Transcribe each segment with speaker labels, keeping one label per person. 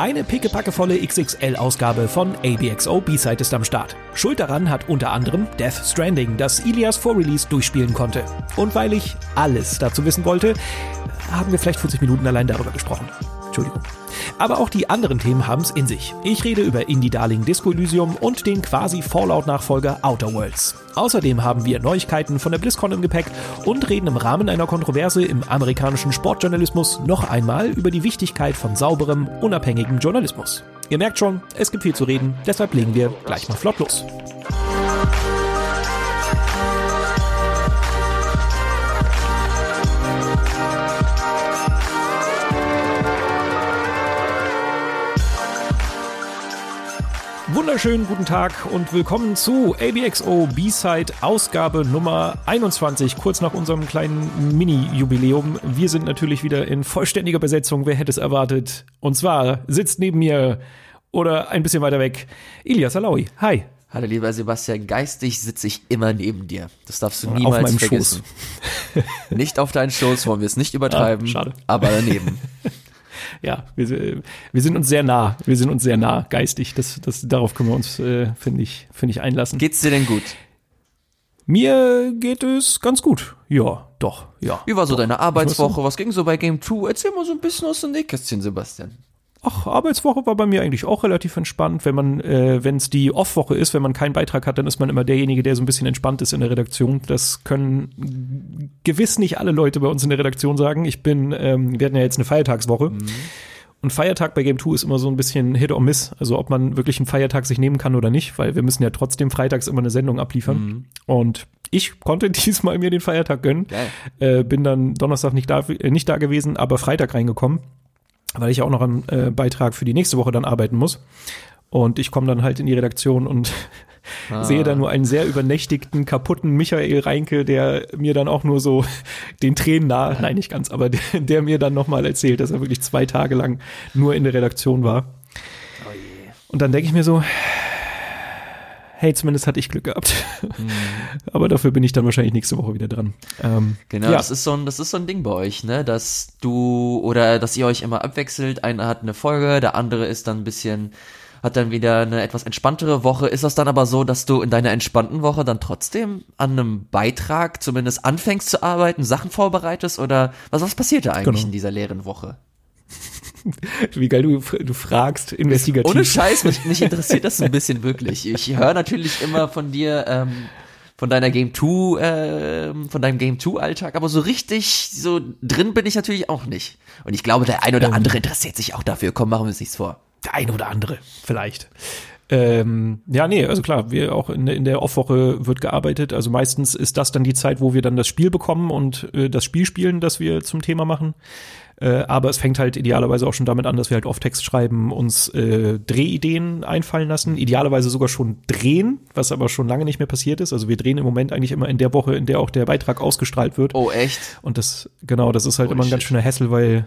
Speaker 1: Eine pickepackevolle XXL-Ausgabe von ABXO B-Side ist am Start. Schuld daran hat unter anderem Death Stranding, das Ilias vor Release durchspielen konnte. Und weil ich alles dazu wissen wollte, haben wir vielleicht 40 Minuten allein darüber gesprochen. Entschuldigung. Aber auch die anderen Themen haben es in sich. Ich rede über Indie-Darling Disco Elysium und den quasi Fallout-Nachfolger Outer Worlds. Außerdem haben wir Neuigkeiten von der BlizzCon im Gepäck und reden im Rahmen einer Kontroverse im amerikanischen Sportjournalismus noch einmal über die Wichtigkeit von sauberem, unabhängigem Journalismus. Ihr merkt schon, es gibt viel zu reden, deshalb legen wir gleich mal flott los. Wunderschönen guten Tag und willkommen zu ABXO B-Side Ausgabe Nummer 21, kurz nach unserem kleinen Mini-Jubiläum. Wir sind natürlich wieder in vollständiger Besetzung, wer hätte es erwartet? Und zwar sitzt neben mir oder ein bisschen weiter weg Ilias Alaui. Hi.
Speaker 2: Hallo lieber Sebastian, geistig sitze ich immer neben dir. Das darfst du niemals auf meinem vergessen. Schoß. nicht auf deinen Schoß, wollen wir es nicht übertreiben, ah, schade. aber daneben.
Speaker 1: ja, wir, wir sind uns sehr nah. Wir sind uns sehr nah geistig. Das, das, darauf können wir uns, äh, finde ich, finde ich, einlassen.
Speaker 2: Geht's dir denn gut?
Speaker 1: Mir geht es ganz gut. Ja, doch, ja.
Speaker 2: Wie war so
Speaker 1: doch.
Speaker 2: deine Arbeitswoche? Was ging so bei Game 2? Erzähl mal so ein bisschen aus dem Nähkästchen, Sebastian.
Speaker 1: Ach, Arbeitswoche war bei mir eigentlich auch relativ entspannt. Wenn man, äh, wenn es die Off-Woche ist, wenn man keinen Beitrag hat, dann ist man immer derjenige, der so ein bisschen entspannt ist in der Redaktion. Das können gewiss nicht alle Leute bei uns in der Redaktion sagen. Ich bin, ähm, wir hatten ja jetzt eine Feiertagswoche. Mhm. Und Feiertag bei Game 2 ist immer so ein bisschen Hit or Miss. Also ob man wirklich einen Feiertag sich nehmen kann oder nicht, weil wir müssen ja trotzdem freitags immer eine Sendung abliefern. Mhm. Und ich konnte diesmal mir den Feiertag gönnen. Äh, bin dann Donnerstag nicht da, äh, nicht da gewesen, aber Freitag reingekommen weil ich auch noch einen äh, Beitrag für die nächste Woche dann arbeiten muss. Und ich komme dann halt in die Redaktion und ah. sehe da nur einen sehr übernächtigten, kaputten Michael Reinke, der mir dann auch nur so den Tränen nahe, nein, nicht ganz, aber der, der mir dann nochmal erzählt, dass er wirklich zwei Tage lang nur in der Redaktion war. Oh und dann denke ich mir so, hey, zumindest hatte ich Glück gehabt. Mhm. Aber dafür bin ich dann wahrscheinlich nächste Woche wieder dran.
Speaker 2: Ähm, genau, ja. das ist so ein, das ist so ein Ding bei euch, ne, dass du oder dass ihr euch immer abwechselt. Einer hat eine Folge, der andere ist dann ein bisschen hat dann wieder eine etwas entspanntere Woche. Ist das dann aber so, dass du in deiner entspannten Woche dann trotzdem an einem Beitrag zumindest anfängst zu arbeiten, Sachen vorbereitest oder was, was passiert da eigentlich genau. in dieser leeren Woche?
Speaker 1: Wie geil du, du fragst, investigativ.
Speaker 2: Ohne Scheiß, mich, mich interessiert das ein bisschen wirklich. Ich höre natürlich immer von dir, ähm, von deiner Game 2, äh, von deinem Game 2 Alltag, aber so richtig, so drin bin ich natürlich auch nicht. Und ich glaube, der ein oder ähm, andere interessiert sich auch dafür. Komm, machen wir es nichts vor.
Speaker 1: Der ein oder andere, vielleicht. Ähm, ja, nee, also klar, wir auch in, in der Off-Woche wird gearbeitet. Also meistens ist das dann die Zeit, wo wir dann das Spiel bekommen und äh, das Spiel spielen, das wir zum Thema machen. Äh, aber es fängt halt idealerweise auch schon damit an, dass wir halt Off-Text schreiben, uns äh, Drehideen einfallen lassen, idealerweise sogar schon drehen, was aber schon lange nicht mehr passiert ist. Also wir drehen im Moment eigentlich immer in der Woche, in der auch der Beitrag ausgestrahlt wird.
Speaker 2: Oh, echt?
Speaker 1: Und das, genau, das ist halt oh, immer ein shit. ganz schöner Hassel, weil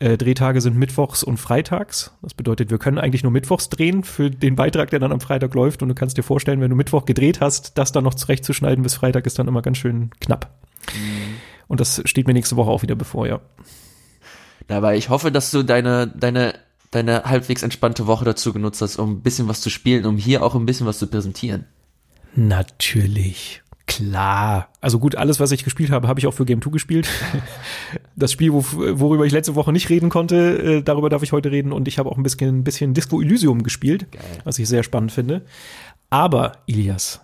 Speaker 1: äh, Drehtage sind mittwochs und freitags. Das bedeutet, wir können eigentlich nur mittwochs drehen für den Beitrag, der dann am Freitag läuft. Und du kannst dir vorstellen, wenn du Mittwoch gedreht hast, das dann noch zurechtzuschneiden bis Freitag ist dann immer ganz schön knapp. Mhm. Und das steht mir nächste Woche auch wieder bevor, ja.
Speaker 2: Aber ich hoffe, dass du deine, deine, deine halbwegs entspannte Woche dazu genutzt hast, um ein bisschen was zu spielen, um hier auch ein bisschen was zu präsentieren.
Speaker 1: Natürlich. Klar. Also gut, alles, was ich gespielt habe, habe ich auch für Game 2 gespielt. Das Spiel, wo, worüber ich letzte Woche nicht reden konnte, äh, darüber darf ich heute reden. Und ich habe auch ein bisschen, ein bisschen Disco Elysium gespielt, Geil. was ich sehr spannend finde. Aber, Ilias,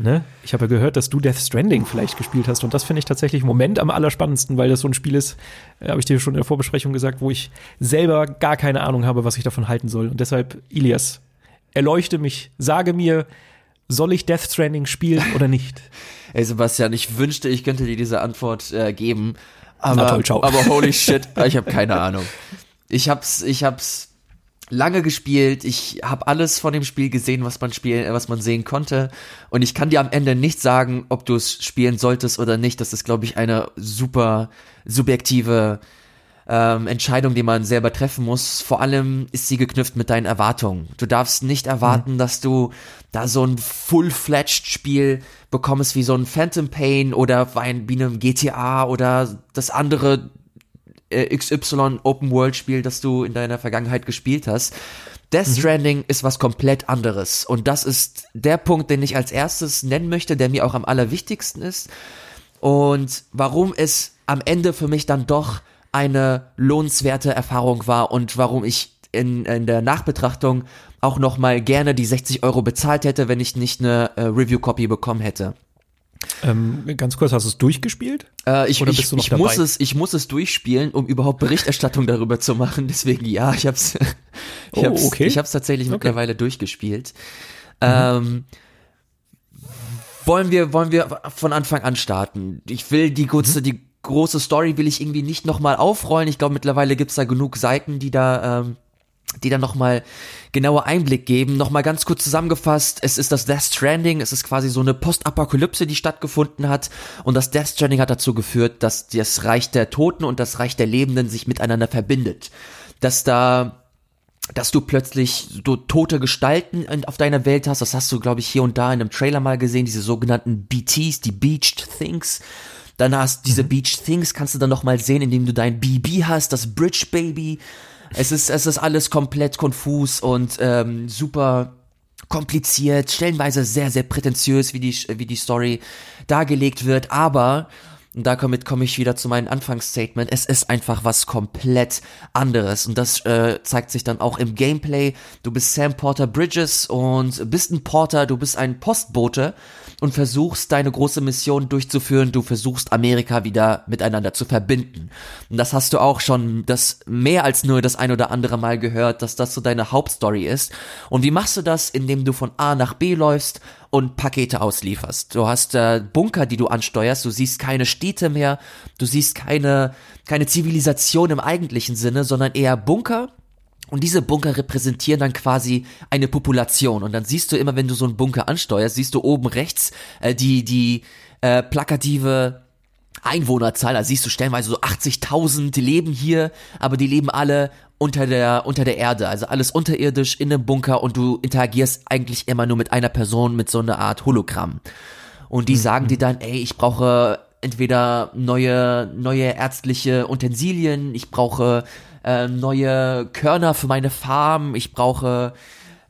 Speaker 1: Ne? Ich habe ja gehört, dass du Death Stranding vielleicht gespielt hast und das finde ich tatsächlich im Moment am allerspannendsten, weil das so ein Spiel ist, äh, habe ich dir schon in der Vorbesprechung gesagt, wo ich selber gar keine Ahnung habe, was ich davon halten soll. Und deshalb, Ilias, erleuchte mich, sage mir, soll ich Death Stranding spielen oder nicht?
Speaker 2: Ey Sebastian, ich wünschte, ich könnte dir diese Antwort äh, geben, aber, toll, aber holy shit, ich habe keine Ahnung. Ich hab's, ich hab's lange gespielt, ich habe alles von dem Spiel gesehen, was man spielen, was man sehen konnte und ich kann dir am Ende nicht sagen, ob du es spielen solltest oder nicht. Das ist, glaube ich, eine super subjektive ähm, Entscheidung, die man selber treffen muss. Vor allem ist sie geknüpft mit deinen Erwartungen. Du darfst nicht erwarten, mhm. dass du da so ein full-fledged Spiel bekommst wie so ein Phantom Pain oder wie einem GTA oder das andere äh, XY Open World Spiel, das du in deiner Vergangenheit gespielt hast. Death mhm. Stranding mhm. ist was komplett anderes. Und das ist der Punkt, den ich als erstes nennen möchte, der mir auch am allerwichtigsten ist. Und warum es am Ende für mich dann doch eine lohnenswerte Erfahrung war und warum ich in, in der Nachbetrachtung auch nochmal gerne die 60 Euro bezahlt hätte, wenn ich nicht eine äh, Review-Copy bekommen hätte.
Speaker 1: Ähm, ganz kurz, hast du es durchgespielt?
Speaker 2: Äh, ich, ich, ich muss es, ich muss es durchspielen, um überhaupt Berichterstattung darüber zu machen. Deswegen ja, ich hab's, ich oh, hab's, okay. ich hab's tatsächlich okay. mittlerweile durchgespielt. Mhm. Ähm, wollen wir, wollen wir von Anfang an starten? Ich will die kurze, mhm. die große Story will ich irgendwie nicht nochmal aufrollen. Ich glaube, mittlerweile gibt's da genug Seiten, die da ähm, die dann nochmal genauer Einblick geben. Nochmal ganz kurz zusammengefasst, es ist das Death Stranding, es ist quasi so eine Postapokalypse, die stattgefunden hat und das Death Stranding hat dazu geführt, dass das Reich der Toten und das Reich der Lebenden sich miteinander verbindet. Dass da dass du plötzlich so tote Gestalten auf deiner Welt hast, das hast du, glaube ich, hier und da in einem Trailer mal gesehen, diese sogenannten BTs, die Beached Things. Dann hast diese mhm. Beached Things, kannst du dann noch mal sehen, indem du dein BB hast, das Bridge Baby. Es ist, es ist alles komplett konfus und ähm, super kompliziert, stellenweise sehr, sehr prätentiös, wie die, wie die Story dargelegt wird, aber und damit komme ich wieder zu meinem Anfangsstatement. Es ist einfach was komplett anderes. Und das äh, zeigt sich dann auch im Gameplay. Du bist Sam Porter Bridges und bist ein Porter, du bist ein Postbote und versuchst deine große Mission durchzuführen. Du versuchst Amerika wieder miteinander zu verbinden. Und das hast du auch schon das mehr als nur das ein oder andere Mal gehört, dass das so deine Hauptstory ist. Und wie machst du das? Indem du von A nach B läufst und Pakete auslieferst. Du hast äh, Bunker, die du ansteuerst. Du siehst keine Städte mehr. Du siehst keine, keine Zivilisation im eigentlichen Sinne, sondern eher Bunker und diese Bunker repräsentieren dann quasi eine Population. Und dann siehst du immer, wenn du so einen Bunker ansteuerst, siehst du oben rechts äh, die, die äh, plakative Einwohnerzahl. Da siehst du stellenweise so 80.000 leben hier, aber die leben alle unter der, unter der Erde. Also alles unterirdisch in einem Bunker und du interagierst eigentlich immer nur mit einer Person mit so einer Art Hologramm. Und die mhm. sagen dir dann, ey, ich brauche entweder neue, neue ärztliche Utensilien, ich brauche äh, neue Körner für meine Farm, ich brauche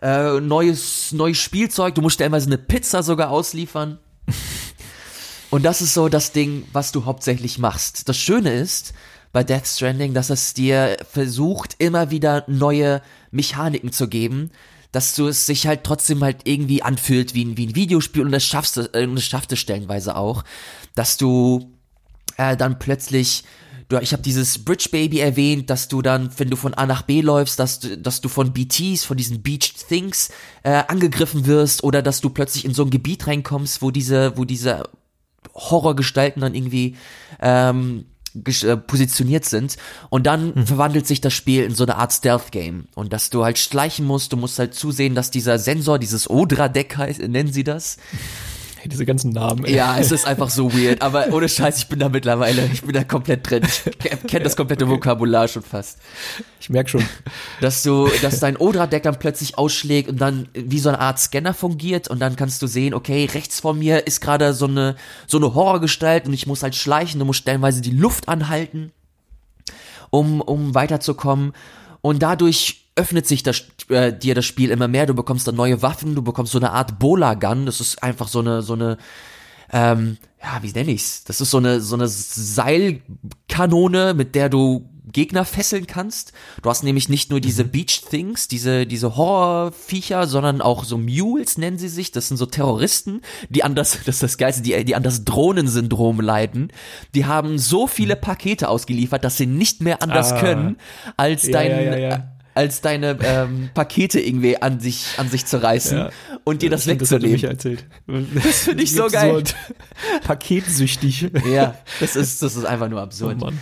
Speaker 2: äh, neues, neues Spielzeug, du musst stellenweise eine Pizza sogar ausliefern. Und das ist so das Ding, was du hauptsächlich machst. Das Schöne ist bei Death Stranding, dass es dir versucht, immer wieder neue Mechaniken zu geben, dass du es sich halt trotzdem halt irgendwie anfühlt wie ein, wie ein Videospiel und das schaffst du, äh, und das schafft es stellenweise auch, dass du äh, dann plötzlich du, ich habe dieses Bridge Baby erwähnt, dass du dann, wenn du von A nach B läufst, dass du, dass du von BTs, von diesen Beached Things äh, angegriffen wirst oder dass du plötzlich in so ein Gebiet reinkommst, wo diese, wo diese Horrorgestalten dann irgendwie ähm, äh, positioniert sind und dann mhm. verwandelt sich das Spiel in so eine Art Stealth Game und dass du halt schleichen musst, du musst halt zusehen, dass dieser Sensor, dieses Odra Deck heißt, nennen sie das,
Speaker 1: diese ganzen Namen.
Speaker 2: Ey. Ja, es ist einfach so weird. Aber ohne Scheiß, ich bin da mittlerweile, ich bin da komplett drin. Ich kenne das komplette okay. Vokabular schon fast.
Speaker 1: Ich merk schon.
Speaker 2: Dass du, dass dein Odra-Deck dann plötzlich ausschlägt und dann wie so eine Art Scanner fungiert und dann kannst du sehen, okay, rechts vor mir ist gerade so eine, so eine Horrorgestalt und ich muss halt schleichen, du musst stellenweise die Luft anhalten, um, um weiterzukommen. Und dadurch öffnet sich das, äh, dir das Spiel immer mehr. Du bekommst dann neue Waffen, du bekommst so eine Art Bola-Gun. Das ist einfach so eine, so eine, ähm, ja, wie nenne ich's? Das ist so eine, so eine Seilkanone, mit der du Gegner fesseln kannst. Du hast nämlich nicht nur diese mhm. Beach Things, diese, diese Horrorviecher, sondern auch so Mules nennen sie sich. Das sind so Terroristen, die an das, das ist das Geilste, die, die an das Drohnensyndrom leiden. Die haben so viele mhm. Pakete ausgeliefert, dass sie nicht mehr anders ah. können, als ja, dein, ja, ja, als deine ähm, Pakete irgendwie an sich, an sich zu reißen ja. und dir das, das wegzunehmen.
Speaker 1: Das, erzählt.
Speaker 2: das finde ich so geil.
Speaker 1: Paketsüchtig.
Speaker 2: Ja, das ist, das ist einfach nur absurd. Oh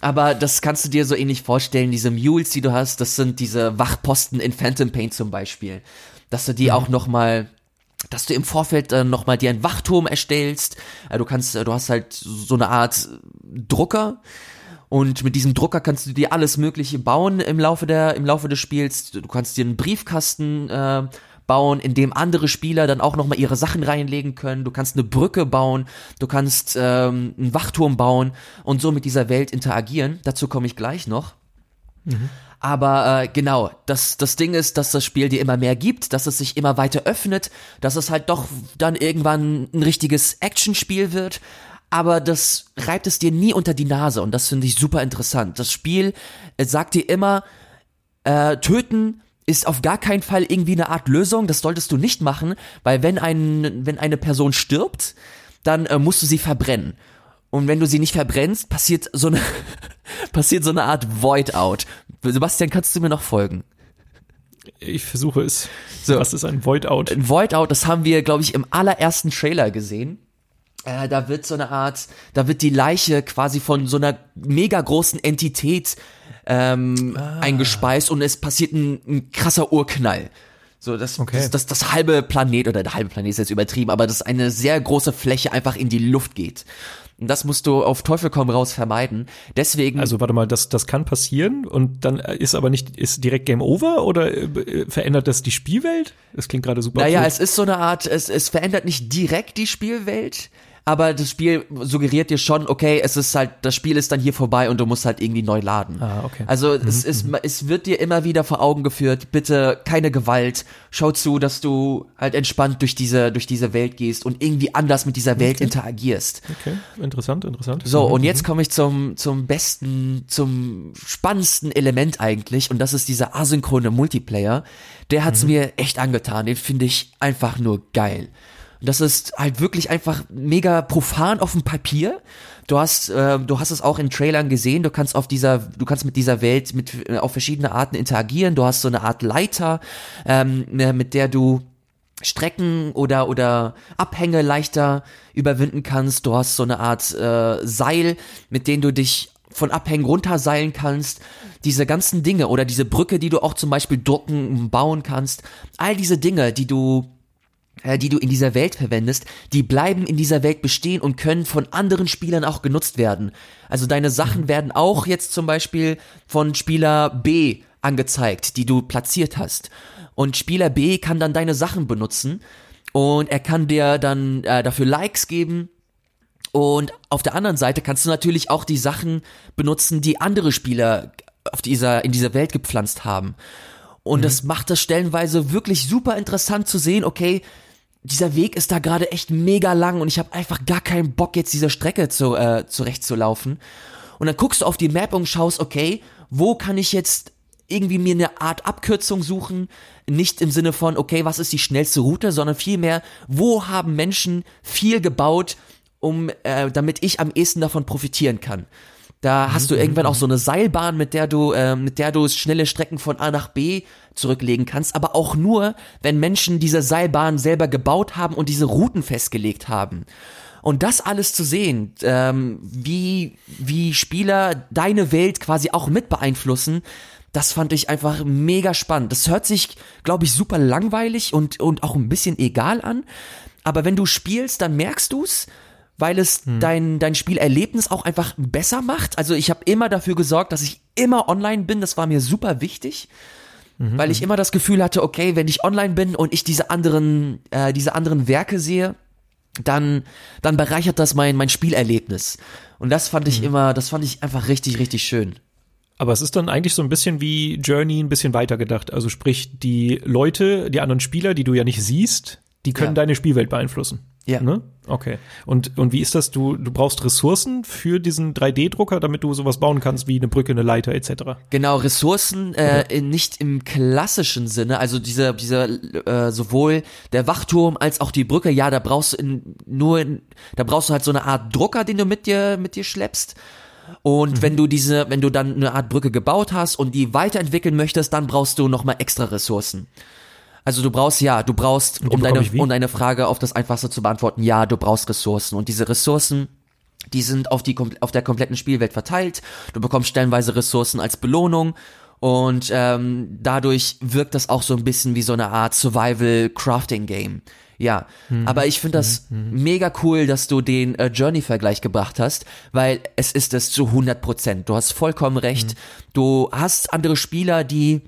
Speaker 2: Aber das kannst du dir so ähnlich vorstellen, diese Mules, die du hast, das sind diese Wachposten in Phantom Paint zum Beispiel. Dass du die mhm. auch noch mal dass du im Vorfeld äh, noch mal dir einen Wachturm erstellst. Äh, du kannst, äh, du hast halt so eine Art Drucker, und mit diesem Drucker kannst du dir alles Mögliche bauen im Laufe der, im Laufe des Spiels. Du kannst dir einen Briefkasten äh, bauen, in dem andere Spieler dann auch nochmal ihre Sachen reinlegen können. Du kannst eine Brücke bauen, du kannst ähm, einen Wachturm bauen und so mit dieser Welt interagieren. Dazu komme ich gleich noch. Mhm. Aber äh, genau, das, das Ding ist, dass das Spiel dir immer mehr gibt, dass es sich immer weiter öffnet, dass es halt doch dann irgendwann ein richtiges Actionspiel wird. Aber das reibt es dir nie unter die Nase und das finde ich super interessant. Das Spiel sagt dir immer, äh, töten ist auf gar keinen Fall irgendwie eine Art Lösung. Das solltest du nicht machen, weil wenn ein, wenn eine Person stirbt, dann äh, musst du sie verbrennen. Und wenn du sie nicht verbrennst, passiert so eine, passiert so eine Art Void-Out. Sebastian, kannst du mir noch folgen?
Speaker 1: Ich versuche es. So. Was ist ein Void-Out?
Speaker 2: Ein Void-Out, das haben wir, glaube ich, im allerersten Trailer gesehen. Äh, da wird so eine Art, da wird die Leiche quasi von so einer mega großen Entität ähm, ah. eingespeist und es passiert ein, ein krasser Urknall. So, das, okay. das, das, das halbe Planet, oder der halbe Planet ist jetzt übertrieben, aber dass eine sehr große Fläche einfach in die Luft geht. Und das musst du auf Teufel komm raus vermeiden. Deswegen.
Speaker 1: Also warte mal, das, das kann passieren und dann ist aber nicht, ist direkt Game Over oder äh, verändert das die Spielwelt? Das klingt gerade super.
Speaker 2: Naja, cool. es ist so eine Art, es, es verändert nicht direkt die Spielwelt, aber das Spiel suggeriert dir schon, okay, es ist halt, das Spiel ist dann hier vorbei und du musst halt irgendwie neu laden.
Speaker 1: Ah, okay.
Speaker 2: Also mhm. es, ist, es wird dir immer wieder vor Augen geführt, bitte keine Gewalt, schau zu, dass du halt entspannt durch diese, durch diese Welt gehst und irgendwie anders mit dieser Welt okay. interagierst.
Speaker 1: Okay, interessant, interessant.
Speaker 2: So, mhm. und jetzt komme ich zum, zum besten, zum spannendsten Element eigentlich und das ist dieser asynchrone Multiplayer. Der hat's mhm. mir echt angetan, den finde ich einfach nur geil. Das ist halt wirklich einfach mega profan auf dem Papier. Du hast, äh, du hast es auch in Trailern gesehen. Du kannst auf dieser, du kannst mit dieser Welt mit äh, auf verschiedene Arten interagieren. Du hast so eine Art Leiter, ähm, ne, mit der du Strecken oder oder Abhänge leichter überwinden kannst. Du hast so eine Art äh, Seil, mit denen du dich von Abhängen runterseilen kannst, diese ganzen Dinge oder diese Brücke, die du auch zum Beispiel drucken, bauen kannst, all diese Dinge, die du die du in dieser Welt verwendest, die bleiben in dieser Welt bestehen und können von anderen Spielern auch genutzt werden. Also deine Sachen mhm. werden auch jetzt zum Beispiel von Spieler B angezeigt, die du platziert hast. Und Spieler B kann dann deine Sachen benutzen und er kann dir dann äh, dafür Likes geben. Und auf der anderen Seite kannst du natürlich auch die Sachen benutzen, die andere Spieler auf dieser, in dieser Welt gepflanzt haben. Und mhm. das macht das stellenweise wirklich super interessant zu sehen, okay, dieser Weg ist da gerade echt mega lang und ich habe einfach gar keinen Bock, jetzt diese Strecke zu, äh, zurechtzulaufen. Und dann guckst du auf die Map und schaust, okay, wo kann ich jetzt irgendwie mir eine Art Abkürzung suchen? Nicht im Sinne von, okay, was ist die schnellste Route, sondern vielmehr, wo haben Menschen viel gebaut, um, äh, damit ich am ehesten davon profitieren kann. Da hast du irgendwann auch so eine Seilbahn, mit der du, äh, mit der du schnelle Strecken von A nach B zurücklegen kannst, aber auch nur, wenn Menschen diese Seilbahn selber gebaut haben und diese Routen festgelegt haben. Und das alles zu sehen, ähm, wie, wie Spieler deine Welt quasi auch mit beeinflussen, das fand ich einfach mega spannend. Das hört sich, glaube ich, super langweilig und, und auch ein bisschen egal an. Aber wenn du spielst, dann merkst du's weil es hm. dein, dein Spielerlebnis auch einfach besser macht. Also ich habe immer dafür gesorgt, dass ich immer online bin. Das war mir super wichtig. Mhm. Weil ich mhm. immer das Gefühl hatte, okay, wenn ich online bin und ich diese anderen, äh, diese anderen Werke sehe, dann, dann bereichert das mein, mein Spielerlebnis. Und das fand ich mhm. immer, das fand ich einfach richtig, richtig schön.
Speaker 1: Aber es ist dann eigentlich so ein bisschen wie Journey ein bisschen weitergedacht. Also sprich, die Leute, die anderen Spieler, die du ja nicht siehst, die können ja. deine Spielwelt beeinflussen.
Speaker 2: Ja.
Speaker 1: Ne? Okay. Und, und wie ist das? Du, du brauchst Ressourcen für diesen 3D-Drucker, damit du sowas bauen kannst wie eine Brücke, eine Leiter etc.
Speaker 2: Genau, Ressourcen äh, okay. nicht im klassischen Sinne, also diese, diese äh, sowohl der Wachturm als auch die Brücke, ja, da brauchst du in, nur in, da brauchst du halt so eine Art Drucker, den du mit dir mit dir schleppst. Und mhm. wenn du diese, wenn du dann eine Art Brücke gebaut hast und die weiterentwickeln möchtest, dann brauchst du nochmal extra Ressourcen. Also du brauchst, ja, du brauchst, um deine, um deine Frage auf das Einfachste zu beantworten, ja, du brauchst Ressourcen. Und diese Ressourcen, die sind auf, die, auf der kompletten Spielwelt verteilt. Du bekommst stellenweise Ressourcen als Belohnung. Und ähm, dadurch wirkt das auch so ein bisschen wie so eine Art Survival-Crafting-Game. Ja, mhm. aber ich finde das mhm. mhm. mega cool, dass du den äh, Journey-Vergleich gebracht hast, weil es ist es zu 100 Prozent. Du hast vollkommen recht. Mhm. Du hast andere Spieler, die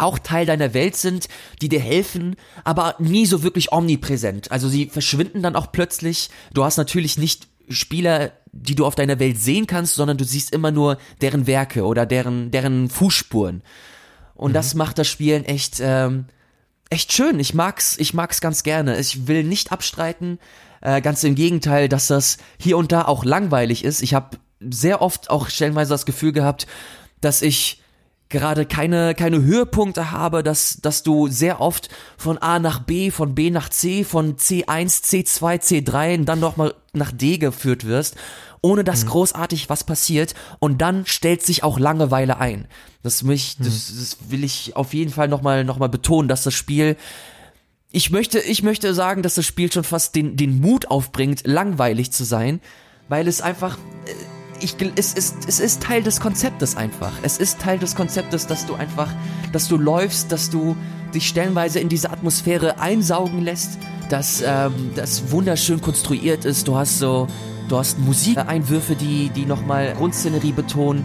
Speaker 2: auch Teil deiner Welt sind, die dir helfen, aber nie so wirklich omnipräsent. Also sie verschwinden dann auch plötzlich. Du hast natürlich nicht Spieler, die du auf deiner Welt sehen kannst, sondern du siehst immer nur deren Werke oder deren, deren Fußspuren. Und mhm. das macht das Spielen echt, ähm, echt schön. Ich mag's, ich mag's ganz gerne. Ich will nicht abstreiten, äh, ganz im Gegenteil, dass das hier und da auch langweilig ist. Ich habe sehr oft auch stellenweise das Gefühl gehabt, dass ich gerade keine, keine Höhepunkte habe, dass, dass du sehr oft von A nach B, von B nach C, von C1, C2, C3 und dann nochmal nach D geführt wirst, ohne dass mhm. großartig was passiert und dann stellt sich auch Langeweile ein. Das mich, mhm. das, das will ich auf jeden Fall nochmal, noch mal betonen, dass das Spiel ich möchte, ich möchte sagen, dass das Spiel schon fast den, den Mut aufbringt, langweilig zu sein, weil es einfach, äh, ich, es, ist, es ist Teil des Konzeptes einfach. Es ist Teil des Konzeptes, dass du einfach, dass du läufst, dass du dich stellenweise in diese Atmosphäre einsaugen lässt, dass ähm, das wunderschön konstruiert ist. Du hast so, du hast Musikeinwürfe, die, die nochmal Grundszenerie betonen.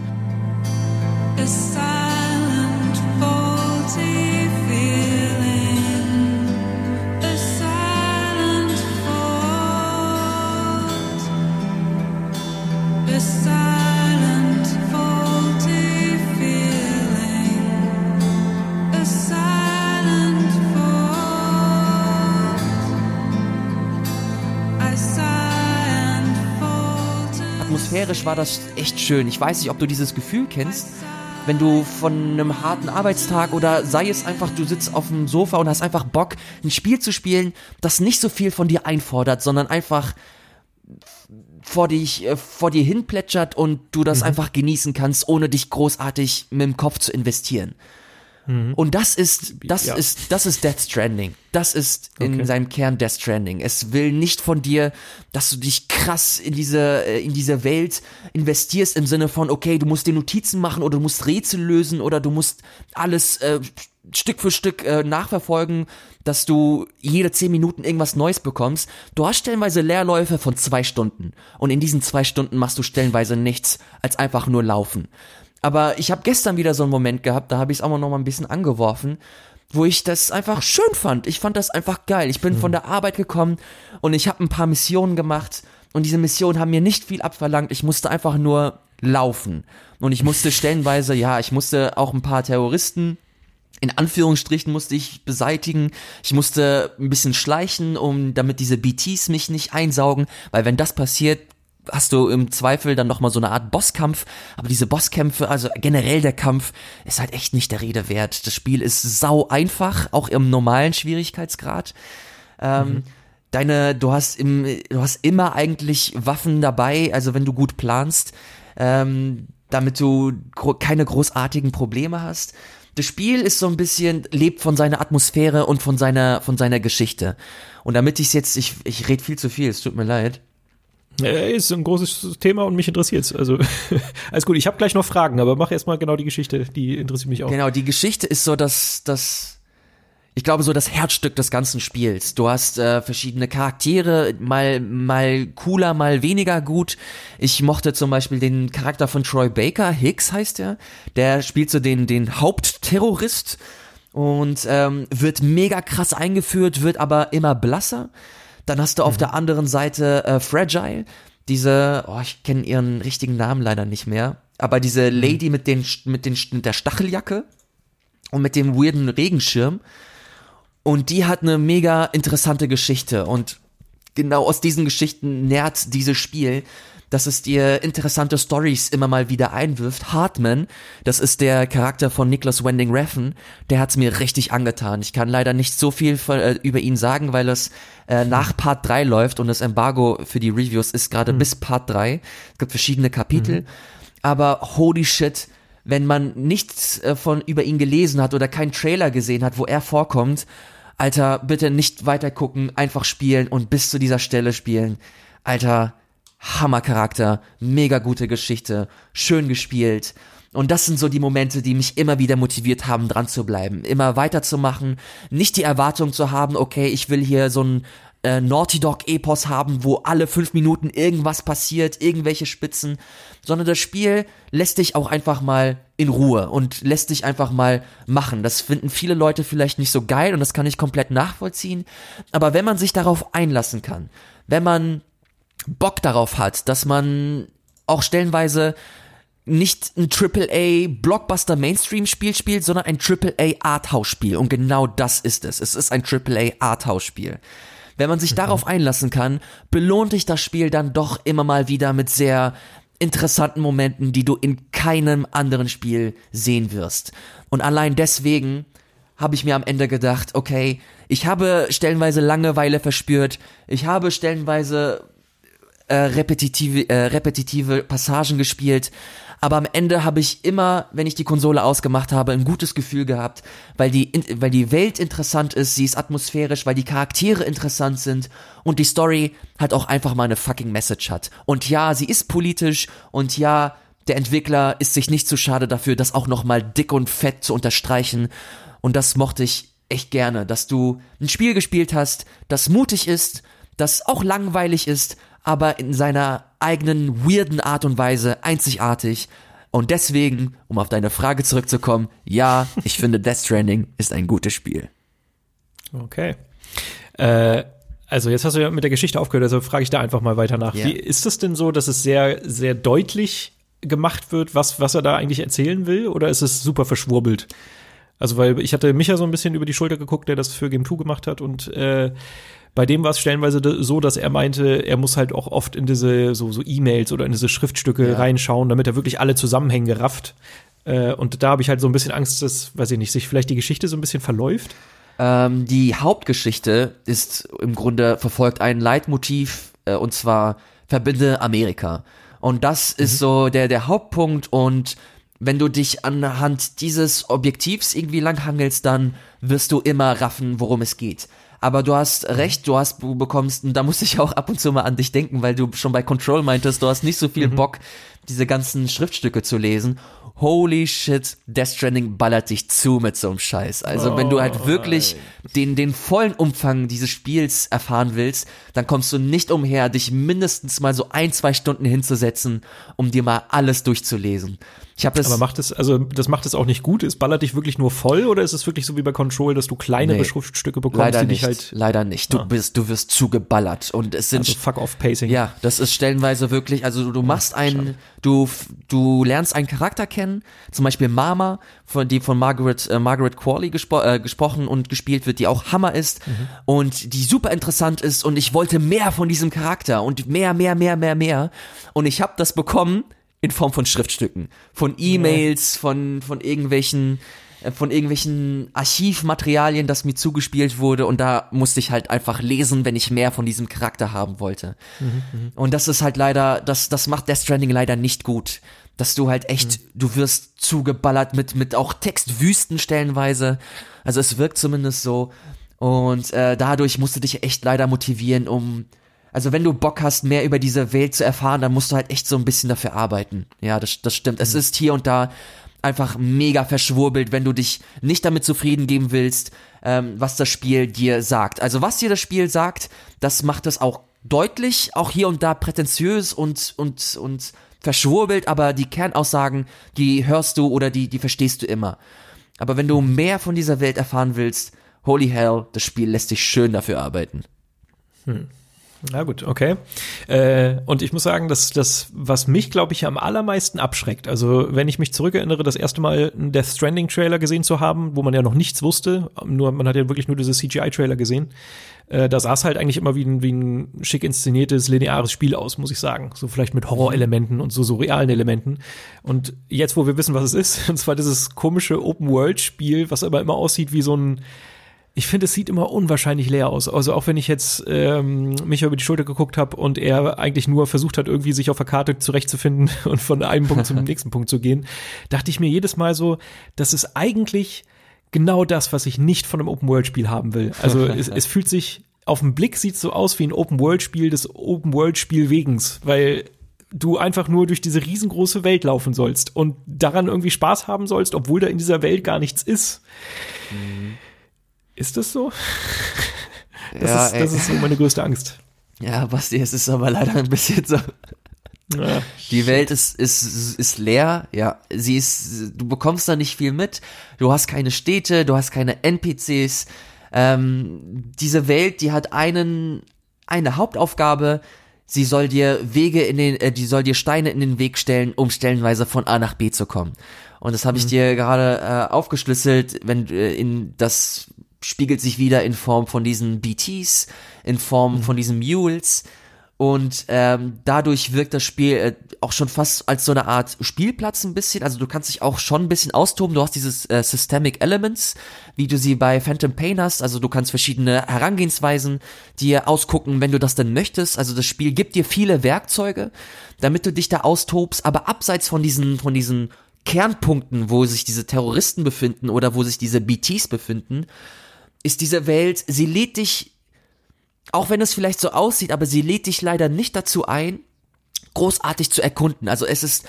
Speaker 2: Atmosphärisch war das echt schön. Ich weiß nicht, ob du dieses Gefühl kennst, wenn du von einem harten Arbeitstag oder sei es einfach, du sitzt auf dem Sofa und hast einfach Bock, ein Spiel zu spielen, das nicht so viel von dir einfordert, sondern einfach vor dich, äh, vor dir hinplätschert und du das mhm. einfach genießen kannst, ohne dich großartig mit dem Kopf zu investieren. Mhm. Und das ist, das ja. ist, das ist Death Stranding. Das ist in okay. seinem Kern Death Stranding. Es will nicht von dir, dass du dich krass in diese, äh, in diese Welt investierst im Sinne von, okay, du musst dir Notizen machen oder du musst Rätsel lösen oder du musst alles äh, Stück für Stück äh, nachverfolgen, dass du jede zehn Minuten irgendwas Neues bekommst. Du hast stellenweise Leerläufe von zwei Stunden. Und in diesen zwei Stunden machst du stellenweise nichts als einfach nur laufen. Aber ich habe gestern wieder so einen Moment gehabt, da habe ich es auch noch mal ein bisschen angeworfen, wo ich das einfach schön fand. Ich fand das einfach geil. Ich bin mhm. von der Arbeit gekommen und ich habe ein paar Missionen gemacht und diese Missionen haben mir nicht viel abverlangt. Ich musste einfach nur laufen und ich musste stellenweise, ja, ich musste auch ein paar Terroristen in Anführungsstrichen musste ich beseitigen. Ich musste ein bisschen schleichen, um damit diese BTs mich nicht einsaugen, weil wenn das passiert, hast du im Zweifel dann nochmal so eine Art Bosskampf, aber diese Bosskämpfe, also generell der Kampf, ist halt echt nicht der Rede wert. Das Spiel ist sau einfach, auch im normalen Schwierigkeitsgrad. Ähm, mhm. Deine, du hast im, du hast immer eigentlich Waffen dabei, also wenn du gut planst, ähm, damit du gro keine großartigen Probleme hast. Das Spiel ist so ein bisschen, lebt von seiner Atmosphäre und von seiner, von seiner Geschichte. Und damit ich jetzt, ich, ich rede viel zu viel, es tut mir leid.
Speaker 1: Äh, ist ein großes Thema und mich interessiert's. Also alles gut, ich habe gleich noch Fragen, aber mach erstmal genau die Geschichte, die interessiert mich auch.
Speaker 2: Genau, die Geschichte ist so dass das ich glaube so das Herzstück des ganzen Spiels. Du hast äh, verschiedene Charaktere, mal mal cooler, mal weniger gut. Ich mochte zum Beispiel den Charakter von Troy Baker, Hicks heißt er. Der spielt so den den Hauptterrorist und ähm, wird mega krass eingeführt, wird aber immer blasser. Dann hast du auf mhm. der anderen Seite äh, Fragile, diese, oh, ich kenne ihren richtigen Namen leider nicht mehr, aber diese mhm. Lady mit den mit den mit der Stacheljacke und mit dem weirden Regenschirm. Und die hat eine mega interessante Geschichte. Und genau aus diesen Geschichten nährt dieses Spiel dass es dir interessante Stories immer mal wieder einwirft. Hartman, das ist der Charakter von Nicholas Wending Refn, der hat's mir richtig angetan. Ich kann leider nicht so viel von, äh, über ihn sagen, weil es äh, nach Part 3 läuft und das Embargo für die Reviews ist gerade mhm. bis Part 3. Es gibt verschiedene Kapitel. Mhm. Aber holy shit, wenn man nichts äh, von über ihn gelesen hat oder keinen Trailer gesehen hat, wo er vorkommt, Alter, bitte nicht weiter gucken, einfach spielen und bis zu dieser Stelle spielen. Alter, Hammercharakter, mega gute Geschichte, schön gespielt. Und das sind so die Momente, die mich immer wieder motiviert haben, dran zu bleiben, immer weiterzumachen, nicht die Erwartung zu haben, okay, ich will hier so ein äh, Naughty Dog Epos haben, wo alle fünf Minuten irgendwas passiert, irgendwelche Spitzen, sondern das Spiel lässt dich auch einfach mal in Ruhe und lässt dich einfach mal machen. Das finden viele Leute vielleicht nicht so geil und das kann ich komplett nachvollziehen. Aber wenn man sich darauf einlassen kann, wenn man Bock darauf hat, dass man auch stellenweise nicht ein AAA Blockbuster Mainstream Spiel spielt, sondern ein AAA Arthouse Spiel und genau das ist es. Es ist ein AAA Arthouse Spiel. Wenn man sich mhm. darauf einlassen kann, belohnt dich das Spiel dann doch immer mal wieder mit sehr interessanten Momenten, die du in keinem anderen Spiel sehen wirst. Und allein deswegen habe ich mir am Ende gedacht, okay, ich habe stellenweise Langeweile verspürt, ich habe stellenweise äh, repetitive, äh, repetitive Passagen gespielt, aber am Ende habe ich immer, wenn ich die Konsole ausgemacht habe, ein gutes Gefühl gehabt, weil die, weil die Welt interessant ist, sie ist atmosphärisch, weil die Charaktere interessant sind und die Story halt auch einfach mal eine fucking Message hat. Und ja, sie ist politisch und ja, der Entwickler ist sich nicht zu schade dafür, das auch nochmal dick und fett zu unterstreichen. Und das mochte ich echt gerne, dass du ein Spiel gespielt hast, das mutig ist, das auch langweilig ist, aber in seiner eigenen weirden Art und Weise einzigartig. Und deswegen, um auf deine Frage zurückzukommen, ja, ich finde Death Stranding ist ein gutes Spiel.
Speaker 1: Okay. Äh, also jetzt hast du ja mit der Geschichte aufgehört, also frage ich da einfach mal weiter nach. Yeah. Wie ist es denn so, dass es sehr, sehr deutlich gemacht wird, was, was er da eigentlich erzählen will, oder ist es super verschwurbelt? Also, weil ich hatte Micha so ein bisschen über die Schulter geguckt, der das für Game 2 gemacht hat und äh, bei dem war es stellenweise so, dass er meinte, er muss halt auch oft in diese so so E-Mails oder in diese Schriftstücke ja. reinschauen, damit er wirklich alle Zusammenhänge rafft. Äh, und da habe ich halt so ein bisschen Angst, dass, weiß ich nicht, sich vielleicht die Geschichte so ein bisschen verläuft.
Speaker 2: Ähm, die Hauptgeschichte ist im Grunde verfolgt ein Leitmotiv äh, und zwar verbinde Amerika. Und das mhm. ist so der der Hauptpunkt und wenn du dich anhand dieses Objektivs irgendwie langhangelst, dann wirst du immer raffen, worum es geht. Aber du hast recht, du hast, du bekommst, und da muss ich auch ab und zu mal an dich denken, weil du schon bei Control meintest, du hast nicht so viel mhm. Bock, diese ganzen Schriftstücke zu lesen. Holy shit, Death Stranding ballert dich zu mit so einem Scheiß. Also oh, wenn du halt oh, wirklich den, den vollen Umfang dieses Spiels erfahren willst, dann kommst du nicht umher, dich mindestens mal so ein, zwei Stunden hinzusetzen, um dir mal alles durchzulesen. Ich habe das.
Speaker 1: Aber macht es, also das macht es auch nicht gut. Es ballert dich wirklich nur voll oder ist es wirklich so wie bei Control, dass du kleinere nee, Schriftstücke bekommst,
Speaker 2: leider
Speaker 1: die
Speaker 2: nicht,
Speaker 1: dich halt.
Speaker 2: Leider nicht. Du ah. bist, du wirst zugeballert und es sind.
Speaker 1: Also fuck off Pacing.
Speaker 2: Ja, das ist stellenweise wirklich. Also du machst einen, du du lernst einen Charakter kennen, zum Beispiel Mama, von die von Margaret äh, Margaret Qualley gespro äh, gesprochen und gespielt wird, die auch Hammer ist mhm. und die super interessant ist und ich wollte mehr von diesem Charakter und mehr, mehr, mehr, mehr, mehr und ich habe das bekommen in Form von Schriftstücken, von E-Mails, von, von irgendwelchen äh, von irgendwelchen Archivmaterialien, das mir zugespielt wurde und da musste ich halt einfach lesen, wenn ich mehr von diesem Charakter haben wollte. Mhm, mhm. und das ist halt leider, das, das macht Death Stranding leider nicht gut. Dass du halt echt, mhm. du wirst zugeballert mit, mit auch Textwüsten stellenweise. Also es wirkt zumindest so. Und äh, dadurch musst du dich echt leider motivieren, um also wenn du Bock hast, mehr über diese Welt zu erfahren, dann musst du halt echt so ein bisschen dafür arbeiten. Ja, das, das stimmt. Mhm. Es ist hier und da einfach mega verschwurbelt, wenn du dich nicht damit zufrieden geben willst, ähm, was das Spiel dir sagt. Also was dir das Spiel sagt, das macht es auch deutlich, auch hier und da prätentiös und, und, und verschwurbelt, aber die Kernaussagen, die hörst du oder die, die verstehst du immer. Aber wenn du mehr von dieser Welt erfahren willst, holy hell, das Spiel lässt dich schön dafür arbeiten.
Speaker 1: Hm. Na gut, okay. Äh, und ich muss sagen, dass das, was mich, glaube ich, am allermeisten abschreckt, also wenn ich mich zurückerinnere, das erste Mal einen Death Stranding Trailer gesehen zu haben, wo man ja noch nichts wusste, nur man hat ja wirklich nur diese CGI Trailer gesehen, äh, da sah es halt eigentlich immer wie ein, wie ein schick inszeniertes lineares Spiel aus, muss ich sagen, so vielleicht mit Horrorelementen und so so realen Elementen. Und jetzt, wo wir wissen, was es ist, und zwar dieses komische Open World Spiel, was aber immer aussieht wie so ein ich finde, es sieht immer unwahrscheinlich leer aus. Also auch wenn ich jetzt ähm, mich über die Schulter geguckt habe und er eigentlich nur versucht hat, irgendwie sich auf der Karte zurechtzufinden und von einem Punkt zum nächsten Punkt zu gehen, dachte ich mir jedes Mal so, das ist eigentlich genau das, was ich nicht von einem Open-World-Spiel haben will. Also es, es fühlt sich, auf den Blick sieht so aus wie ein Open-World-Spiel des Open-World-Spiel wegens, weil du einfach nur durch diese riesengroße Welt laufen sollst und daran irgendwie Spaß haben sollst, obwohl da in dieser Welt gar nichts ist. Mhm. Ist das so? Das, ja, ist, das ist so meine größte Angst.
Speaker 2: Ja, Basti, es ist aber leider ein bisschen so. Ja. Die Welt ist, ist, ist leer, ja. Sie ist, du bekommst da nicht viel mit. Du hast keine Städte, du hast keine NPCs. Ähm, diese Welt, die hat einen, eine Hauptaufgabe. Sie soll dir Wege in den, äh, die soll dir Steine in den Weg stellen, um stellenweise von A nach B zu kommen. Und das habe ich mhm. dir gerade äh, aufgeschlüsselt, wenn äh, in das spiegelt sich wieder in Form von diesen BTs, in Form mhm. von diesen Mules. Und ähm, dadurch wirkt das Spiel äh, auch schon fast als so eine Art Spielplatz ein bisschen. Also du kannst dich auch schon ein bisschen austoben. Du hast dieses äh, Systemic Elements, wie du sie bei Phantom Pain hast. Also du kannst verschiedene Herangehensweisen dir ausgucken, wenn du das denn möchtest. Also das Spiel gibt dir viele Werkzeuge, damit du dich da austobst. Aber abseits von diesen, von diesen Kernpunkten, wo sich diese Terroristen befinden oder wo sich diese BTs befinden, ist diese Welt, sie lädt dich auch wenn es vielleicht so aussieht, aber sie lädt dich leider nicht dazu ein, großartig zu erkunden. Also es ist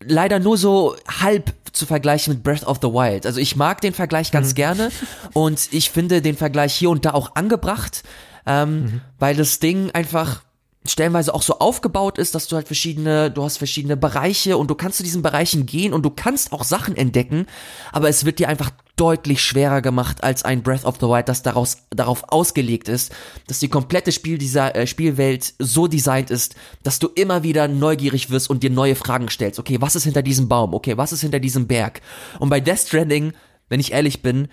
Speaker 2: leider nur so halb zu vergleichen mit Breath of the Wild. Also ich mag den Vergleich ganz mhm. gerne und ich finde den Vergleich hier und da auch angebracht, ähm, mhm. weil das Ding einfach stellenweise auch so aufgebaut ist, dass du halt verschiedene, du hast verschiedene Bereiche und du kannst zu diesen Bereichen gehen und du kannst auch Sachen entdecken, aber es wird dir einfach deutlich schwerer gemacht als ein Breath of the Wild, das daraus, darauf ausgelegt ist, dass die komplette Spiel dieser, äh, Spielwelt so designt ist, dass du immer wieder neugierig wirst und dir neue Fragen stellst. Okay, was ist hinter diesem Baum? Okay, was ist hinter diesem Berg? Und bei Death Stranding, wenn ich ehrlich bin,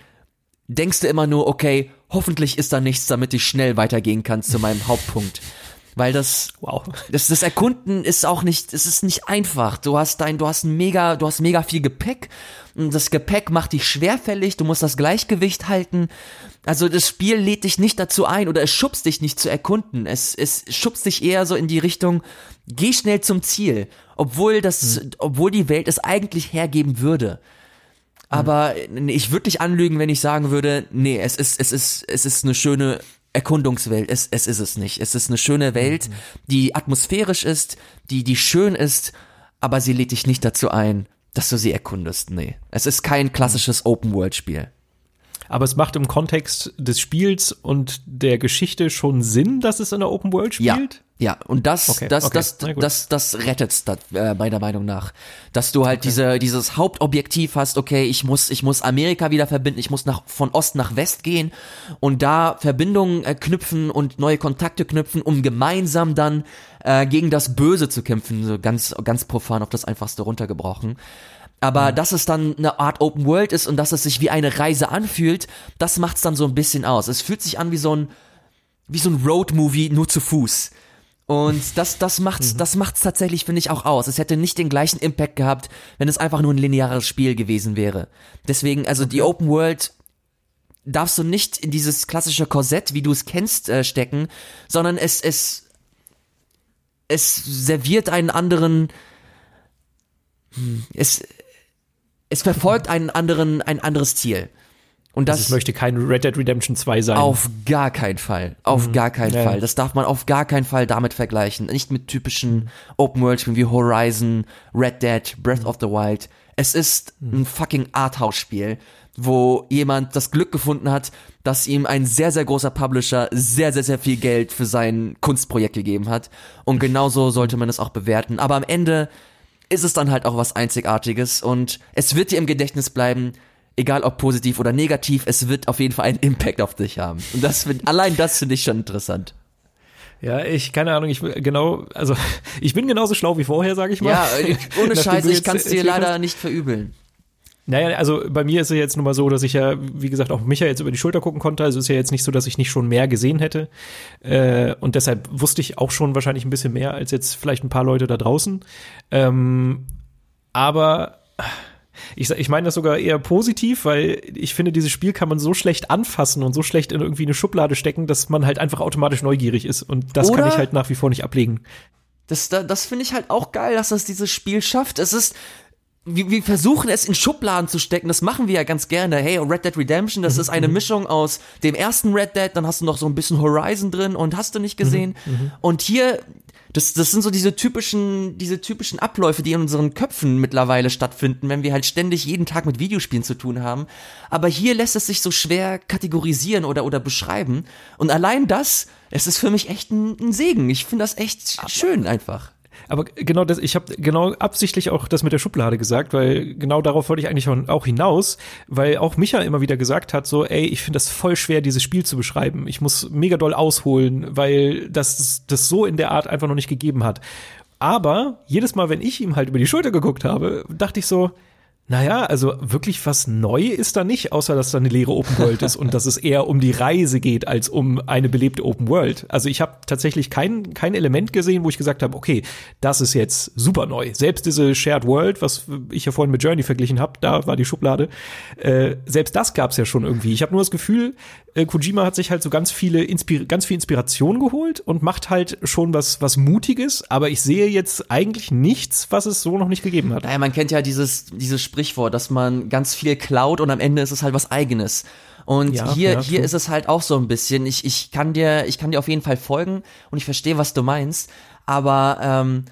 Speaker 2: denkst du immer nur, okay, hoffentlich ist da nichts, damit ich schnell weitergehen kann zu meinem Hauptpunkt. Weil das, wow. das, das Erkunden ist auch nicht, es ist nicht einfach. Du hast dein, du hast ein mega, du hast mega viel Gepäck. Und das Gepäck macht dich schwerfällig. Du musst das Gleichgewicht halten. Also das Spiel lädt dich nicht dazu ein oder es schubst dich nicht zu erkunden. Es, es schubst dich eher so in die Richtung, geh schnell zum Ziel. Obwohl das, hm. obwohl die Welt es eigentlich hergeben würde. Aber hm. ich würde dich anlügen, wenn ich sagen würde, nee, es ist, es ist, es ist eine schöne Erkundungswelt. Es, es ist es nicht. Es ist eine schöne Welt, mhm. die atmosphärisch ist, die, die schön ist, aber sie lädt dich nicht dazu ein, dass du sie erkundest. Nee. Es ist kein klassisches Open-World-Spiel
Speaker 1: aber es macht im Kontext des Spiels und der Geschichte schon Sinn, dass es in der Open World spielt?
Speaker 2: Ja. Ja, und das, okay, das, okay. das, das, das, rettet's das, äh, meiner Meinung nach, dass du halt okay. diese, dieses Hauptobjektiv hast. Okay, ich muss, ich muss Amerika wieder verbinden, ich muss nach von Ost nach West gehen und da Verbindungen äh, knüpfen und neue Kontakte knüpfen, um gemeinsam dann äh, gegen das Böse zu kämpfen. So ganz, ganz profan auf das Einfachste runtergebrochen. Aber mhm. dass es dann eine Art Open World ist und dass es sich wie eine Reise anfühlt, das macht's dann so ein bisschen aus. Es fühlt sich an wie so ein, wie so ein Road-Movie nur zu Fuß. Und das, das macht's, mhm. das macht's tatsächlich, finde ich, auch aus. Es hätte nicht den gleichen Impact gehabt, wenn es einfach nur ein lineares Spiel gewesen wäre. Deswegen, also die Open World darfst du nicht in dieses klassische Korsett, wie du es kennst, äh, stecken, sondern es, es, es serviert einen anderen, hm, es, es verfolgt einen anderen, ein anderes Ziel. Und das,
Speaker 1: also es möchte kein Red Dead Redemption 2 sein.
Speaker 2: Auf gar keinen Fall. Auf mhm. gar keinen ja. Fall. Das darf man auf gar keinen Fall damit vergleichen. Nicht mit typischen Open World Spielen wie Horizon, Red Dead, Breath mhm. of the Wild. Es ist mhm. ein fucking Arthouse-Spiel, wo jemand das Glück gefunden hat, dass ihm ein sehr, sehr großer Publisher sehr, sehr, sehr viel Geld für sein Kunstprojekt gegeben hat. Und genauso sollte man es auch bewerten. Aber am Ende ist es dann halt auch was Einzigartiges und es wird dir im Gedächtnis bleiben, egal ob positiv oder negativ, es wird auf jeden Fall einen Impact auf dich haben. Und das find, allein das finde ich schon interessant.
Speaker 1: Ja, ich, keine Ahnung, ich genau, also ich bin genauso schlau wie vorher, sage ich mal. Ja,
Speaker 2: ohne Scheiße, ich kann es dir leider nicht verübeln.
Speaker 1: Naja, also bei mir ist es jetzt nun mal so, dass ich ja, wie gesagt, auch Micha jetzt über die Schulter gucken konnte. Also ist ja jetzt nicht so, dass ich nicht schon mehr gesehen hätte. Äh, und deshalb wusste ich auch schon wahrscheinlich ein bisschen mehr als jetzt vielleicht ein paar Leute da draußen. Ähm, aber ich, ich meine das sogar eher positiv, weil ich finde, dieses Spiel kann man so schlecht anfassen und so schlecht in irgendwie eine Schublade stecken, dass man halt einfach automatisch neugierig ist. Und das Oder kann ich halt nach wie vor nicht ablegen.
Speaker 2: Das, das, das finde ich halt auch geil, dass das dieses Spiel schafft. Es ist, wir, wir versuchen es in Schubladen zu stecken, das machen wir ja ganz gerne. Hey, Red Dead Redemption, das mhm. ist eine mhm. Mischung aus dem ersten Red Dead, dann hast du noch so ein bisschen Horizon drin und hast du nicht gesehen. Mhm. mhm. Und hier, das, das sind so diese typischen, diese typischen Abläufe, die in unseren Köpfen mittlerweile stattfinden, wenn wir halt ständig jeden Tag mit Videospielen zu tun haben. Aber hier lässt es sich so schwer kategorisieren oder, oder beschreiben. Und allein das, es ist für mich echt ein, ein Segen. Ich finde das echt schön einfach.
Speaker 1: Aber genau das, ich habe genau absichtlich auch das mit der Schublade gesagt, weil genau darauf wollte ich eigentlich auch hinaus, weil auch Micha immer wieder gesagt hat, so, ey, ich finde das voll schwer, dieses Spiel zu beschreiben. Ich muss mega doll ausholen, weil das das so in der Art einfach noch nicht gegeben hat. Aber jedes Mal, wenn ich ihm halt über die Schulter geguckt habe, dachte ich so, naja, also wirklich was neu ist da nicht, außer dass da eine leere Open World ist und dass es eher um die Reise geht als um eine belebte Open World. Also ich habe tatsächlich kein, kein Element gesehen, wo ich gesagt habe, okay, das ist jetzt super neu. Selbst diese Shared World, was ich ja vorhin mit Journey verglichen habe, da war die Schublade, äh, selbst das gab's ja schon irgendwie. Ich habe nur das Gefühl, äh, Kojima hat sich halt so ganz viele Inspir ganz viel Inspiration geholt und macht halt schon was was mutiges, aber ich sehe jetzt eigentlich nichts, was es so noch nicht gegeben hat.
Speaker 2: Naja, man kennt ja dieses dieses Sprichwort, dass man ganz viel klaut und am Ende ist es halt was eigenes. Und ja, hier, ja, hier ist es halt auch so ein bisschen. Ich, ich kann dir, ich kann dir auf jeden Fall folgen und ich verstehe, was du meinst. Aber ähm,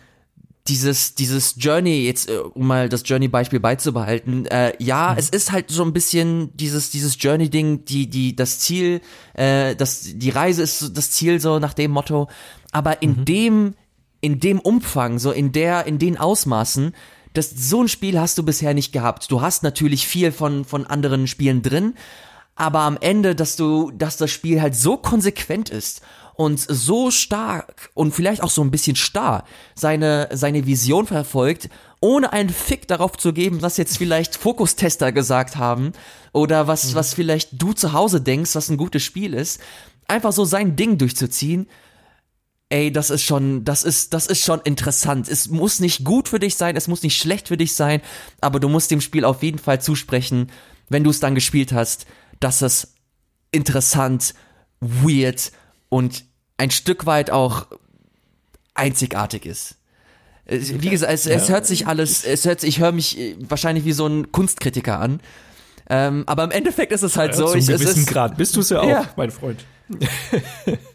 Speaker 2: dieses, dieses Journey, jetzt, äh, um mal das Journey-Beispiel beizubehalten, äh, ja, mhm. es ist halt so ein bisschen dieses, dieses Journey-Ding, die, die, das Ziel, äh, das, die Reise ist das Ziel, so nach dem Motto. Aber in mhm. dem, in dem Umfang, so in der, in den Ausmaßen, das, so ein Spiel hast du bisher nicht gehabt. Du hast natürlich viel von, von anderen Spielen drin, aber am Ende, dass du, dass das Spiel halt so konsequent ist und so stark und vielleicht auch so ein bisschen starr seine, seine Vision verfolgt, ohne einen Fick darauf zu geben, was jetzt vielleicht Fokustester gesagt haben oder was, mhm. was vielleicht du zu Hause denkst, was ein gutes Spiel ist. Einfach so sein Ding durchzuziehen ey, das ist schon, das ist, das ist schon interessant. Es muss nicht gut für dich sein, es muss nicht schlecht für dich sein, aber du musst dem Spiel auf jeden Fall zusprechen, wenn du es dann gespielt hast, dass es interessant, weird und ein Stück weit auch einzigartig ist. Wie gesagt, es, es hört sich alles, es hört sich, ich höre mich äh, wahrscheinlich wie so ein Kunstkritiker an. Ähm, aber im Endeffekt ist es halt ja, so.
Speaker 1: Zum
Speaker 2: ich,
Speaker 1: gewissen
Speaker 2: es ist,
Speaker 1: Grad bist du es ja auch, ja. mein Freund.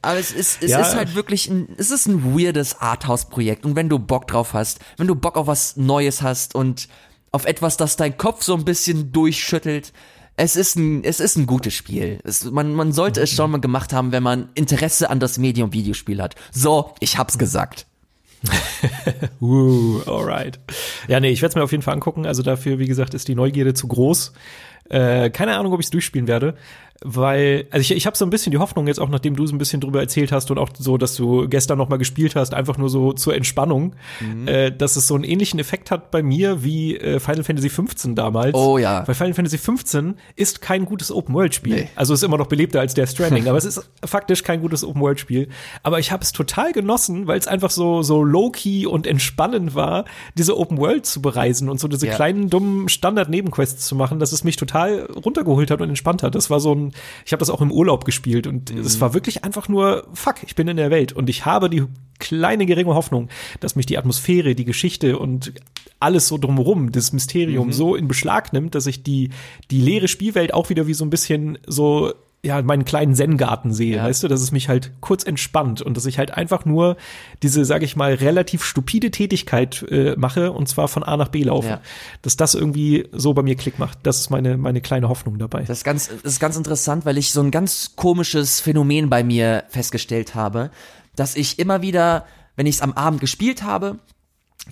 Speaker 2: Aber es ist, es ja. ist halt wirklich ein, es ist ein weirdes Arthouse-Projekt. Und wenn du Bock drauf hast, wenn du Bock auf was Neues hast und auf etwas, das dein Kopf so ein bisschen durchschüttelt, es ist ein, es ist ein gutes Spiel. Es, man, man sollte es schon mal gemacht haben, wenn man Interesse an das Medium Videospiel hat. So, ich hab's gesagt.
Speaker 1: uh, alright. Ja, nee, ich werde es mir auf jeden Fall angucken. Also dafür, wie gesagt, ist die Neugierde zu groß. Äh, keine Ahnung, ob ich es durchspielen werde weil, also ich, ich habe so ein bisschen die Hoffnung jetzt auch, nachdem du so ein bisschen drüber erzählt hast und auch so, dass du gestern noch mal gespielt hast, einfach nur so zur Entspannung, mhm. äh, dass es so einen ähnlichen Effekt hat bei mir wie äh, Final Fantasy 15 damals.
Speaker 2: Oh ja.
Speaker 1: Weil Final Fantasy 15 ist kein gutes Open-World-Spiel. Nee. Also ist immer noch belebter als der Stranding, aber es ist faktisch kein gutes Open-World-Spiel. Aber ich habe es total genossen, weil es einfach so, so low-key und entspannend war, diese Open-World zu bereisen und so diese ja. kleinen, dummen Standard-Nebenquests zu machen, dass es mich total runtergeholt hat und entspannt hat. Das war so ein ich habe das auch im Urlaub gespielt und mhm. es war wirklich einfach nur, fuck, ich bin in der Welt und ich habe die kleine geringe Hoffnung, dass mich die Atmosphäre, die Geschichte und alles so drumherum, das Mysterium mhm. so in Beschlag nimmt, dass ich die, die leere Spielwelt auch wieder wie so ein bisschen so ja, meinen kleinen Zen-Garten sehe, ja. weißt du, dass es mich halt kurz entspannt und dass ich halt einfach nur diese, sage ich mal, relativ stupide Tätigkeit äh, mache und zwar von A nach B laufe. Ja. Dass das irgendwie so bei mir Klick macht. Das ist meine, meine kleine Hoffnung dabei.
Speaker 2: Das ist ganz, das ist ganz interessant, weil ich so ein ganz komisches Phänomen bei mir festgestellt habe, dass ich immer wieder, wenn ich es am Abend gespielt habe,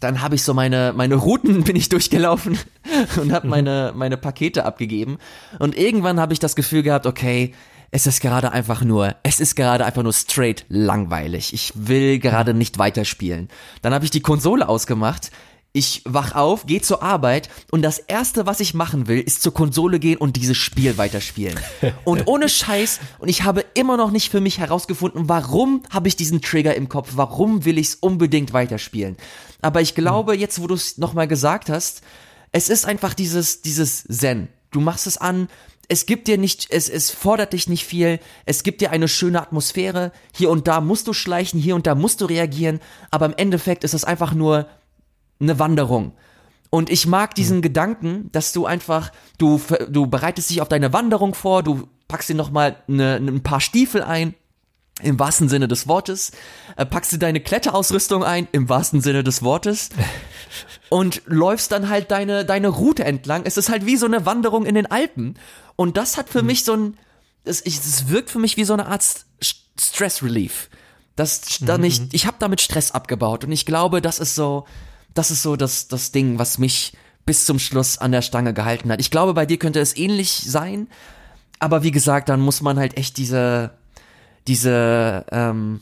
Speaker 2: dann habe ich so meine meine Routen bin ich durchgelaufen und habe mhm. meine meine Pakete abgegeben und irgendwann habe ich das Gefühl gehabt, okay, es ist gerade einfach nur, es ist gerade einfach nur straight langweilig. Ich will gerade nicht weiterspielen. Dann habe ich die Konsole ausgemacht, ich wach auf, gehe zur Arbeit und das erste, was ich machen will, ist zur Konsole gehen und dieses Spiel weiterspielen. Und ohne Scheiß, und ich habe immer noch nicht für mich herausgefunden, warum habe ich diesen Trigger im Kopf, warum will ich es unbedingt weiterspielen. Aber ich glaube, jetzt, wo du es nochmal gesagt hast, es ist einfach dieses, dieses Zen. Du machst es an, es gibt dir nicht, es, es fordert dich nicht viel, es gibt dir eine schöne Atmosphäre, hier und da musst du schleichen, hier und da musst du reagieren, aber im Endeffekt ist es einfach nur eine Wanderung. Und ich mag diesen mhm. Gedanken, dass du einfach, du, du bereitest dich auf deine Wanderung vor, du packst dir nochmal ne, ein paar Stiefel ein, im wahrsten Sinne des Wortes, äh, packst du deine Kletterausrüstung ein, im wahrsten Sinne des Wortes, und läufst dann halt deine, deine Route entlang. Es ist halt wie so eine Wanderung in den Alpen. Und das hat für mhm. mich so ein, es, es wirkt für mich wie so eine Art Stress Relief. Das, mhm. dann ich, ich habe damit Stress abgebaut und ich glaube, das ist so, das ist so das, das Ding, was mich bis zum Schluss an der Stange gehalten hat. Ich glaube, bei dir könnte es ähnlich sein, aber wie gesagt, dann muss man halt echt diese, diese, ähm,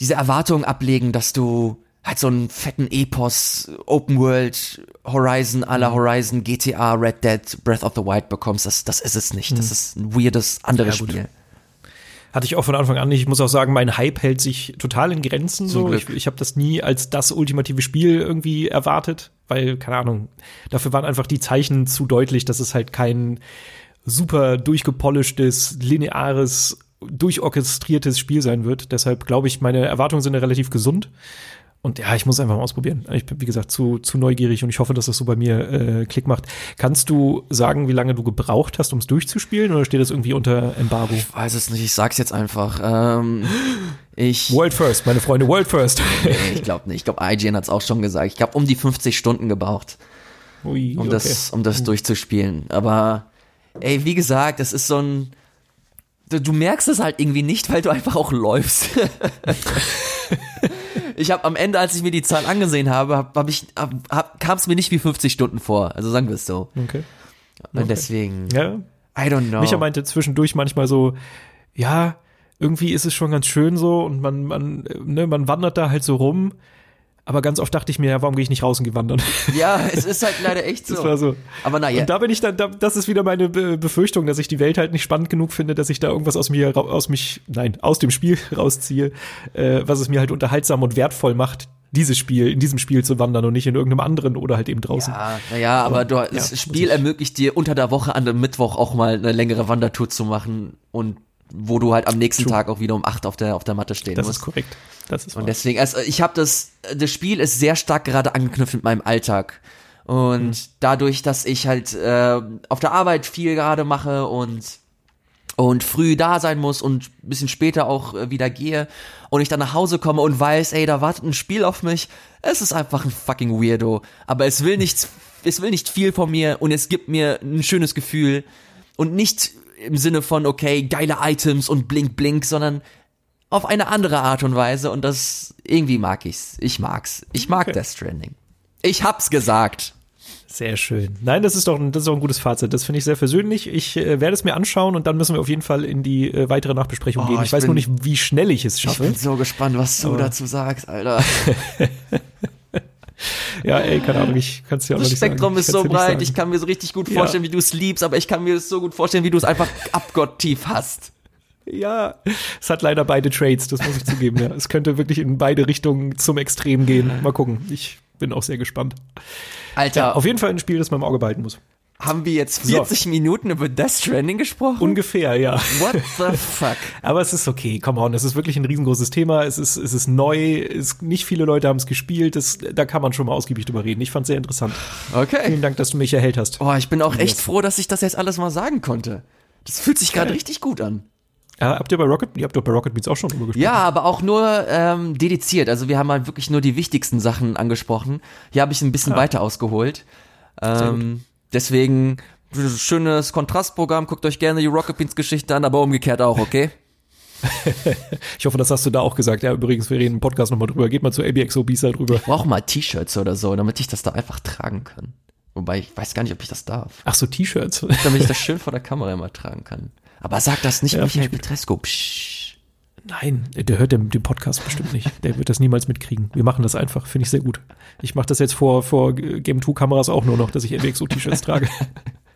Speaker 2: diese Erwartung ablegen, dass du halt so einen fetten Epos, Open World, Horizon, aller mhm. Horizon, GTA, Red Dead, Breath of the Wild bekommst. Das, das ist es nicht. Das mhm. ist ein weirdes anderes ja, Spiel.
Speaker 1: Hatte ich auch von Anfang an nicht. Ich muss auch sagen, mein Hype hält sich total in Grenzen. so. Ich, ich habe das nie als das ultimative Spiel irgendwie erwartet, weil, keine Ahnung, dafür waren einfach die Zeichen zu deutlich, dass es halt kein super durchgepolischtes, lineares, durchorchestriertes Spiel sein wird. Deshalb glaube ich, meine Erwartungen sind relativ gesund. Und ja, ich muss einfach mal ausprobieren. Ich bin, wie gesagt, zu, zu neugierig und ich hoffe, dass das so bei mir äh, Klick macht. Kannst du sagen, wie lange du gebraucht hast, um es durchzuspielen oder steht das irgendwie unter Embargo?
Speaker 2: Ich weiß es nicht, ich sag's jetzt einfach. Ähm, ich
Speaker 1: World First, meine Freunde, World First.
Speaker 2: ich glaube nicht. Ich glaube, IGN hat's auch schon gesagt. Ich habe um die 50 Stunden gebraucht, Ui, um okay. das, um das durchzuspielen. Aber ey, wie gesagt, das ist so ein du merkst es halt irgendwie nicht, weil du einfach auch läufst. ich habe am Ende, als ich mir die Zahl angesehen habe, hab, hab ich, hab, hab, kam es mir nicht wie 50 Stunden vor. Also sagen wir es so.
Speaker 1: Okay.
Speaker 2: Und okay. deswegen.
Speaker 1: Ja. I don't know. Micha meinte zwischendurch manchmal so, ja, irgendwie ist es schon ganz schön so und man, man, ne, man wandert da halt so rum aber ganz oft dachte ich mir, ja, warum gehe ich nicht raus und gehe wandern?
Speaker 2: Ja, es ist halt leider echt so.
Speaker 1: Das war so.
Speaker 2: Aber naja.
Speaker 1: Und da bin ich dann, da, das ist wieder meine Befürchtung, dass ich die Welt halt nicht spannend genug finde, dass ich da irgendwas aus mir, aus mich, nein, aus dem Spiel rausziehe, äh, was es mir halt unterhaltsam und wertvoll macht, dieses Spiel, in diesem Spiel zu wandern und nicht in irgendeinem anderen oder halt eben draußen.
Speaker 2: Ja, naja, aber, aber du, das ja, Spiel ermöglicht dir unter der Woche an dem Mittwoch auch mal eine längere Wandertour zu machen und wo du halt am nächsten True. Tag auch wieder um acht auf der auf der Matte stehen
Speaker 1: das
Speaker 2: musst.
Speaker 1: Das ist korrekt. Das ist
Speaker 2: und deswegen, also ich habe das, das Spiel ist sehr stark gerade angeknüpft mit meinem Alltag. Und mhm. dadurch, dass ich halt äh, auf der Arbeit viel gerade mache und und früh da sein muss und bisschen später auch äh, wieder gehe und ich dann nach Hause komme und weiß, ey, da wartet ein Spiel auf mich. Es ist einfach ein fucking Weirdo, aber es will nichts, es will nicht viel von mir und es gibt mir ein schönes Gefühl und nicht im Sinne von, okay, geile Items und blink blink, sondern auf eine andere Art und Weise und das irgendwie mag ich's. Ich mag's. Ich mag okay. Death Stranding. Ich hab's gesagt.
Speaker 1: Sehr schön. Nein, das ist doch ein, das ist doch ein gutes Fazit. Das finde ich sehr versöhnlich. Ich äh, werde es mir anschauen und dann müssen wir auf jeden Fall in die äh, weitere Nachbesprechung oh, gehen. Ich, ich weiß bin, nur nicht, wie schnell ich es schaffe.
Speaker 2: Ich bin so gespannt, was du Aber dazu sagst, Alter.
Speaker 1: ja, ey, keine Ahnung, ich kann es ja auch
Speaker 2: das
Speaker 1: nicht
Speaker 2: Spektrum sagen. ist so breit, ich kann mir so richtig gut vorstellen, ja. wie du es liebst, aber ich kann mir so gut vorstellen, wie du es einfach abgotttief hast.
Speaker 1: Ja, es hat leider beide Trades, das muss ich zugeben. Ja. Es könnte wirklich in beide Richtungen zum Extrem gehen. Mal gucken. Ich bin auch sehr gespannt.
Speaker 2: Alter.
Speaker 1: Ja, auf jeden Fall ein Spiel, das man im Auge behalten muss.
Speaker 2: Haben wir jetzt 40 so. Minuten über Death Stranding gesprochen?
Speaker 1: Ungefähr, ja.
Speaker 2: What the fuck?
Speaker 1: Aber es ist okay, come on, es ist wirklich ein riesengroßes Thema, es ist, es ist neu, es, nicht viele Leute haben es gespielt, das, da kann man schon mal ausgiebig drüber reden. Ich fand es sehr interessant.
Speaker 2: Okay.
Speaker 1: Vielen Dank, dass du mich erhellt hast.
Speaker 2: Oh, ich bin auch echt froh, dass ich das jetzt alles mal sagen konnte. Das fühlt sich gerade richtig gut an.
Speaker 1: Ja, habt ihr bei Rocket, ihr habt doch bei Rocket Beats auch schon drüber gesprochen.
Speaker 2: Ja, aber auch nur ähm, dediziert. Also wir haben halt wirklich nur die wichtigsten Sachen angesprochen. Hier habe ich ein bisschen ah. weiter ausgeholt. Ähm, deswegen schönes Kontrastprogramm. Guckt euch gerne die Rocket Beans Geschichte an, aber umgekehrt auch, okay?
Speaker 1: ich hoffe, das hast du da auch gesagt. Ja, übrigens, wir reden im Podcast nochmal drüber. Geht mal zu ABXOBs da drüber.
Speaker 2: Ich brauche mal T-Shirts oder so, damit ich das da einfach tragen kann. Wobei, ich weiß gar nicht, ob ich das darf.
Speaker 1: Ach so, T-Shirts.
Speaker 2: damit ich das schön vor der Kamera immer tragen kann. Aber sag das nicht ja, Michael Petresco. Psch.
Speaker 1: Nein, der hört den, den, Podcast bestimmt nicht. Der wird das niemals mitkriegen. Wir machen das einfach, finde ich sehr gut. Ich mache das jetzt vor, vor Game 2 Kameras auch nur noch, dass ich ABXO T-Shirts trage.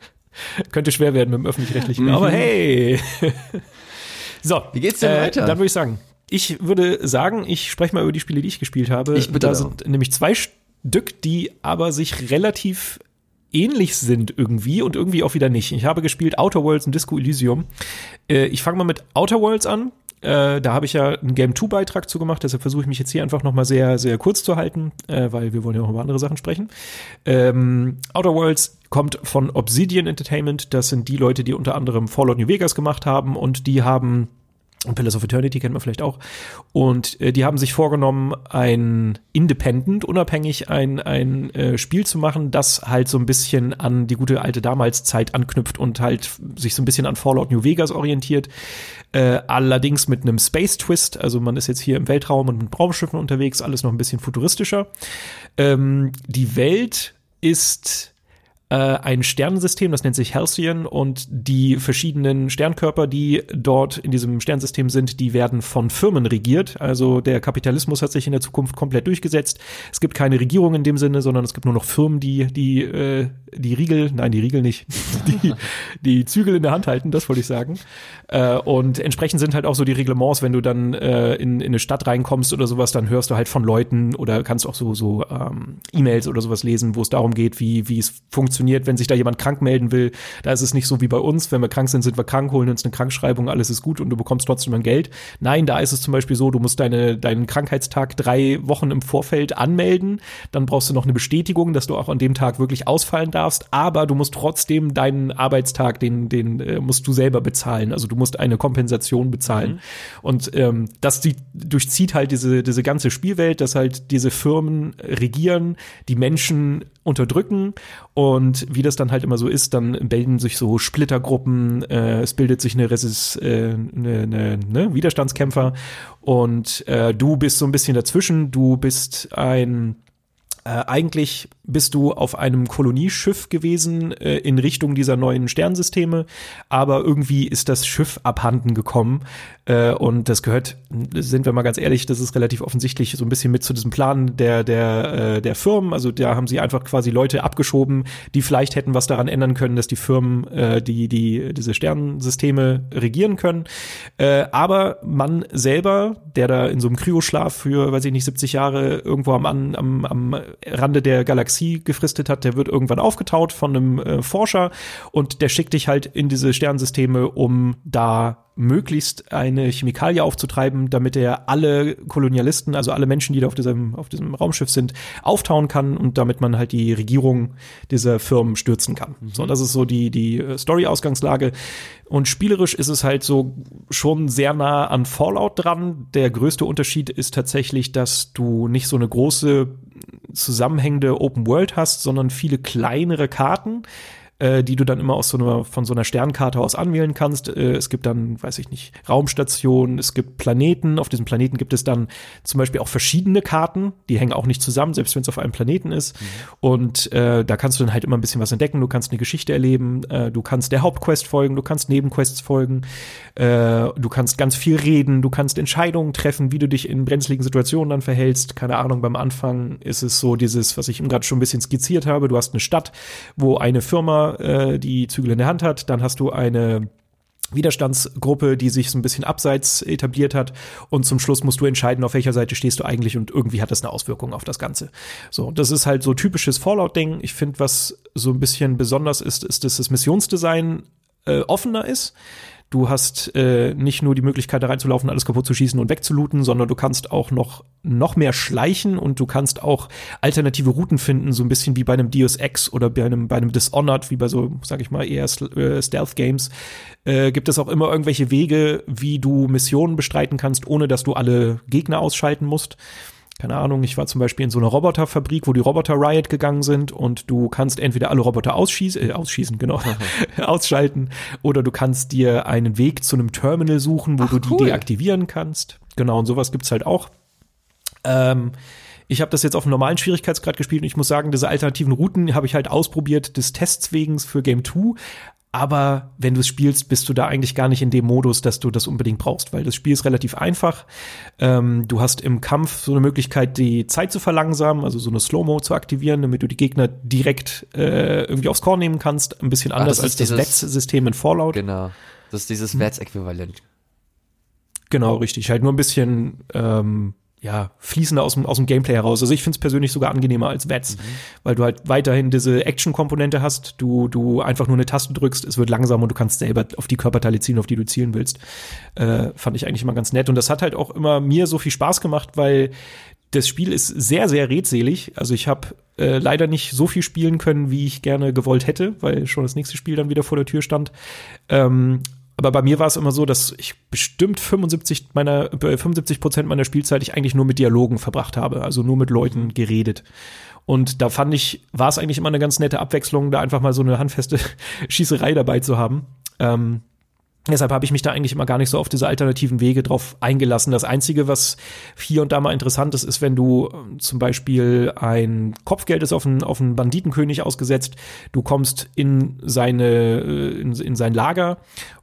Speaker 1: Könnte schwer werden mit dem öffentlich-rechtlichen, mhm. aber hey. so,
Speaker 2: wie geht's denn äh, weiter?
Speaker 1: Dann würde ich sagen, ich würde sagen, ich spreche mal über die Spiele, die ich gespielt habe.
Speaker 2: Ich bitte
Speaker 1: da sind nämlich zwei Stück, die aber sich relativ ähnlich sind irgendwie und irgendwie auch wieder nicht. Ich habe gespielt Outer Worlds und Disco Elysium. Äh, ich fange mal mit Outer Worlds an. Äh, da habe ich ja einen Game 2 Beitrag zu gemacht, deshalb versuche ich mich jetzt hier einfach nochmal sehr, sehr kurz zu halten, äh, weil wir wollen ja auch über andere Sachen sprechen. Ähm, Outer Worlds kommt von Obsidian Entertainment, das sind die Leute, die unter anderem Fallout New Vegas gemacht haben und die haben und Pillars of Eternity kennt man vielleicht auch. Und äh, die haben sich vorgenommen, ein Independent, unabhängig ein, ein äh, Spiel zu machen, das halt so ein bisschen an die gute alte damals Zeit anknüpft und halt sich so ein bisschen an Fallout New Vegas orientiert. Äh, allerdings mit einem Space Twist. Also man ist jetzt hier im Weltraum und mit Raumschiffen unterwegs, alles noch ein bisschen futuristischer. Ähm, die Welt ist ein Sternensystem, das nennt sich Halcyon und die verschiedenen Sternkörper, die dort in diesem Sternsystem sind, die werden von Firmen regiert. Also der Kapitalismus hat sich in der Zukunft komplett durchgesetzt. Es gibt keine Regierung in dem Sinne, sondern es gibt nur noch Firmen, die die äh, die Riegel, nein, die Riegel nicht, die die Zügel in der Hand halten, das wollte ich sagen. Äh, und entsprechend sind halt auch so die Reglements, wenn du dann äh, in, in eine Stadt reinkommst oder sowas, dann hörst du halt von Leuten oder kannst auch so so ähm, E-Mails oder sowas lesen, wo es darum geht, wie wie es funktioniert funktioniert, wenn sich da jemand krank melden will. Da ist es nicht so wie bei uns, wenn wir krank sind, sind wir krank, holen uns eine Krankschreibung, alles ist gut und du bekommst trotzdem ein Geld. Nein, da ist es zum Beispiel so, du musst deine, deinen Krankheitstag drei Wochen im Vorfeld anmelden. Dann brauchst du noch eine Bestätigung, dass du auch an dem Tag wirklich ausfallen darfst. Aber du musst trotzdem deinen Arbeitstag, den, den äh, musst du selber bezahlen. Also du musst eine Kompensation bezahlen. Mhm. Und ähm, das die, durchzieht halt diese, diese ganze Spielwelt, dass halt diese Firmen regieren, die Menschen unterdrücken und wie das dann halt immer so ist, dann bilden sich so Splittergruppen, äh, es bildet sich eine, Resist, äh, eine, eine ne, Widerstandskämpfer. Und äh, du bist so ein bisschen dazwischen, du bist ein äh, eigentlich bist du auf einem Kolonieschiff gewesen äh, in Richtung dieser neuen Sternsysteme, aber irgendwie ist das Schiff abhanden gekommen äh, und das gehört, sind wir mal ganz ehrlich, das ist relativ offensichtlich so ein bisschen mit zu diesem Plan der der äh, der Firmen. Also da haben sie einfach quasi Leute abgeschoben, die vielleicht hätten was daran ändern können, dass die Firmen äh, die die diese Sternensysteme regieren können. Äh, aber man selber, der da in so einem Kryoschlaf für, weiß ich nicht, 70 Jahre irgendwo am am, am Rande der Galaxie gefristet hat, der wird irgendwann aufgetaut von einem äh, Forscher und der schickt dich halt in diese Sternsysteme, um da möglichst eine Chemikalie aufzutreiben, damit er alle Kolonialisten, also alle Menschen, die da auf diesem, auf diesem Raumschiff sind, auftauen kann und damit man halt die Regierung dieser Firmen stürzen kann. Mhm. So, das ist so die, die äh, Story-Ausgangslage. Und spielerisch ist es halt so schon sehr nah an Fallout dran. Der größte Unterschied ist tatsächlich, dass du nicht so eine große zusammenhängende Open World hast, sondern viele kleinere Karten äh, die du dann immer aus so einer, von so einer Sternkarte aus anwählen kannst. Äh, es gibt dann, weiß ich nicht, Raumstationen, es gibt Planeten. Auf diesem Planeten gibt es dann zum Beispiel auch verschiedene Karten, die hängen auch nicht zusammen, selbst wenn es auf einem Planeten ist. Mhm. Und äh, da kannst du dann halt immer ein bisschen was entdecken. Du kannst eine Geschichte erleben, äh, du kannst der Hauptquest folgen, du kannst Nebenquests folgen, äh, du kannst ganz viel reden, du kannst Entscheidungen treffen, wie du dich in brenzligen Situationen dann verhältst. Keine Ahnung, beim Anfang ist es so dieses, was ich eben gerade schon ein bisschen skizziert habe. Du hast eine Stadt, wo eine Firma äh, die Zügel in der Hand hat. Dann hast du eine Widerstandsgruppe, die sich so ein bisschen abseits etabliert hat. Und zum Schluss musst du entscheiden, auf welcher Seite stehst du eigentlich und irgendwie hat das eine Auswirkung auf das Ganze. So, das ist halt so typisches Fallout-Ding. Ich finde, was so ein bisschen besonders ist, ist, dass das Missionsdesign äh, offener ist. Du hast äh, nicht nur die Möglichkeit, da reinzulaufen, alles kaputt zu schießen und wegzulooten, sondern du kannst auch noch, noch mehr schleichen und du kannst auch alternative Routen finden, so ein bisschen wie bei einem Deus Ex oder bei einem, bei einem Dishonored, wie bei so, sag ich mal, eher äh, Stealth-Games, äh, gibt es auch immer irgendwelche Wege, wie du Missionen bestreiten kannst, ohne dass du alle Gegner ausschalten musst keine Ahnung, ich war zum Beispiel in so einer Roboterfabrik, wo die Roboter Riot gegangen sind und du kannst entweder alle Roboter ausschießen, äh, ausschießen, genau, ausschalten, oder du kannst dir einen Weg zu einem Terminal suchen, wo Ach, du die cool. deaktivieren kannst. Genau, und sowas gibt's halt auch. Ähm, ich habe das jetzt auf einem normalen Schwierigkeitsgrad gespielt und ich muss sagen, diese alternativen Routen habe ich halt ausprobiert des Tests wegen für Game 2, aber wenn du es spielst, bist du da eigentlich gar nicht in dem Modus, dass du das unbedingt brauchst, weil das Spiel ist relativ einfach. Ähm, du hast im Kampf so eine Möglichkeit, die Zeit zu verlangsamen, also so eine Slow-Mo zu aktivieren, damit du die Gegner direkt äh, irgendwie aufs Korn nehmen kannst. Ein bisschen anders Ach, das als das Wetz-System in Fallout.
Speaker 2: Genau. Das ist dieses hm. Wetz-Äquivalent.
Speaker 1: Genau, richtig. Halt nur ein bisschen ähm, ja, fließender aus dem, aus dem Gameplay heraus. Also ich finde es persönlich sogar angenehmer als Vets, mhm. weil du halt weiterhin diese Action-Komponente hast, du, du einfach nur eine Taste drückst, es wird langsam und du kannst selber auf die Körperteile zielen, auf die du zielen willst. Äh, fand ich eigentlich immer ganz nett. Und das hat halt auch immer mir so viel Spaß gemacht, weil das Spiel ist sehr, sehr redselig. Also ich habe äh, leider nicht so viel spielen können, wie ich gerne gewollt hätte, weil schon das nächste Spiel dann wieder vor der Tür stand. Ähm, aber bei mir war es immer so, dass ich bestimmt 75 meiner 75 äh, Prozent meiner Spielzeit ich eigentlich nur mit Dialogen verbracht habe, also nur mit Leuten geredet. Und da fand ich, war es eigentlich immer eine ganz nette Abwechslung, da einfach mal so eine handfeste Schießerei dabei zu haben. Ähm, Deshalb habe ich mich da eigentlich immer gar nicht so auf diese alternativen Wege drauf eingelassen. Das Einzige, was hier und da mal interessant ist, ist, wenn du ähm, zum Beispiel ein Kopfgeld ist auf einen, auf einen Banditenkönig ausgesetzt, du kommst in seine, äh, in, in sein Lager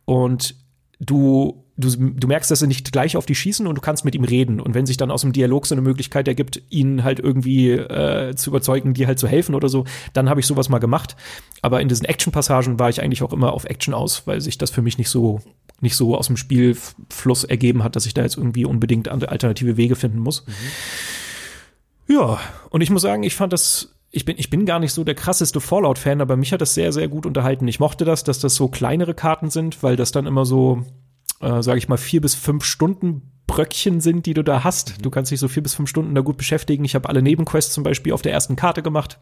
Speaker 1: und du du, du merkst, dass sie nicht gleich auf die schießen und du kannst mit ihm reden. Und wenn sich dann aus dem Dialog so eine Möglichkeit ergibt, ihn halt irgendwie äh, zu überzeugen, dir halt zu helfen oder so, dann habe ich sowas mal gemacht. Aber in diesen Action-Passagen war ich eigentlich auch immer auf Action aus, weil sich das für mich nicht so nicht so aus dem Spielfluss ergeben hat, dass ich da jetzt irgendwie unbedingt alternative Wege finden muss. Mhm. Ja, und ich muss sagen, ich fand das ich bin, ich bin gar nicht so der krasseste Fallout-Fan, aber mich hat das sehr, sehr gut unterhalten. Ich mochte das, dass das so kleinere Karten sind, weil das dann immer so, äh, sage ich mal, vier bis fünf Stunden Bröckchen sind, die du da hast. Du kannst dich so vier bis fünf Stunden da gut beschäftigen. Ich habe alle Nebenquests zum Beispiel auf der ersten Karte gemacht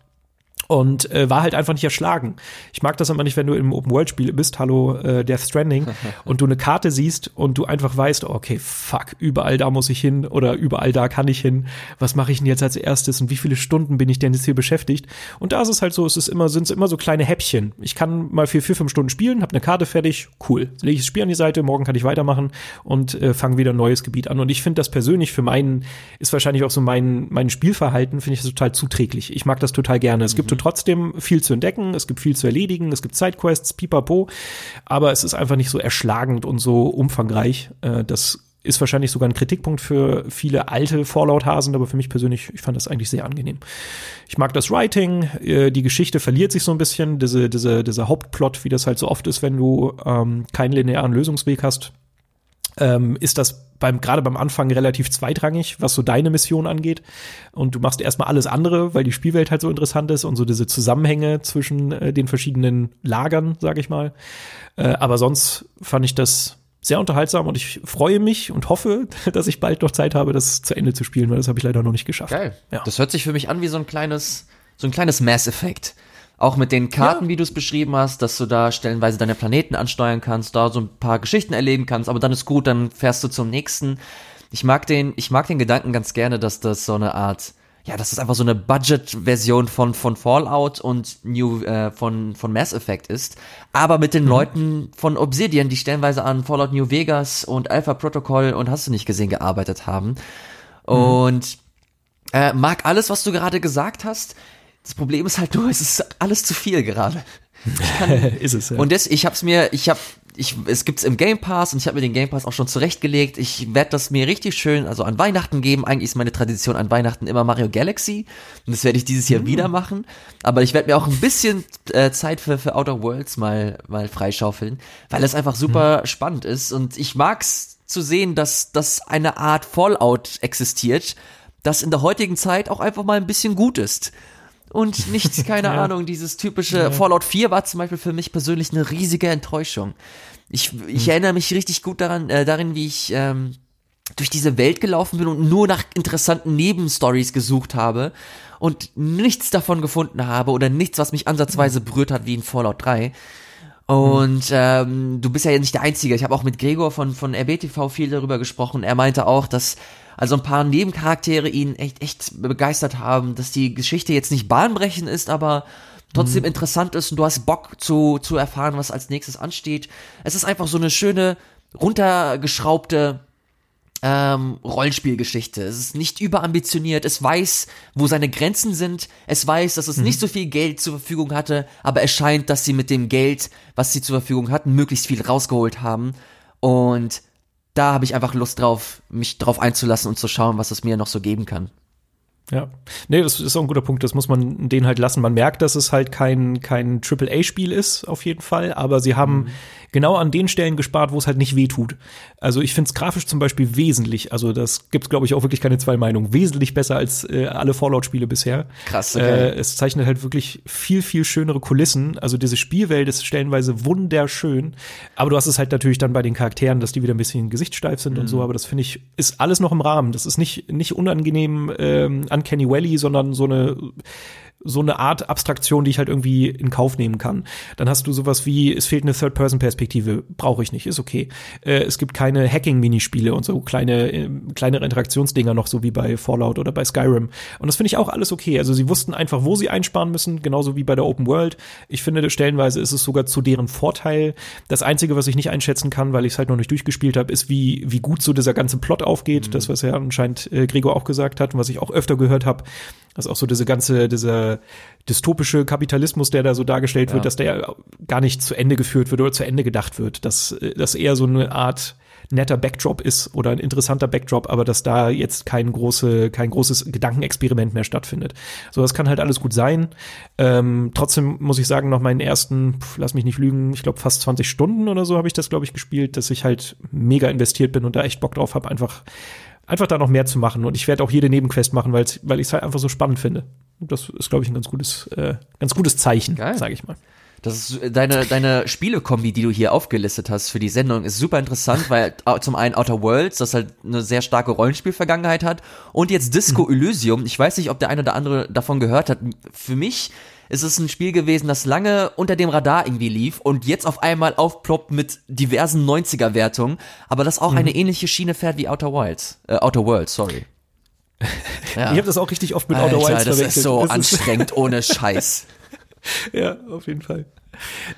Speaker 1: und äh, war halt einfach nicht erschlagen. Ich mag das immer nicht, wenn du im Open-World-Spiel bist, hallo äh, Death Stranding, und du eine Karte siehst und du einfach weißt, okay, fuck, überall da muss ich hin oder überall da kann ich hin. Was mache ich denn jetzt als erstes und wie viele Stunden bin ich denn jetzt hier beschäftigt? Und da ist es halt so, es ist immer, sind es immer so kleine Häppchen. Ich kann mal für vier, fünf Stunden spielen, habe eine Karte fertig, cool. Lege ich das Spiel an die Seite, morgen kann ich weitermachen und äh, fange wieder ein neues Gebiet an. Und ich finde das persönlich für meinen, ist wahrscheinlich auch so mein, mein Spielverhalten, finde ich das total zuträglich. Ich mag das total gerne. Es mhm. Trotzdem viel zu entdecken, es gibt viel zu erledigen, es gibt Sidequests, pipapo, aber es ist einfach nicht so erschlagend und so umfangreich. Äh, das ist wahrscheinlich sogar ein Kritikpunkt für viele alte Fallout-Hasen, aber für mich persönlich, ich fand das eigentlich sehr angenehm. Ich mag das Writing, äh, die Geschichte verliert sich so ein bisschen, diese, diese, dieser Hauptplot, wie das halt so oft ist, wenn du ähm, keinen linearen Lösungsweg hast, ähm, ist das beim, gerade beim Anfang relativ zweitrangig, was so deine Mission angeht. Und du machst erstmal alles andere, weil die Spielwelt halt so interessant ist und so diese Zusammenhänge zwischen äh, den verschiedenen Lagern, sag ich mal. Äh, aber sonst fand ich das sehr unterhaltsam und ich freue mich und hoffe, dass ich bald noch Zeit habe, das zu Ende zu spielen, weil das habe ich leider noch nicht geschafft.
Speaker 2: Geil. Ja. Das hört sich für mich an wie so ein kleines, so ein kleines Mass Effect. Auch mit den Karten, ja. wie du es beschrieben hast, dass du da stellenweise deine Planeten ansteuern kannst, da so ein paar Geschichten erleben kannst, aber dann ist gut, dann fährst du zum nächsten. Ich mag den, ich mag den Gedanken ganz gerne, dass das so eine Art, ja, dass das einfach so eine Budget-Version von, von Fallout und New, äh, von, von Mass Effect ist. Aber mit den mhm. Leuten von Obsidian, die stellenweise an Fallout New Vegas und Alpha Protocol und hast du nicht gesehen gearbeitet haben. Mhm. Und äh, mag alles, was du gerade gesagt hast. Das Problem ist halt nur, es ist alles zu viel gerade. ist es ja. Und das, ich hab's mir, ich hab, ich, es gibt's im Game Pass und ich habe mir den Game Pass auch schon zurechtgelegt. Ich werde das mir richtig schön, also an Weihnachten geben. Eigentlich ist meine Tradition an Weihnachten immer Mario Galaxy und das werde ich dieses Jahr mhm. wieder machen. Aber ich werde mir auch ein bisschen äh, Zeit für, für Outer Worlds mal mal freischaufeln, weil es einfach super mhm. spannend ist und ich mag's zu sehen, dass dass eine Art Fallout existiert, das in der heutigen Zeit auch einfach mal ein bisschen gut ist und nicht, keine ja. Ahnung, dieses typische ja. Fallout 4 war zum Beispiel für mich persönlich eine riesige Enttäuschung. Ich, ich hm. erinnere mich richtig gut daran, äh, darin, wie ich ähm, durch diese Welt gelaufen bin und nur nach interessanten Nebenstories gesucht habe und nichts davon gefunden habe oder nichts, was mich ansatzweise hm. berührt hat wie in Fallout 3. Und ähm, du bist ja nicht der Einzige. Ich habe auch mit Gregor von, von RBTV viel darüber gesprochen. Er meinte auch, dass also ein paar Nebencharaktere ihn echt, echt begeistert haben, dass die Geschichte jetzt nicht bahnbrechend ist, aber trotzdem mhm. interessant ist und du hast Bock zu, zu erfahren, was als nächstes ansteht. Es ist einfach so eine schöne, runtergeschraubte ähm, Rollenspielgeschichte. Es ist nicht überambitioniert, es weiß, wo seine Grenzen sind, es weiß, dass es mhm. nicht so viel Geld zur Verfügung hatte, aber es scheint, dass sie mit dem Geld, was sie zur Verfügung hatten, möglichst viel rausgeholt haben. Und da habe ich einfach Lust drauf, mich drauf einzulassen und zu schauen, was es mir noch so geben kann.
Speaker 1: Ja, nee, das ist auch ein guter Punkt. Das muss man denen halt lassen. Man merkt, dass es halt kein kein Triple A Spiel ist auf jeden Fall, aber sie haben mhm genau an den Stellen gespart, wo es halt nicht weh tut. Also ich finde es grafisch zum Beispiel wesentlich, also das gibt glaube ich auch wirklich keine zwei Meinungen, wesentlich besser als äh, alle Fallout-Spiele bisher.
Speaker 2: Krass, okay.
Speaker 1: Äh, es zeichnet halt wirklich viel, viel schönere Kulissen. Also diese Spielwelt ist stellenweise wunderschön, aber du hast es halt natürlich dann bei den Charakteren, dass die wieder ein bisschen gesichtssteif sind mhm. und so, mhm. aber das finde ich, ist alles noch im Rahmen. Das ist nicht, nicht unangenehm ähm, Uncanny Valley, sondern so eine so eine Art Abstraktion, die ich halt irgendwie in Kauf nehmen kann. Dann hast du sowas wie, es fehlt eine Third-Person-Perspektive, brauche ich nicht, ist okay. Äh, es gibt keine Hacking-Minispiele und so kleine, äh, kleinere Interaktionsdinger noch, so wie bei Fallout oder bei Skyrim. Und das finde ich auch alles okay. Also sie wussten einfach, wo sie einsparen müssen, genauso wie bei der Open World. Ich finde, stellenweise ist es sogar zu deren Vorteil. Das Einzige, was ich nicht einschätzen kann, weil ich es halt noch nicht durchgespielt habe, ist, wie, wie gut so dieser ganze Plot aufgeht. Mhm. Das, was ja anscheinend äh, Gregor auch gesagt hat und was ich auch öfter gehört habe, das ist auch so diese ganze, dieser dystopische Kapitalismus, der da so dargestellt ja. wird, dass der gar nicht zu Ende geführt wird oder zu Ende gedacht wird. Dass das eher so eine Art netter Backdrop ist oder ein interessanter Backdrop, aber dass da jetzt kein große, kein großes Gedankenexperiment mehr stattfindet. So, das kann halt alles gut sein. Ähm, trotzdem muss ich sagen, noch meinen ersten, pf, lass mich nicht lügen, ich glaube fast 20 Stunden oder so habe ich das, glaube ich, gespielt, dass ich halt mega investiert bin und da echt Bock drauf habe, einfach einfach da noch mehr zu machen. Und ich werde auch jede Nebenquest machen, weil ich es halt einfach so spannend finde. Und das ist, glaube ich, ein ganz gutes, äh, ganz gutes Zeichen, sage ich mal.
Speaker 2: Das ist äh, deine, deine Spielekombi, die du hier aufgelistet hast für die Sendung, ist super interessant, weil zum einen Outer Worlds, das halt eine sehr starke Rollenspielvergangenheit hat, und jetzt Disco. Elysium. Ich weiß nicht, ob der eine oder andere davon gehört hat. Für mich ist es ein Spiel gewesen, das lange unter dem Radar irgendwie lief und jetzt auf einmal aufploppt mit diversen 90er-Wertungen, aber das auch mhm. eine ähnliche Schiene fährt wie Outer Wilds. Äh, Outer Worlds, sorry.
Speaker 1: Ja. Ich habe das auch richtig oft mit
Speaker 2: Alter,
Speaker 1: Outer Wilds
Speaker 2: das verwechselt. ist so das anstrengend, ohne Scheiß.
Speaker 1: ja, auf jeden Fall.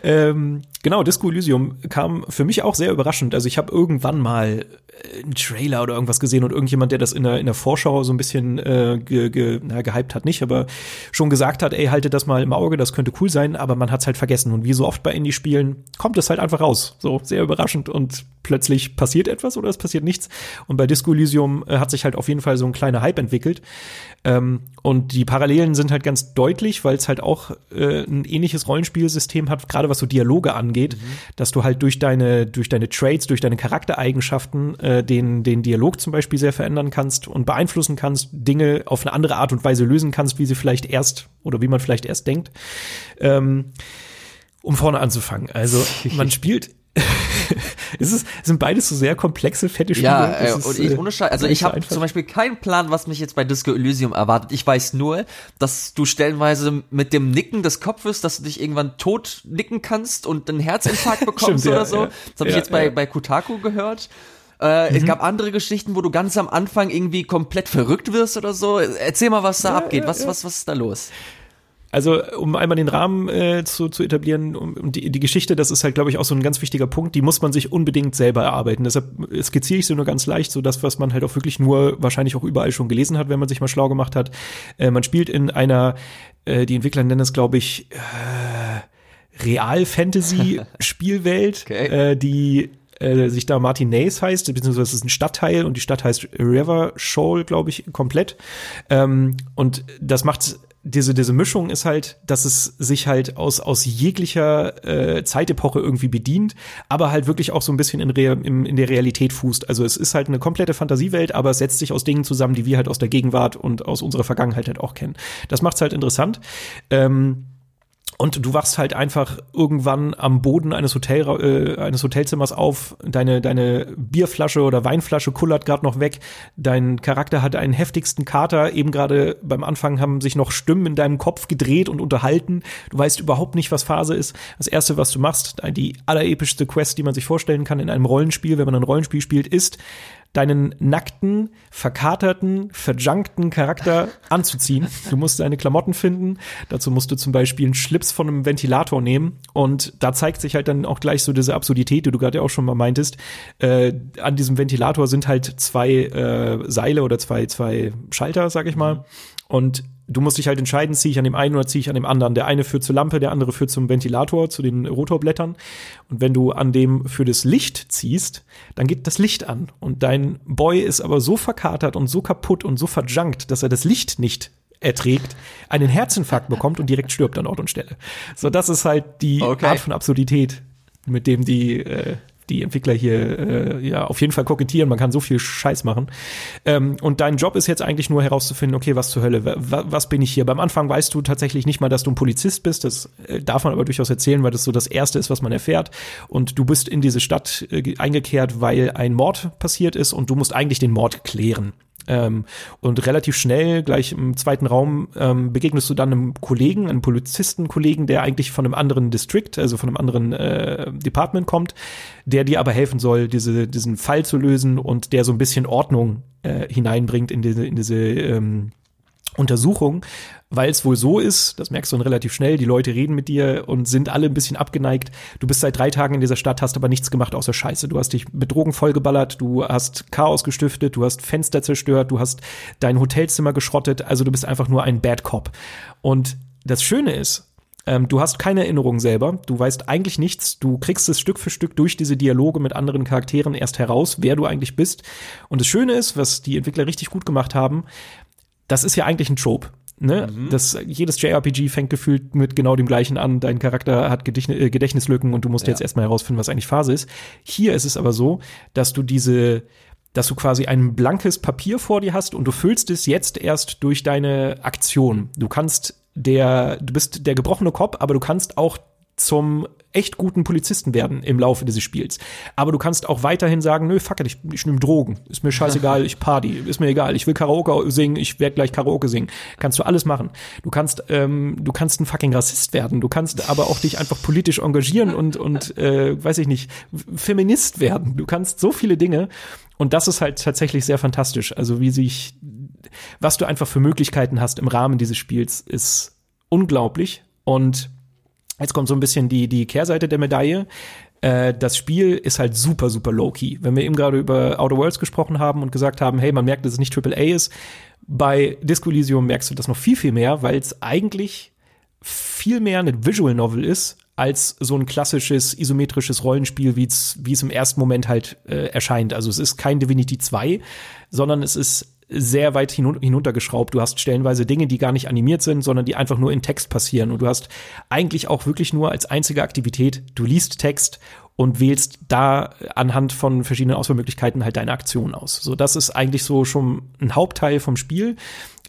Speaker 1: Ähm, genau, Disco Elysium kam für mich auch sehr überraschend. Also ich habe irgendwann mal äh, einen Trailer oder irgendwas gesehen und irgendjemand, der das in der, in der Vorschau so ein bisschen äh, ge, ge, na, gehypt hat, nicht, aber schon gesagt hat, ey, haltet das mal im Auge, das könnte cool sein, aber man hat's halt vergessen. Und wie so oft bei Indie-Spielen kommt es halt einfach raus. So sehr überraschend und plötzlich passiert etwas oder es passiert nichts. Und bei Disco Elysium äh, hat sich halt auf jeden Fall so ein kleiner Hype entwickelt. Ähm, und die Parallelen sind halt ganz deutlich, weil es halt auch äh, ein ähnliches Rollenspielsystem hat, gerade was so Dialoge angeht, mhm. dass du halt durch deine, durch deine Trades, durch deine Charaktereigenschaften äh, den, den Dialog zum Beispiel sehr verändern kannst und beeinflussen kannst, Dinge auf eine andere Art und Weise lösen kannst, wie sie vielleicht erst oder wie man vielleicht erst denkt. Ähm, um vorne anzufangen. Also man spielt es ist, sind beides so sehr komplexe, fette Spiele.
Speaker 2: Ja, äh, ist, und ich, äh, ohne Scheiß, also ich habe zum Beispiel keinen Plan, was mich jetzt bei Disco Elysium erwartet. Ich weiß nur, dass du stellenweise mit dem Nicken des Kopfes, dass du dich irgendwann tot nicken kannst und einen Herzinfarkt bekommst Stimmt, oder ja, so. Ja. Das habe ich ja, jetzt bei, bei Kotaku gehört. Äh, mhm. Es gab andere Geschichten, wo du ganz am Anfang irgendwie komplett verrückt wirst oder so. Erzähl mal, was da abgeht. Was, was, was ist da los?
Speaker 1: Also, um einmal den Rahmen äh, zu, zu etablieren, um, die, die Geschichte, das ist halt, glaube ich, auch so ein ganz wichtiger Punkt, die muss man sich unbedingt selber erarbeiten. Deshalb skizziere ich sie nur ganz leicht, so das, was man halt auch wirklich nur wahrscheinlich auch überall schon gelesen hat, wenn man sich mal schlau gemacht hat. Äh, man spielt in einer, äh, die Entwickler nennen es, glaube ich, äh, Real-Fantasy-Spielwelt, okay. äh, die äh, sich da Martin Nace heißt, beziehungsweise es ist ein Stadtteil und die Stadt heißt River Shoal, glaube ich, komplett. Ähm, und das macht diese, diese Mischung ist halt, dass es sich halt aus, aus jeglicher äh, Zeitepoche irgendwie bedient, aber halt wirklich auch so ein bisschen in, Re in, in der Realität fußt. Also es ist halt eine komplette Fantasiewelt, aber es setzt sich aus Dingen zusammen, die wir halt aus der Gegenwart und aus unserer Vergangenheit halt auch kennen. Das macht's halt interessant. Ähm, und du wachst halt einfach irgendwann am Boden eines, Hotel, äh, eines Hotelzimmers auf, deine, deine Bierflasche oder Weinflasche kullert gerade noch weg, dein Charakter hat einen heftigsten Kater, eben gerade beim Anfang haben sich noch Stimmen in deinem Kopf gedreht und unterhalten, du weißt überhaupt nicht, was Phase ist. Das Erste, was du machst, die allerepischste Quest, die man sich vorstellen kann in einem Rollenspiel, wenn man ein Rollenspiel spielt, ist, deinen nackten, verkaterten, verjunkten Charakter anzuziehen. Du musst deine Klamotten finden. Dazu musst du zum Beispiel einen Schlips von einem Ventilator nehmen. Und da zeigt sich halt dann auch gleich so diese Absurdität, die du gerade auch schon mal meintest. Äh, an diesem Ventilator sind halt zwei äh, Seile oder zwei, zwei Schalter, sag ich mal. Und du musst dich halt entscheiden, ziehe ich an dem einen oder ziehe ich an dem anderen. Der eine führt zur Lampe, der andere führt zum Ventilator, zu den Rotorblättern. Und wenn du an dem für das Licht ziehst, dann geht das Licht an. Und dein Boy ist aber so verkatert und so kaputt und so verjunkt, dass er das Licht nicht erträgt, einen Herzinfarkt bekommt und direkt stirbt an Ort und Stelle. So, das ist halt die okay. Art von Absurdität, mit dem die äh, die Entwickler hier äh, ja auf jeden Fall kokettieren. Man kann so viel Scheiß machen. Ähm, und dein Job ist jetzt eigentlich nur herauszufinden, okay, was zur Hölle, was bin ich hier? Beim Anfang weißt du tatsächlich nicht mal, dass du ein Polizist bist. Das äh, darf man aber durchaus erzählen, weil das so das Erste ist, was man erfährt. Und du bist in diese Stadt äh, eingekehrt, weil ein Mord passiert ist und du musst eigentlich den Mord klären. Ähm, und relativ schnell, gleich im zweiten Raum, ähm, begegnest du dann einem Kollegen, einem Polizistenkollegen, der eigentlich von einem anderen District, also von einem anderen äh, Department kommt, der dir aber helfen soll, diese, diesen Fall zu lösen und der so ein bisschen Ordnung äh, hineinbringt in diese, in diese ähm, Untersuchung, weil es wohl so ist, das merkst du dann relativ schnell, die Leute reden mit dir und sind alle ein bisschen abgeneigt. Du bist seit drei Tagen in dieser Stadt, hast aber nichts gemacht außer Scheiße. Du hast dich mit Drogen vollgeballert, du hast Chaos gestiftet, du hast Fenster zerstört, du hast dein Hotelzimmer geschrottet, also du bist einfach nur ein Bad Cop. Und das Schöne ist, ähm, du hast keine Erinnerung selber, du weißt eigentlich nichts, du kriegst es Stück für Stück durch diese Dialoge mit anderen Charakteren erst heraus, wer du eigentlich bist. Und das Schöne ist, was die Entwickler richtig gut gemacht haben, das ist ja eigentlich ein Trope. Ne? Mhm. Das, jedes JRPG fängt gefühlt mit genau dem gleichen an. Dein Charakter hat Gedächtnis, äh, Gedächtnislücken und du musst ja. jetzt erstmal herausfinden, was eigentlich Phase ist. Hier ist es aber so, dass du diese, dass du quasi ein blankes Papier vor dir hast und du füllst es jetzt erst durch deine Aktion. Du kannst der, du bist der gebrochene Kopf, aber du kannst auch zum echt guten Polizisten werden im Laufe dieses Spiels. Aber du kannst auch weiterhin sagen, nö, fuck it, ich, ich nehme Drogen. Ist mir scheißegal, ich party, ist mir egal. Ich will Karaoke singen, ich werde gleich Karaoke singen. Kannst du alles machen. Du kannst, ähm, du kannst ein fucking Rassist werden. Du kannst aber auch dich einfach politisch engagieren und, und äh, weiß ich nicht, Feminist werden. Du kannst so viele Dinge. Und das ist halt tatsächlich sehr fantastisch. Also wie sich, was du einfach für Möglichkeiten hast im Rahmen dieses Spiels, ist unglaublich. Und Jetzt kommt so ein bisschen die, die Kehrseite der Medaille. Äh, das Spiel ist halt super, super low-key. Wenn wir eben gerade über Outer Worlds gesprochen haben und gesagt haben, hey, man merkt, dass es nicht AAA ist, bei Disco Elysium merkst du das noch viel, viel mehr, weil es eigentlich viel mehr eine Visual Novel ist, als so ein klassisches isometrisches Rollenspiel, wie es im ersten Moment halt äh, erscheint. Also es ist kein Divinity 2, sondern es ist sehr weit hinuntergeschraubt. Du hast stellenweise Dinge, die gar nicht animiert sind, sondern die einfach nur in Text passieren. Und du hast eigentlich auch wirklich nur als einzige Aktivität, du liest Text und wählst da anhand von verschiedenen Auswahlmöglichkeiten halt deine Aktion aus. So, das ist eigentlich so schon ein Hauptteil vom Spiel.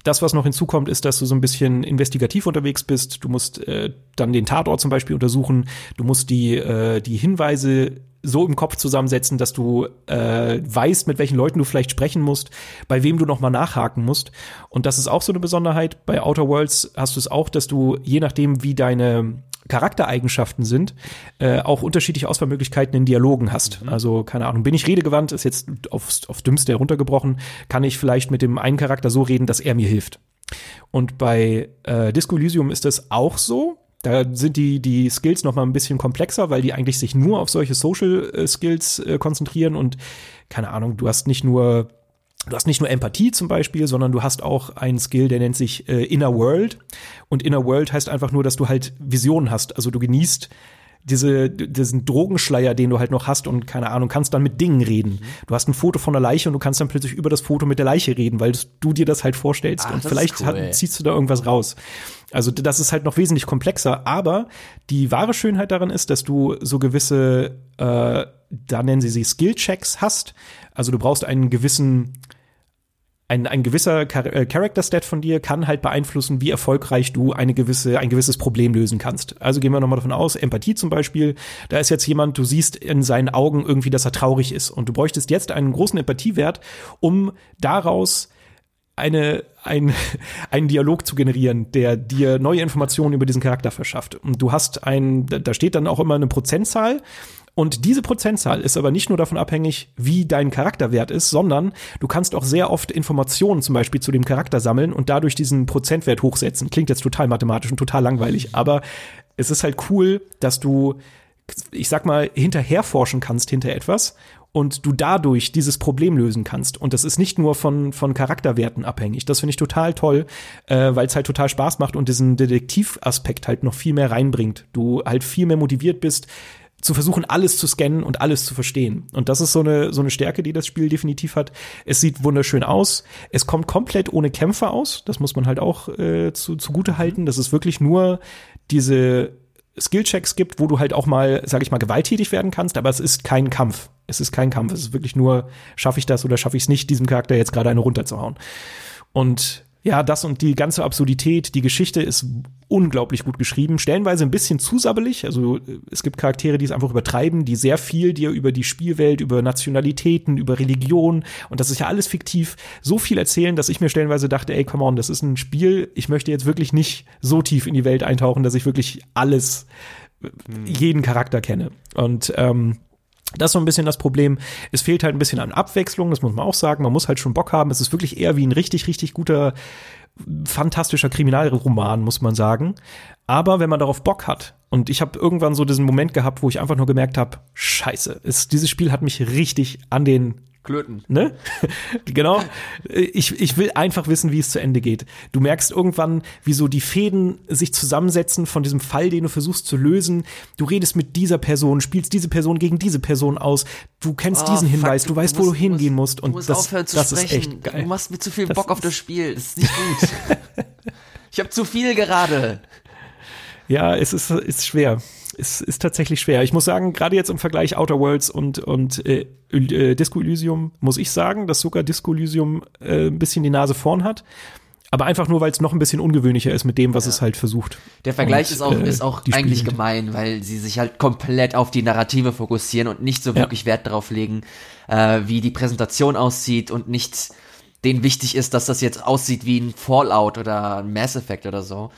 Speaker 1: Das, was noch hinzukommt, ist, dass du so ein bisschen investigativ unterwegs bist. Du musst äh, dann den Tatort zum Beispiel untersuchen. Du musst die, äh, die Hinweise so im Kopf zusammensetzen, dass du äh, weißt, mit welchen Leuten du vielleicht sprechen musst, bei wem du nochmal nachhaken musst. Und das ist auch so eine Besonderheit. Bei Outer Worlds hast du es auch, dass du, je nachdem, wie deine Charaktereigenschaften sind, äh, auch unterschiedliche Auswahlmöglichkeiten in Dialogen hast. Mhm. Also, keine Ahnung, bin ich redegewandt, ist jetzt aufs, aufs Dümmste heruntergebrochen, kann ich vielleicht mit dem einen Charakter so reden, dass er mir hilft. Und bei äh, Disco Elysium ist das auch so. Da sind die, die Skills noch mal ein bisschen komplexer, weil die eigentlich sich nur auf solche Social äh, Skills äh, konzentrieren und keine Ahnung, du hast nicht nur Du hast nicht nur Empathie zum Beispiel, sondern du hast auch einen Skill, der nennt sich äh, Inner World. Und Inner World heißt einfach nur, dass du halt Visionen hast. Also du genießt diese, diesen Drogenschleier, den du halt noch hast und keine Ahnung, kannst dann mit Dingen reden. Du hast ein Foto von der Leiche und du kannst dann plötzlich über das Foto mit der Leiche reden, weil du dir das halt vorstellst. Ach, und vielleicht cool, hat, ziehst du da irgendwas raus. Also das ist halt noch wesentlich komplexer, aber die wahre Schönheit daran ist, dass du so gewisse, äh, da nennen sie sie Skill-Checks hast. Also du brauchst einen gewissen ein, ein gewisser äh, Character-Stat von dir kann halt beeinflussen, wie erfolgreich du eine gewisse, ein gewisses Problem lösen kannst. Also gehen wir nochmal davon aus, Empathie zum Beispiel, da ist jetzt jemand, du siehst in seinen Augen irgendwie, dass er traurig ist und du bräuchtest jetzt einen großen Empathiewert, um daraus eine, ein, einen Dialog zu generieren, der dir neue Informationen über diesen Charakter verschafft. Und du hast ein, da steht dann auch immer eine Prozentzahl und diese Prozentzahl ist aber nicht nur davon abhängig, wie dein Charakterwert ist, sondern du kannst auch sehr oft Informationen zum Beispiel zu dem Charakter sammeln und dadurch diesen Prozentwert hochsetzen. Klingt jetzt total mathematisch und total langweilig, aber es ist halt cool, dass du ich sag mal, hinterherforschen kannst hinter etwas und du dadurch dieses Problem lösen kannst. Und das ist nicht nur von, von Charakterwerten abhängig. Das finde ich total toll, äh, weil es halt total Spaß macht und diesen Detektivaspekt halt noch viel mehr reinbringt. Du halt viel mehr motiviert bist, zu versuchen, alles zu scannen und alles zu verstehen. Und das ist so eine, so eine Stärke, die das Spiel definitiv hat. Es sieht wunderschön aus. Es kommt komplett ohne Kämpfer aus. Das muss man halt auch äh, zu, zugute halten. Das ist wirklich nur diese Skillchecks gibt, wo du halt auch mal, sag ich mal, gewalttätig werden kannst, aber es ist kein Kampf. Es ist kein Kampf. Es ist wirklich nur, schaffe ich das oder schaffe ich es nicht, diesem Charakter jetzt gerade eine runterzuhauen. Und ja, das und die ganze Absurdität, die Geschichte ist unglaublich gut geschrieben, stellenweise ein bisschen zu sabbelig. Also es gibt Charaktere, die es einfach übertreiben, die sehr viel dir über die Spielwelt, über Nationalitäten, über Religion und das ist ja alles fiktiv, so viel erzählen, dass ich mir stellenweise dachte, ey, come on, das ist ein Spiel, ich möchte jetzt wirklich nicht so tief in die Welt eintauchen, dass ich wirklich alles, mhm. jeden Charakter kenne. Und ähm, das ist so ein bisschen das Problem. Es fehlt halt ein bisschen an Abwechslung, das muss man auch sagen. Man muss halt schon Bock haben. Es ist wirklich eher wie ein richtig, richtig guter, fantastischer Kriminalroman, muss man sagen. Aber wenn man darauf Bock hat, und ich habe irgendwann so diesen Moment gehabt, wo ich einfach nur gemerkt habe, scheiße, es, dieses Spiel hat mich richtig an den
Speaker 2: Klöten.
Speaker 1: Ne? genau. Ich, ich will einfach wissen, wie es zu Ende geht. Du merkst irgendwann, wie so die Fäden sich zusammensetzen von diesem Fall, den du versuchst zu lösen. Du redest mit dieser Person, spielst diese Person gegen diese Person aus. Du kennst oh, diesen Hinweis, fuck, du weißt, wo du hingehen musst. Und
Speaker 2: musst
Speaker 1: das,
Speaker 2: das ist echt geil. Du machst mir zu viel Bock das auf das Spiel. Das ist nicht gut. ich habe zu viel gerade.
Speaker 1: Ja, es ist, ist schwer ist, ist tatsächlich schwer. Ich muss sagen, gerade jetzt im Vergleich Outer Worlds und, und äh, äh, Disco Elysium, muss ich sagen, dass sogar Disco Elysium äh, ein bisschen die Nase vorn hat. Aber einfach nur, weil es noch ein bisschen ungewöhnlicher ist mit dem, was ja. es halt versucht.
Speaker 2: Der Vergleich und, ist auch, äh, ist auch eigentlich gemein, weil sie sich halt komplett auf die Narrative fokussieren und nicht so wirklich ja. Wert darauf legen, äh, wie die Präsentation aussieht und nicht denen wichtig ist, dass das jetzt aussieht wie ein Fallout oder ein Mass Effect oder so.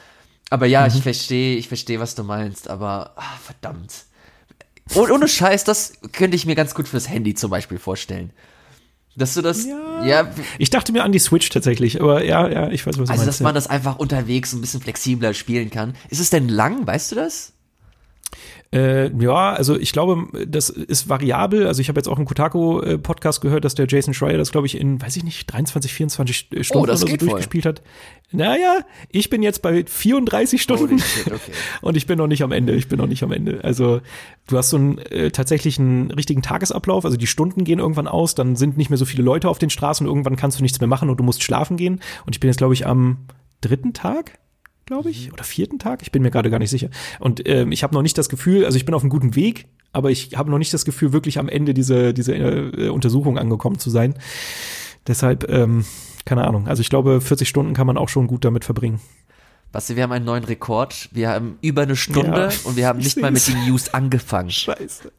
Speaker 2: Aber ja, mhm. ich verstehe, ich verstehe, was du meinst, aber ach, verdammt. Und ohne Scheiß, das könnte ich mir ganz gut fürs Handy zum Beispiel vorstellen. Dass du das,
Speaker 1: ja. ja. Ich dachte mir an die Switch tatsächlich, aber ja, ja, ich weiß, was du
Speaker 2: also,
Speaker 1: meinst.
Speaker 2: Also, dass man das einfach unterwegs ein bisschen flexibler spielen kann. Ist es denn lang, weißt du das?
Speaker 1: Äh, ja, also ich glaube, das ist variabel. Also ich habe jetzt auch einen Kotaku-Podcast gehört, dass der Jason Schreier das, glaube ich, in, weiß ich nicht, 23, 24 Stunden oh, oder so durchgespielt voll. hat. Naja, ich bin jetzt bei 34 Stunden shit, okay. und ich bin noch nicht am Ende. Ich bin noch nicht am Ende. Also du hast so einen äh, tatsächlich einen richtigen Tagesablauf. Also die Stunden gehen irgendwann aus, dann sind nicht mehr so viele Leute auf den Straßen. Irgendwann kannst du nichts mehr machen und du musst schlafen gehen. Und ich bin jetzt, glaube ich, am dritten Tag glaube ich, mhm. oder vierten Tag, ich bin mir gerade gar nicht sicher. Und ähm, ich habe noch nicht das Gefühl, also ich bin auf einem guten Weg, aber ich habe noch nicht das Gefühl, wirklich am Ende dieser diese, äh, Untersuchung angekommen zu sein. Deshalb, ähm, keine Ahnung. Also ich glaube, 40 Stunden kann man auch schon gut damit verbringen.
Speaker 2: Basti, wir haben einen neuen Rekord. Wir haben über eine Stunde ja, und wir haben nicht mal mit den News angefangen.
Speaker 1: Scheiße.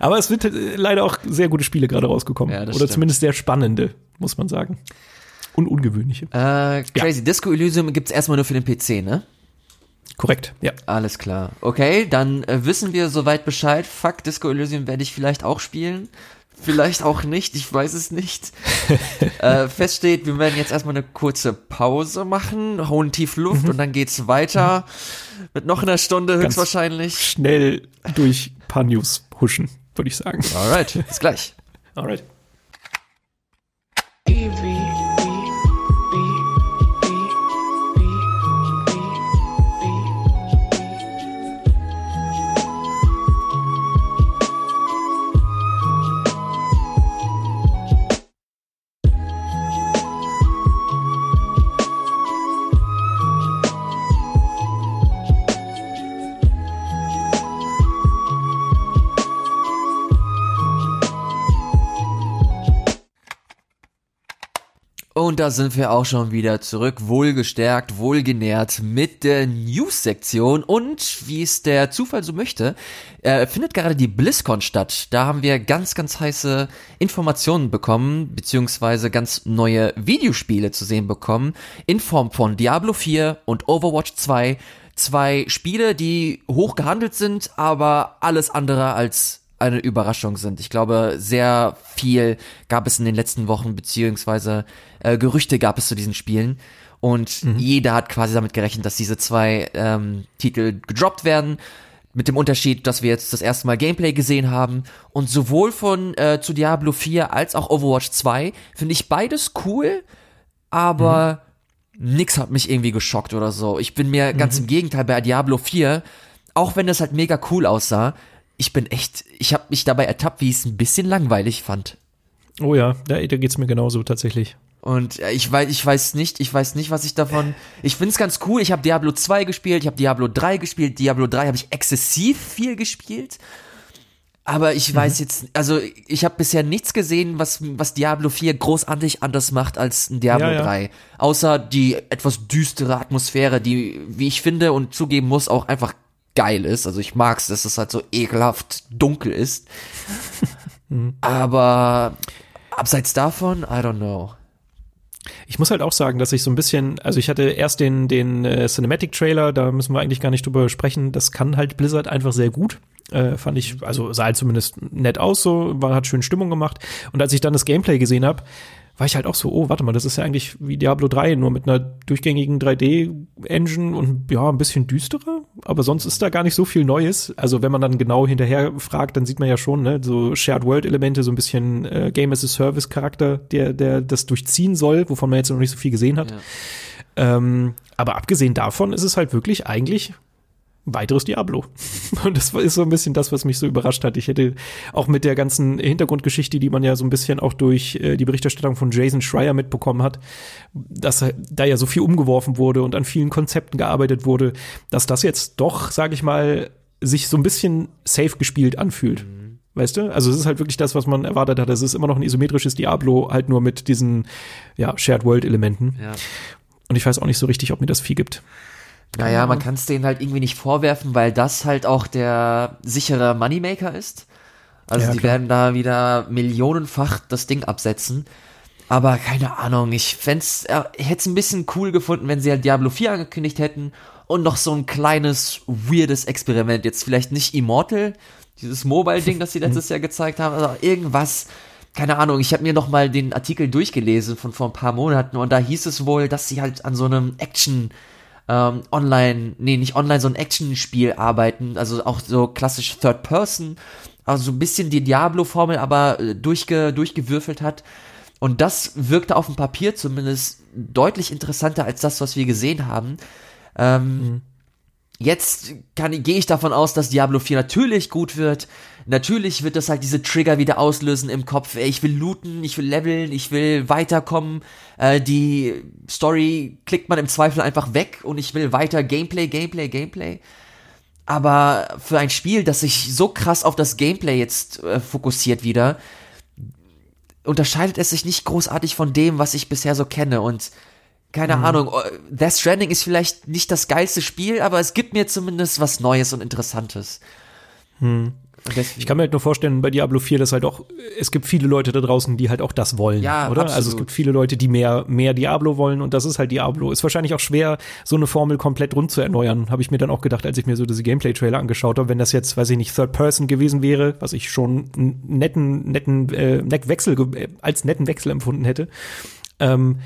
Speaker 1: Aber es wird äh, leider auch sehr gute Spiele gerade rausgekommen. Ja, Oder stimmt. zumindest sehr spannende, muss man sagen und ungewöhnliche.
Speaker 2: Äh, crazy. Ja. Disco Elysium gibt's erstmal nur für den PC, ne?
Speaker 1: Korrekt, ja.
Speaker 2: Alles klar. Okay, dann äh, wissen wir soweit Bescheid. Fuck, Disco Elysium werde ich vielleicht auch spielen. Vielleicht auch nicht, ich weiß es nicht. äh, fest steht, wir werden jetzt erstmal eine kurze Pause machen, hohen tief Luft mhm. und dann geht's weiter mhm. mit noch einer Stunde Ganz höchstwahrscheinlich.
Speaker 1: Schnell durch paar News huschen, würde ich sagen.
Speaker 2: Alright, bis gleich.
Speaker 1: Alright.
Speaker 2: Und da sind wir auch schon wieder zurück, wohlgestärkt, wohlgenährt mit der News-Sektion. Und wie es der Zufall so möchte, äh, findet gerade die BlizzCon statt. Da haben wir ganz, ganz heiße Informationen bekommen, beziehungsweise ganz neue Videospiele zu sehen bekommen, in Form von Diablo 4 und Overwatch 2. Zwei Spiele, die hoch gehandelt sind, aber alles andere als eine Überraschung sind. Ich glaube, sehr viel gab es in den letzten Wochen, beziehungsweise äh, Gerüchte gab es zu diesen Spielen. Und mhm. jeder hat quasi damit gerechnet, dass diese zwei ähm, Titel gedroppt werden. Mit dem Unterschied, dass wir jetzt das erste Mal Gameplay gesehen haben. Und sowohl von äh, zu Diablo 4 als auch Overwatch 2 finde ich beides cool, aber mhm. nix hat mich irgendwie geschockt oder so. Ich bin mir mhm. ganz im Gegenteil bei Diablo 4, auch wenn das halt mega cool aussah, ich bin echt, ich habe mich dabei ertappt, wie ich es ein bisschen langweilig fand.
Speaker 1: Oh ja, da, da geht's mir genauso tatsächlich.
Speaker 2: Und ich weiß, ich weiß nicht, ich weiß nicht, was ich davon. Ich find's ganz cool. Ich habe Diablo 2 gespielt, ich habe Diablo 3 gespielt. Diablo 3 habe ich exzessiv viel gespielt. Aber ich mhm. weiß jetzt, also ich habe bisher nichts gesehen, was, was Diablo 4 großartig anders macht als ein Diablo ja, ja. 3. Außer die etwas düstere Atmosphäre, die, wie ich finde und zugeben muss, auch einfach geil ist. Also ich mag's, dass es halt so ekelhaft dunkel ist. Aber abseits davon, I don't know.
Speaker 1: Ich muss halt auch sagen, dass ich so ein bisschen, also ich hatte erst den, den äh, Cinematic Trailer, da müssen wir eigentlich gar nicht drüber sprechen. Das kann halt Blizzard einfach sehr gut. Äh, fand ich, also sah halt zumindest nett aus, so, war, hat schön Stimmung gemacht. Und als ich dann das Gameplay gesehen habe, war ich halt auch so, oh, warte mal, das ist ja eigentlich wie Diablo 3, nur mit einer durchgängigen 3D-Engine und ja, ein bisschen düsterer, aber sonst ist da gar nicht so viel Neues. Also wenn man dann genau hinterher fragt, dann sieht man ja schon, ne, so Shared World-Elemente, so ein bisschen äh, Game as a Service-Charakter, der, der das durchziehen soll, wovon man jetzt noch nicht so viel gesehen hat. Ja. Ähm, aber abgesehen davon ist es halt wirklich eigentlich weiteres Diablo. Und das ist so ein bisschen das, was mich so überrascht hat. Ich hätte auch mit der ganzen Hintergrundgeschichte, die man ja so ein bisschen auch durch äh, die Berichterstattung von Jason Schreier mitbekommen hat, dass da ja so viel umgeworfen wurde und an vielen Konzepten gearbeitet wurde, dass das jetzt doch, sage ich mal, sich so ein bisschen safe gespielt anfühlt. Mhm. Weißt du? Also es ist halt wirklich das, was man erwartet hat. Es ist immer noch ein isometrisches Diablo, halt nur mit diesen ja, Shared World Elementen. Ja. Und ich weiß auch nicht so richtig, ob mir das viel gibt.
Speaker 2: Naja, man kann es denen halt irgendwie nicht vorwerfen, weil das halt auch der sichere Moneymaker ist. Also ja, die klar. werden da wieder millionenfach das Ding absetzen. Aber keine Ahnung, ich fänd's, äh, ich hätte es ein bisschen cool gefunden, wenn sie halt Diablo 4 angekündigt hätten und noch so ein kleines, weirdes Experiment. Jetzt vielleicht nicht Immortal, dieses Mobile-Ding, das sie letztes Jahr gezeigt haben, aber irgendwas, keine Ahnung, ich habe mir noch mal den Artikel durchgelesen von vor ein paar Monaten und da hieß es wohl, dass sie halt an so einem Action- ähm, online, nee, nicht online, so ein Action-Spiel arbeiten, also auch so klassisch Third Person, also so ein bisschen die Diablo-Formel, aber äh, durchge, durchgewürfelt hat. Und das wirkte auf dem Papier zumindest deutlich interessanter als das, was wir gesehen haben. Ähm, mhm. Jetzt gehe ich davon aus, dass Diablo 4 natürlich gut wird. Natürlich wird das halt diese Trigger wieder auslösen im Kopf. Ich will looten, ich will leveln, ich will weiterkommen. Äh, die Story klickt man im Zweifel einfach weg und ich will weiter Gameplay, Gameplay, Gameplay. Aber für ein Spiel, das sich so krass auf das Gameplay jetzt äh, fokussiert wieder, unterscheidet es sich nicht großartig von dem, was ich bisher so kenne. Und keine mhm. Ahnung, äh, Death Stranding ist vielleicht nicht das geilste Spiel, aber es gibt mir zumindest was Neues und Interessantes.
Speaker 1: Hm. Ich kann mir halt nur vorstellen, bei Diablo 4, dass halt auch, es gibt viele Leute da draußen, die halt auch das wollen, ja, oder? Absolut. Also es gibt viele Leute, die mehr, mehr Diablo wollen und das ist halt Diablo. Ist wahrscheinlich auch schwer, so eine Formel komplett rund zu erneuern, habe ich mir dann auch gedacht, als ich mir so diese Gameplay-Trailer angeschaut habe. Wenn das jetzt, weiß ich nicht, Third Person gewesen wäre, was ich schon netten, netten, äh, Wechsel, äh, als netten Wechsel empfunden hätte, ähm,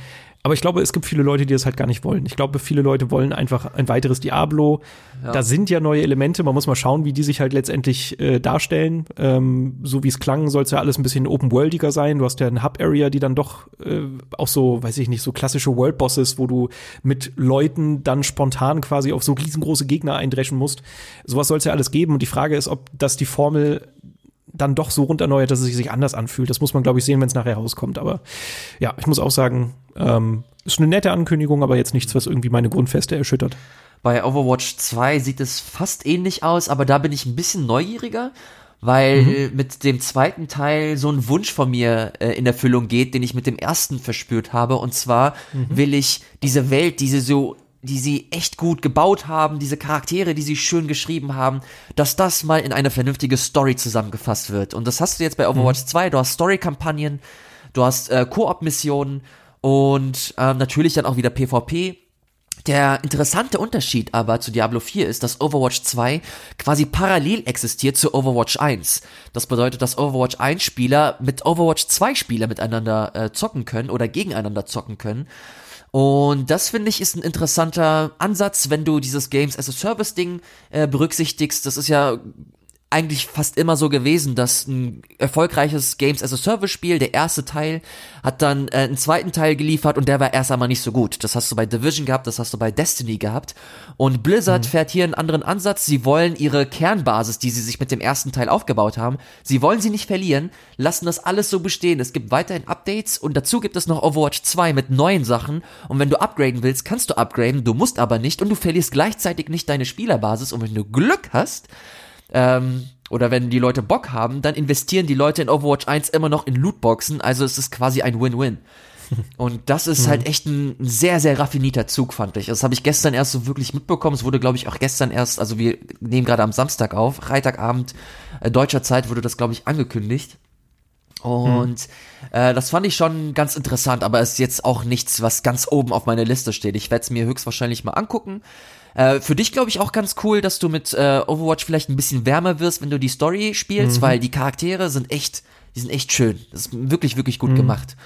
Speaker 1: aber ich glaube, es gibt viele Leute, die das halt gar nicht wollen. Ich glaube, viele Leute wollen einfach ein weiteres Diablo. Ja. Da sind ja neue Elemente. Man muss mal schauen, wie die sich halt letztendlich äh, darstellen. Ähm, so wie es klang, soll es ja alles ein bisschen open-worldiger sein. Du hast ja eine Hub-Area, die dann doch äh, auch so, weiß ich nicht, so klassische World-Bosses, wo du mit Leuten dann spontan quasi auf so riesengroße Gegner eindreschen musst. Sowas soll es ja alles geben. Und die Frage ist, ob das die Formel dann doch so runderneuert, dass es sich anders anfühlt. Das muss man, glaube ich, sehen, wenn es nachher rauskommt. Aber ja, ich muss auch sagen, ähm, ist eine nette Ankündigung, aber jetzt nichts, was irgendwie meine Grundfeste erschüttert.
Speaker 2: Bei Overwatch 2 sieht es fast ähnlich aus, aber da bin ich ein bisschen neugieriger, weil mhm. mit dem zweiten Teil so ein Wunsch von mir äh, in Erfüllung geht, den ich mit dem ersten verspürt habe. Und zwar mhm. will ich diese Welt, diese so die sie echt gut gebaut haben, diese Charaktere, die sie schön geschrieben haben, dass das mal in eine vernünftige Story zusammengefasst wird. Und das hast du jetzt bei Overwatch mhm. 2, du hast Story-Kampagnen, du hast äh, Koop-Missionen und äh, natürlich dann auch wieder PvP. Der interessante Unterschied aber zu Diablo 4 ist, dass Overwatch 2 quasi parallel existiert zu Overwatch 1. Das bedeutet, dass Overwatch 1 Spieler mit Overwatch 2 Spieler miteinander äh, zocken können oder gegeneinander zocken können. Und das finde ich ist ein interessanter Ansatz, wenn du dieses Games as a Service Ding äh, berücksichtigst. Das ist ja eigentlich fast immer so gewesen, dass ein erfolgreiches Games as a Service Spiel, der erste Teil, hat dann äh, einen zweiten Teil geliefert und der war erst einmal nicht so gut. Das hast du bei Division gehabt, das hast du bei Destiny gehabt. Und Blizzard mhm. fährt hier einen anderen Ansatz. Sie wollen ihre Kernbasis, die sie sich mit dem ersten Teil aufgebaut haben, sie wollen sie nicht verlieren, lassen das alles so bestehen. Es gibt weiterhin Updates und dazu gibt es noch Overwatch 2 mit neuen Sachen. Und wenn du upgraden willst, kannst du upgraden, du musst aber nicht und du verlierst gleichzeitig nicht deine Spielerbasis. Und wenn du Glück hast, ähm, oder wenn die Leute Bock haben, dann investieren die Leute in Overwatch 1 immer noch in Lootboxen, also es ist quasi ein Win-Win. Und das ist halt echt ein sehr, sehr raffinierter Zug, fand ich. Das habe ich gestern erst so wirklich mitbekommen. Es wurde, glaube ich, auch gestern erst, also wir nehmen gerade am Samstag auf, Freitagabend äh, deutscher Zeit wurde das, glaube ich, angekündigt. Und mhm. äh, das fand ich schon ganz interessant, aber ist jetzt auch nichts, was ganz oben auf meiner Liste steht. Ich werde es mir höchstwahrscheinlich mal angucken. Äh, für dich glaube ich auch ganz cool, dass du mit äh, Overwatch vielleicht ein bisschen wärmer wirst, wenn du die Story spielst, mhm. weil die Charaktere sind echt, die sind echt schön. Das ist wirklich, wirklich gut mhm. gemacht.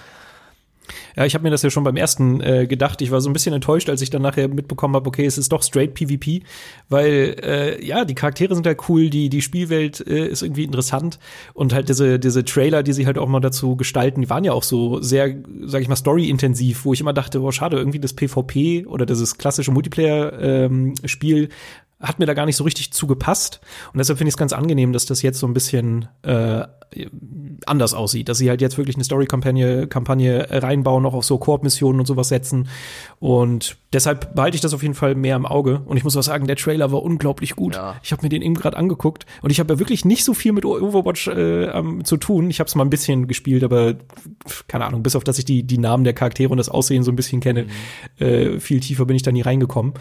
Speaker 1: Ja, ich habe mir das ja schon beim ersten äh, gedacht. Ich war so ein bisschen enttäuscht, als ich dann nachher mitbekommen habe, okay, es ist doch straight PvP, weil äh, ja, die Charaktere sind halt cool, die die Spielwelt äh, ist irgendwie interessant und halt diese diese Trailer, die sie halt auch mal dazu gestalten, die waren ja auch so sehr, sag ich mal, story-intensiv, wo ich immer dachte, oh schade, irgendwie das PvP oder dieses klassische Multiplayer-Spiel ähm, hat mir da gar nicht so richtig zugepasst. Und deshalb finde ich es ganz angenehm, dass das jetzt so ein bisschen äh, anders aussieht, dass sie halt jetzt wirklich eine Story-Kampagne Kampagne reinbauen, auch auf so Koop-Missionen und sowas setzen. Und deshalb behalte ich das auf jeden Fall mehr im Auge. Und ich muss auch sagen, der Trailer war unglaublich gut. Ja. Ich habe mir den eben gerade angeguckt und ich habe ja wirklich nicht so viel mit Overwatch äh, um, zu tun. Ich habe es mal ein bisschen gespielt, aber keine Ahnung, bis auf dass ich die, die Namen der Charaktere und das Aussehen so ein bisschen kenne, mhm. äh, viel tiefer bin ich da nie reingekommen.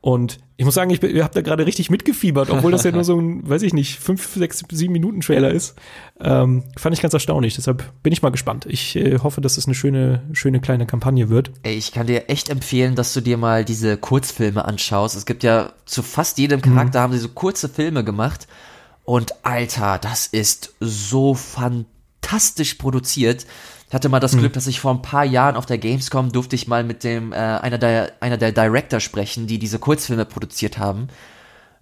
Speaker 1: Und ich muss sagen, ich, ich habe da gerade richtig mitgefiebert, obwohl das ja nur so ein, weiß ich nicht, fünf, sechs, sieben Minuten Trailer ist. Ähm, fand ich ganz erstaunlich. Deshalb bin ich mal gespannt. Ich äh, hoffe, dass es eine schöne, schöne kleine Kampagne wird.
Speaker 2: Ey, ich kann dir echt empfehlen, dass du dir mal diese Kurzfilme anschaust. Es gibt ja zu fast jedem Charakter mhm. haben sie so kurze Filme gemacht. Und Alter, das ist so fantastisch produziert. Ich hatte mal das hm. Glück, dass ich vor ein paar Jahren auf der Gamescom durfte ich mal mit dem äh, einer der einer der Director sprechen, die diese Kurzfilme produziert haben.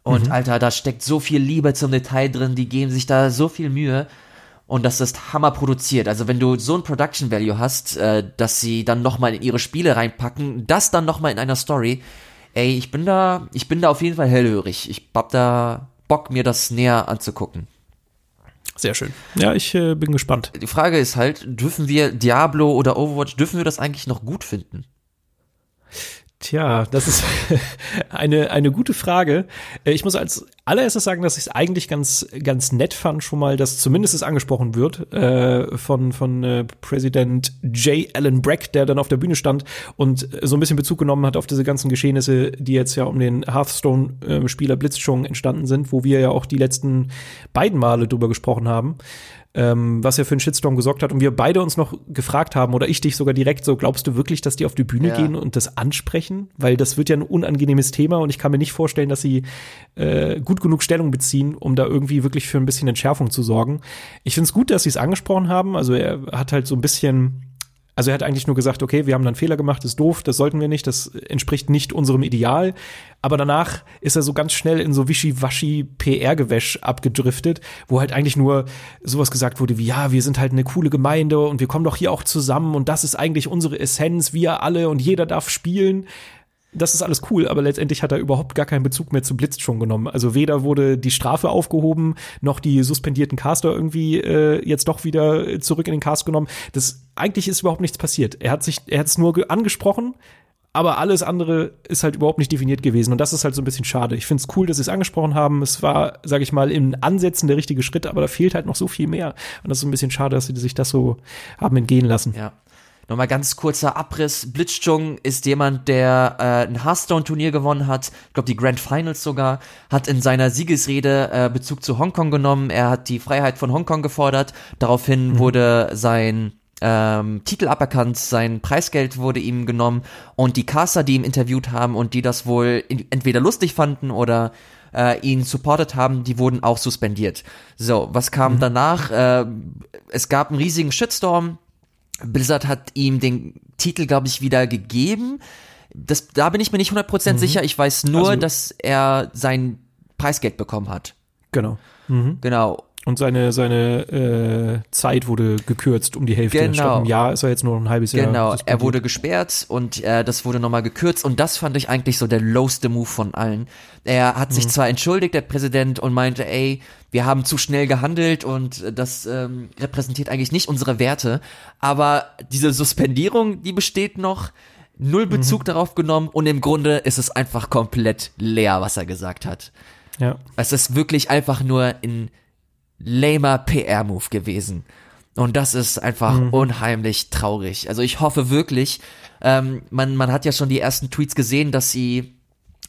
Speaker 2: Und mhm. Alter, da steckt so viel Liebe zum Detail drin, die geben sich da so viel Mühe. Und das ist Hammer produziert. Also wenn du so ein Production Value hast, äh, dass sie dann nochmal in ihre Spiele reinpacken, das dann nochmal in einer Story, ey, ich bin da, ich bin da auf jeden Fall hellhörig. Ich hab da Bock, mir das näher anzugucken.
Speaker 1: Sehr schön. Ja, ich äh, bin gespannt.
Speaker 2: Die Frage ist halt, dürfen wir Diablo oder Overwatch, dürfen wir das eigentlich noch gut finden?
Speaker 1: Tja, das ist eine, eine gute Frage. Äh, ich muss als allererstes sagen, dass ich es eigentlich ganz, ganz nett fand, schon mal, dass zumindest es angesprochen wird äh, von, von äh, Präsident J. Allen Brack, der dann auf der Bühne stand und so ein bisschen Bezug genommen hat auf diese ganzen Geschehnisse, die jetzt ja um den Hearthstone-Spieler äh, Blitzchung entstanden sind, wo wir ja auch die letzten beiden Male drüber gesprochen haben ähm, was ja für einen Shitstorm gesorgt hat und wir beide uns noch gefragt haben oder ich dich sogar direkt so, glaubst du wirklich, dass die auf die Bühne ja. gehen und das ansprechen? Weil das wird ja ein unangenehmes Thema und ich kann mir nicht vorstellen, dass sie äh, gut genug Stellung beziehen, um da irgendwie wirklich für ein bisschen Entschärfung zu sorgen. Ich finde es gut, dass sie es angesprochen haben. Also er hat halt so ein bisschen also er hat eigentlich nur gesagt, okay, wir haben dann Fehler gemacht, ist doof, das sollten wir nicht, das entspricht nicht unserem Ideal. Aber danach ist er so ganz schnell in so wischiwaschi PR-Gewäsch abgedriftet, wo halt eigentlich nur sowas gesagt wurde wie, ja, wir sind halt eine coole Gemeinde und wir kommen doch hier auch zusammen und das ist eigentlich unsere Essenz, wir alle und jeder darf spielen das ist alles cool, aber letztendlich hat er überhaupt gar keinen Bezug mehr zu Blitz schon genommen. Also weder wurde die Strafe aufgehoben, noch die suspendierten Caster irgendwie äh, jetzt doch wieder zurück in den Cast genommen. Das eigentlich ist überhaupt nichts passiert. Er hat sich, er hat es nur angesprochen, aber alles andere ist halt überhaupt nicht definiert gewesen und das ist halt so ein bisschen schade. Ich finde es cool, dass sie es angesprochen haben. Es war, sage ich mal, in Ansätzen der richtige Schritt, aber da fehlt halt noch so viel mehr und das ist so ein bisschen schade, dass sie sich das so haben entgehen lassen.
Speaker 2: Ja. Nochmal ganz kurzer Abriss. Blitzchung ist jemand, der äh, ein Hearthstone-Turnier gewonnen hat, ich glaube die Grand Finals sogar, hat in seiner Siegesrede äh, Bezug zu Hongkong genommen. Er hat die Freiheit von Hongkong gefordert. Daraufhin mhm. wurde sein ähm, Titel aberkannt, sein Preisgeld wurde ihm genommen und die Caster, die ihn interviewt haben und die das wohl in, entweder lustig fanden oder äh, ihn supportet haben, die wurden auch suspendiert. So, was kam mhm. danach? Äh, es gab einen riesigen Shitstorm Blizzard hat ihm den Titel, glaube ich, wieder gegeben. Das, da bin ich mir nicht 100% mhm. sicher. Ich weiß nur, also, dass er sein Preisgeld bekommen hat.
Speaker 1: Genau.
Speaker 2: Mhm. Genau.
Speaker 1: Und seine, seine äh, Zeit wurde gekürzt um die Hälfte.
Speaker 2: Genau.
Speaker 1: Statt einem Jahr ist er jetzt nur ein halbes Jahr.
Speaker 2: Genau, er wurde gesperrt und äh, das wurde nochmal gekürzt. Und das fand ich eigentlich so der lowste Move von allen. Er hat sich mhm. zwar entschuldigt, der Präsident, und meinte, ey, wir haben zu schnell gehandelt und das ähm, repräsentiert eigentlich nicht unsere Werte. Aber diese Suspendierung, die besteht noch null Bezug mhm. darauf genommen und im Grunde ist es einfach komplett leer, was er gesagt hat.
Speaker 1: Ja.
Speaker 2: Es ist wirklich einfach nur in lamer PR-Move gewesen. Und das ist einfach mhm. unheimlich traurig. Also ich hoffe wirklich, ähm, man, man hat ja schon die ersten Tweets gesehen, dass sie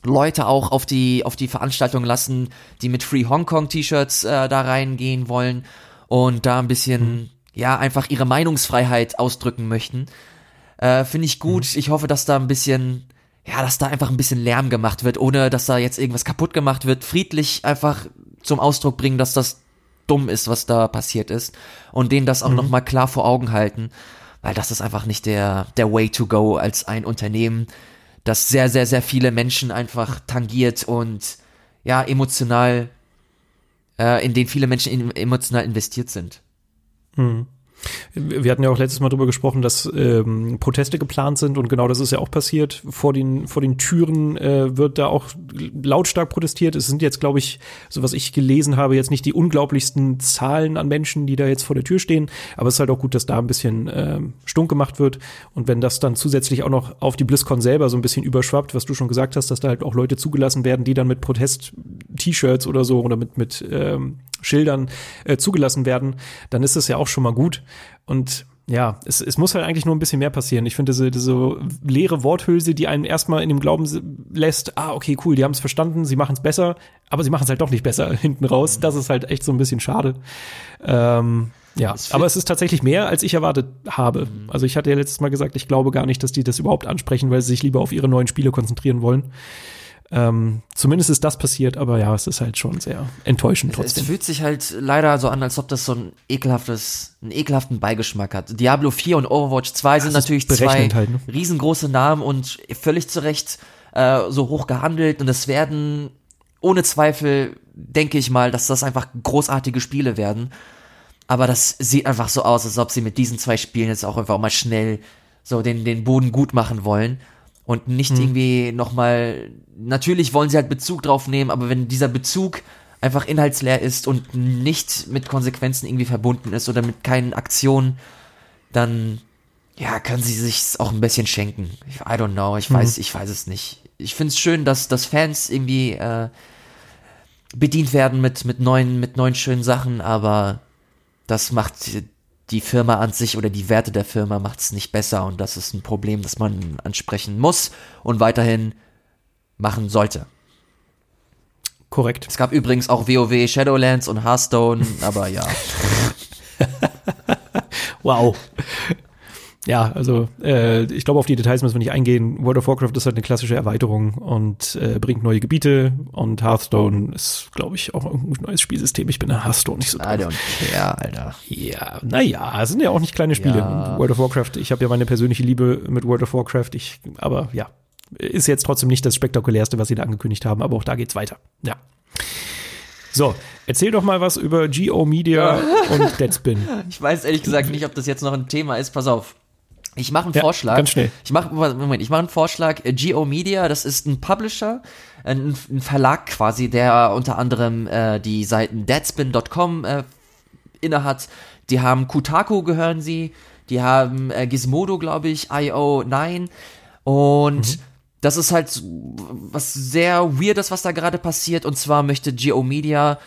Speaker 2: Leute auch auf die, auf die Veranstaltung lassen, die mit Free Hong Kong T-Shirts äh, da reingehen wollen und da ein bisschen, mhm. ja, einfach ihre Meinungsfreiheit ausdrücken möchten. Äh, Finde ich gut. Mhm. Ich hoffe, dass da ein bisschen, ja, dass da einfach ein bisschen Lärm gemacht wird, ohne dass da jetzt irgendwas kaputt gemacht wird. Friedlich einfach zum Ausdruck bringen, dass das dumm ist, was da passiert ist und denen das auch mhm. nochmal klar vor Augen halten, weil das ist einfach nicht der, der Way to go als ein Unternehmen, das sehr, sehr, sehr viele Menschen einfach tangiert und ja, emotional, äh, in den viele Menschen in, emotional investiert sind.
Speaker 1: Mhm. Wir hatten ja auch letztes Mal darüber gesprochen, dass ähm, Proteste geplant sind und genau das ist ja auch passiert. Vor den, vor den Türen äh, wird da auch lautstark protestiert. Es sind jetzt, glaube ich, so was ich gelesen habe, jetzt nicht die unglaublichsten Zahlen an Menschen, die da jetzt vor der Tür stehen, aber es ist halt auch gut, dass da ein bisschen äh, stunk gemacht wird. Und wenn das dann zusätzlich auch noch auf die BlizzCon selber so ein bisschen überschwappt, was du schon gesagt hast, dass da halt auch Leute zugelassen werden, die dann mit Protest-T-Shirts oder so oder mit, mit ähm, Schildern äh, zugelassen werden, dann ist das ja auch schon mal gut. Und ja, es, es muss halt eigentlich nur ein bisschen mehr passieren. Ich finde diese, diese leere Worthülse, die einen erstmal in dem Glauben lässt, ah, okay, cool, die haben es verstanden, sie machen es besser, aber sie machen es halt doch nicht besser hinten raus. Das ist halt echt so ein bisschen schade. Ähm, ja, aber es ist tatsächlich mehr, als ich erwartet habe. Mhm. Also ich hatte ja letztes Mal gesagt, ich glaube gar nicht, dass die das überhaupt ansprechen, weil sie sich lieber auf ihre neuen Spiele konzentrieren wollen. Ähm, zumindest ist das passiert, aber ja, es ist halt schon sehr enttäuschend trotzdem.
Speaker 2: Es fühlt sich halt leider so an, als ob das so ein ekelhaftes, einen ekelhaften Beigeschmack hat. Diablo 4 und Overwatch 2 sind natürlich zwei halt, ne? riesengroße Namen und völlig zu Recht äh, so hoch gehandelt und es werden ohne Zweifel, denke ich mal, dass das einfach großartige Spiele werden. Aber das sieht einfach so aus, als ob sie mit diesen zwei Spielen jetzt auch einfach mal schnell so den, den Boden gut machen wollen und nicht hm. irgendwie nochmal, natürlich wollen sie halt Bezug drauf nehmen, aber wenn dieser Bezug einfach inhaltsleer ist und nicht mit Konsequenzen irgendwie verbunden ist oder mit keinen Aktionen, dann ja, können sie sich auch ein bisschen schenken. I don't know, ich weiß, hm. ich weiß es nicht. Ich finde es schön, dass, dass Fans irgendwie äh, bedient werden mit, mit neuen, mit neuen schönen Sachen, aber das macht die Firma an sich oder die Werte der Firma macht es nicht besser und das ist ein Problem, das man ansprechen muss und weiterhin machen sollte.
Speaker 1: Korrekt.
Speaker 2: Es gab übrigens auch WoW Shadowlands und Hearthstone, aber ja.
Speaker 1: wow. Ja, also äh, ich glaube, auf die Details müssen wir nicht eingehen. World of Warcraft ist halt eine klassische Erweiterung und äh, bringt neue Gebiete und Hearthstone ist, glaube ich, auch ein neues Spielsystem. Ich bin in Hearthstone nicht so
Speaker 2: drauf. I don't care, Alter.
Speaker 1: Ja, naja, sind ja auch nicht kleine Spiele. Ja. World of Warcraft, ich habe ja meine persönliche Liebe mit World of Warcraft, ich, aber ja, ist jetzt trotzdem nicht das spektakulärste, was sie da angekündigt haben, aber auch da geht's weiter. Ja. So, erzähl doch mal was über GO Media und Deadspin.
Speaker 2: Ich weiß ehrlich gesagt nicht, ob das jetzt noch ein Thema ist. Pass auf. Ich mache einen ja, Vorschlag.
Speaker 1: Ganz schnell.
Speaker 2: Ich mache Moment, ich mache einen Vorschlag. Äh, Geo Media, das ist ein Publisher, ein, ein Verlag quasi, der unter anderem äh, die Seiten deadspin.com äh, innehat. Die haben Kutaku gehören sie, die haben äh, Gizmodo, glaube ich, IO9 und mhm. das ist halt was sehr weirdes, was da gerade passiert. Und zwar möchte Geo Media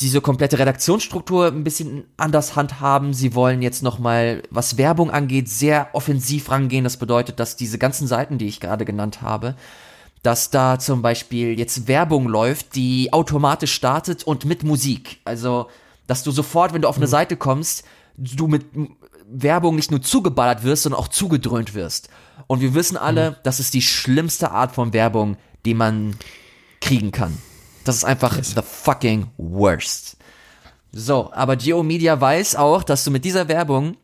Speaker 2: diese komplette Redaktionsstruktur ein bisschen anders handhaben. Sie wollen jetzt nochmal, was Werbung angeht, sehr offensiv rangehen. Das bedeutet, dass diese ganzen Seiten, die ich gerade genannt habe, dass da zum Beispiel jetzt Werbung läuft, die automatisch startet und mit Musik. Also, dass du sofort, wenn du auf eine mhm. Seite kommst, du mit Werbung nicht nur zugeballert wirst, sondern auch zugedröhnt wirst. Und wir wissen alle, mhm. das ist die schlimmste Art von Werbung, die man kriegen kann. Das ist einfach yes. the fucking worst. So, aber Geo Media weiß auch, dass du mit dieser Werbung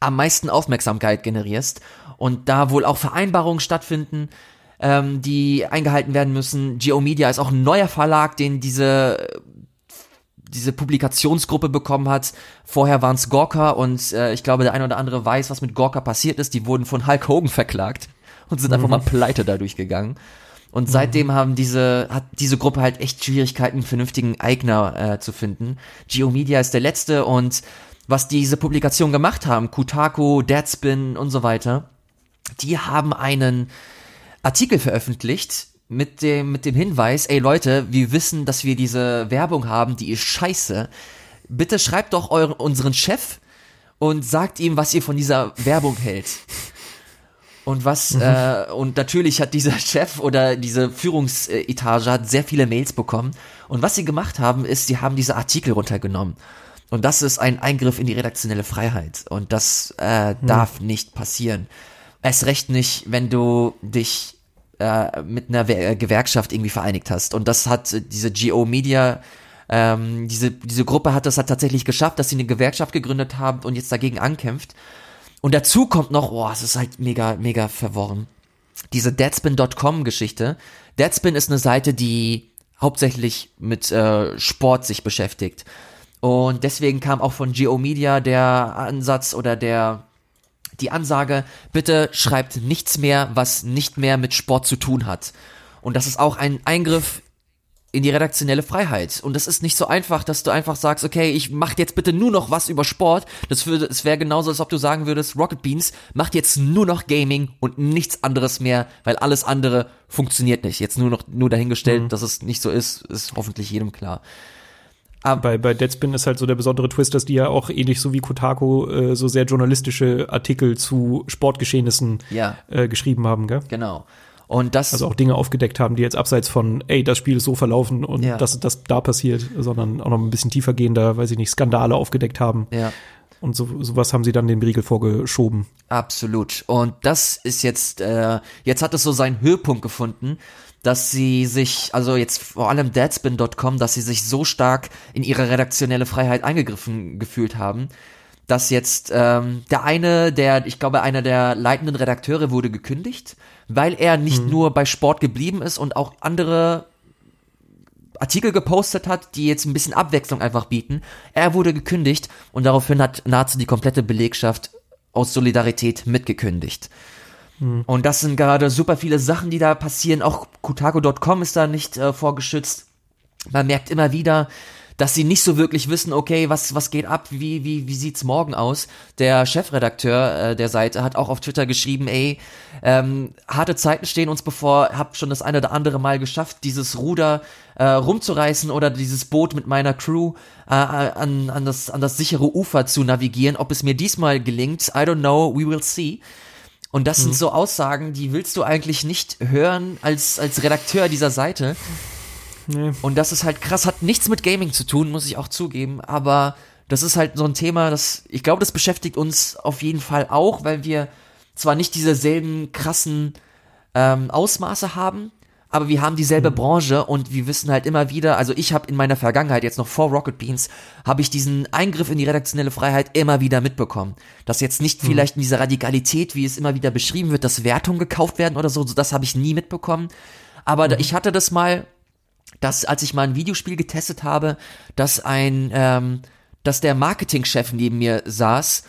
Speaker 2: am meisten Aufmerksamkeit generierst und da wohl auch Vereinbarungen stattfinden, ähm, die eingehalten werden müssen. Geomedia ist auch ein neuer Verlag, den diese diese Publikationsgruppe bekommen hat. Vorher waren es Gorka und äh, ich glaube, der eine oder andere weiß, was mit Gorka passiert ist. Die wurden von Hulk Hogan verklagt und sind mhm. einfach mal pleite dadurch gegangen. Und seitdem mhm. haben diese, hat diese Gruppe halt echt Schwierigkeiten, einen vernünftigen Eigner äh, zu finden. Geomedia ist der letzte und was diese Publikation gemacht haben, Kutaku, Deadspin und so weiter, die haben einen Artikel veröffentlicht mit dem, mit dem Hinweis, ey Leute, wir wissen, dass wir diese Werbung haben, die ist scheiße. Bitte schreibt doch euren, unseren Chef und sagt ihm, was ihr von dieser Werbung hält. Und was, mhm. äh, und natürlich hat dieser Chef oder diese Führungsetage hat sehr viele Mails bekommen. Und was sie gemacht haben, ist, sie haben diese Artikel runtergenommen. Und das ist ein Eingriff in die redaktionelle Freiheit. Und das äh, mhm. darf nicht passieren. Es recht nicht, wenn du dich äh, mit einer We Gewerkschaft irgendwie vereinigt hast. Und das hat diese GO Media, ähm, diese, diese Gruppe hat das hat tatsächlich geschafft, dass sie eine Gewerkschaft gegründet haben und jetzt dagegen ankämpft. Und dazu kommt noch, oh, es ist halt mega, mega verworren. Diese Deadspin.com Geschichte. Deadspin ist eine Seite, die hauptsächlich mit äh, Sport sich beschäftigt. Und deswegen kam auch von Geo Media der Ansatz oder der die Ansage, bitte schreibt nichts mehr, was nicht mehr mit Sport zu tun hat. Und das ist auch ein Eingriff in die redaktionelle Freiheit. Und das ist nicht so einfach, dass du einfach sagst, okay, ich mach jetzt bitte nur noch was über Sport. Das würde, es wäre genauso, als ob du sagen würdest, Rocket Beans macht jetzt nur noch Gaming und nichts anderes mehr, weil alles andere funktioniert nicht. Jetzt nur noch, nur dahingestellt, mhm. dass es nicht so ist, ist hoffentlich jedem klar.
Speaker 1: Aber bei, bei Deadspin ist halt so der besondere Twist, dass die ja auch ähnlich so wie Kotaku äh, so sehr journalistische Artikel zu Sportgeschehnissen
Speaker 2: ja.
Speaker 1: äh, geschrieben haben, gell?
Speaker 2: Genau. Und das
Speaker 1: also auch Dinge aufgedeckt haben, die jetzt abseits von, ey, das Spiel ist so verlaufen und ja. das das da passiert, sondern auch noch ein bisschen tiefer gehender, weiß ich nicht, Skandale aufgedeckt haben.
Speaker 2: Ja.
Speaker 1: Und so, sowas haben sie dann den Riegel vorgeschoben.
Speaker 2: Absolut. Und das ist jetzt, äh, jetzt hat es so seinen Höhepunkt gefunden, dass sie sich, also jetzt vor allem Deadspin.com, dass sie sich so stark in ihre redaktionelle Freiheit eingegriffen gefühlt haben, dass jetzt ähm, der eine, der, ich glaube, einer der leitenden Redakteure wurde gekündigt, weil er nicht mhm. nur bei Sport geblieben ist und auch andere Artikel gepostet hat, die jetzt ein bisschen Abwechslung einfach bieten. Er wurde gekündigt und daraufhin hat nahezu die komplette Belegschaft aus Solidarität mitgekündigt. Hm. Und das sind gerade super viele Sachen, die da passieren. Auch Kotaku.com ist da nicht äh, vorgeschützt. Man merkt immer wieder, dass sie nicht so wirklich wissen, okay, was, was geht ab, wie, wie, wie sieht's morgen aus? Der Chefredakteur äh, der Seite hat auch auf Twitter geschrieben, ey, ähm, harte Zeiten stehen uns bevor, hab schon das eine oder andere Mal geschafft, dieses Ruder äh, rumzureißen oder dieses Boot mit meiner Crew äh, an, an, das, an das sichere Ufer zu navigieren. Ob es mir diesmal gelingt, I don't know, we will see. Und das mhm. sind so Aussagen, die willst du eigentlich nicht hören als, als Redakteur dieser Seite. Nee. Und das ist halt krass, hat nichts mit Gaming zu tun, muss ich auch zugeben, aber das ist halt so ein Thema, das, ich glaube, das beschäftigt uns auf jeden Fall auch, weil wir zwar nicht dieselben krassen ähm, Ausmaße haben, aber wir haben dieselbe mhm. Branche und wir wissen halt immer wieder, also ich habe in meiner Vergangenheit, jetzt noch vor Rocket Beans, habe ich diesen Eingriff in die redaktionelle Freiheit immer wieder mitbekommen. Dass jetzt nicht mhm. vielleicht in dieser Radikalität, wie es immer wieder beschrieben wird, dass Wertungen gekauft werden oder so, das habe ich nie mitbekommen. Aber mhm. ich hatte das mal, dass als ich mal ein Videospiel getestet habe, dass ein, ähm, dass der Marketingchef neben mir saß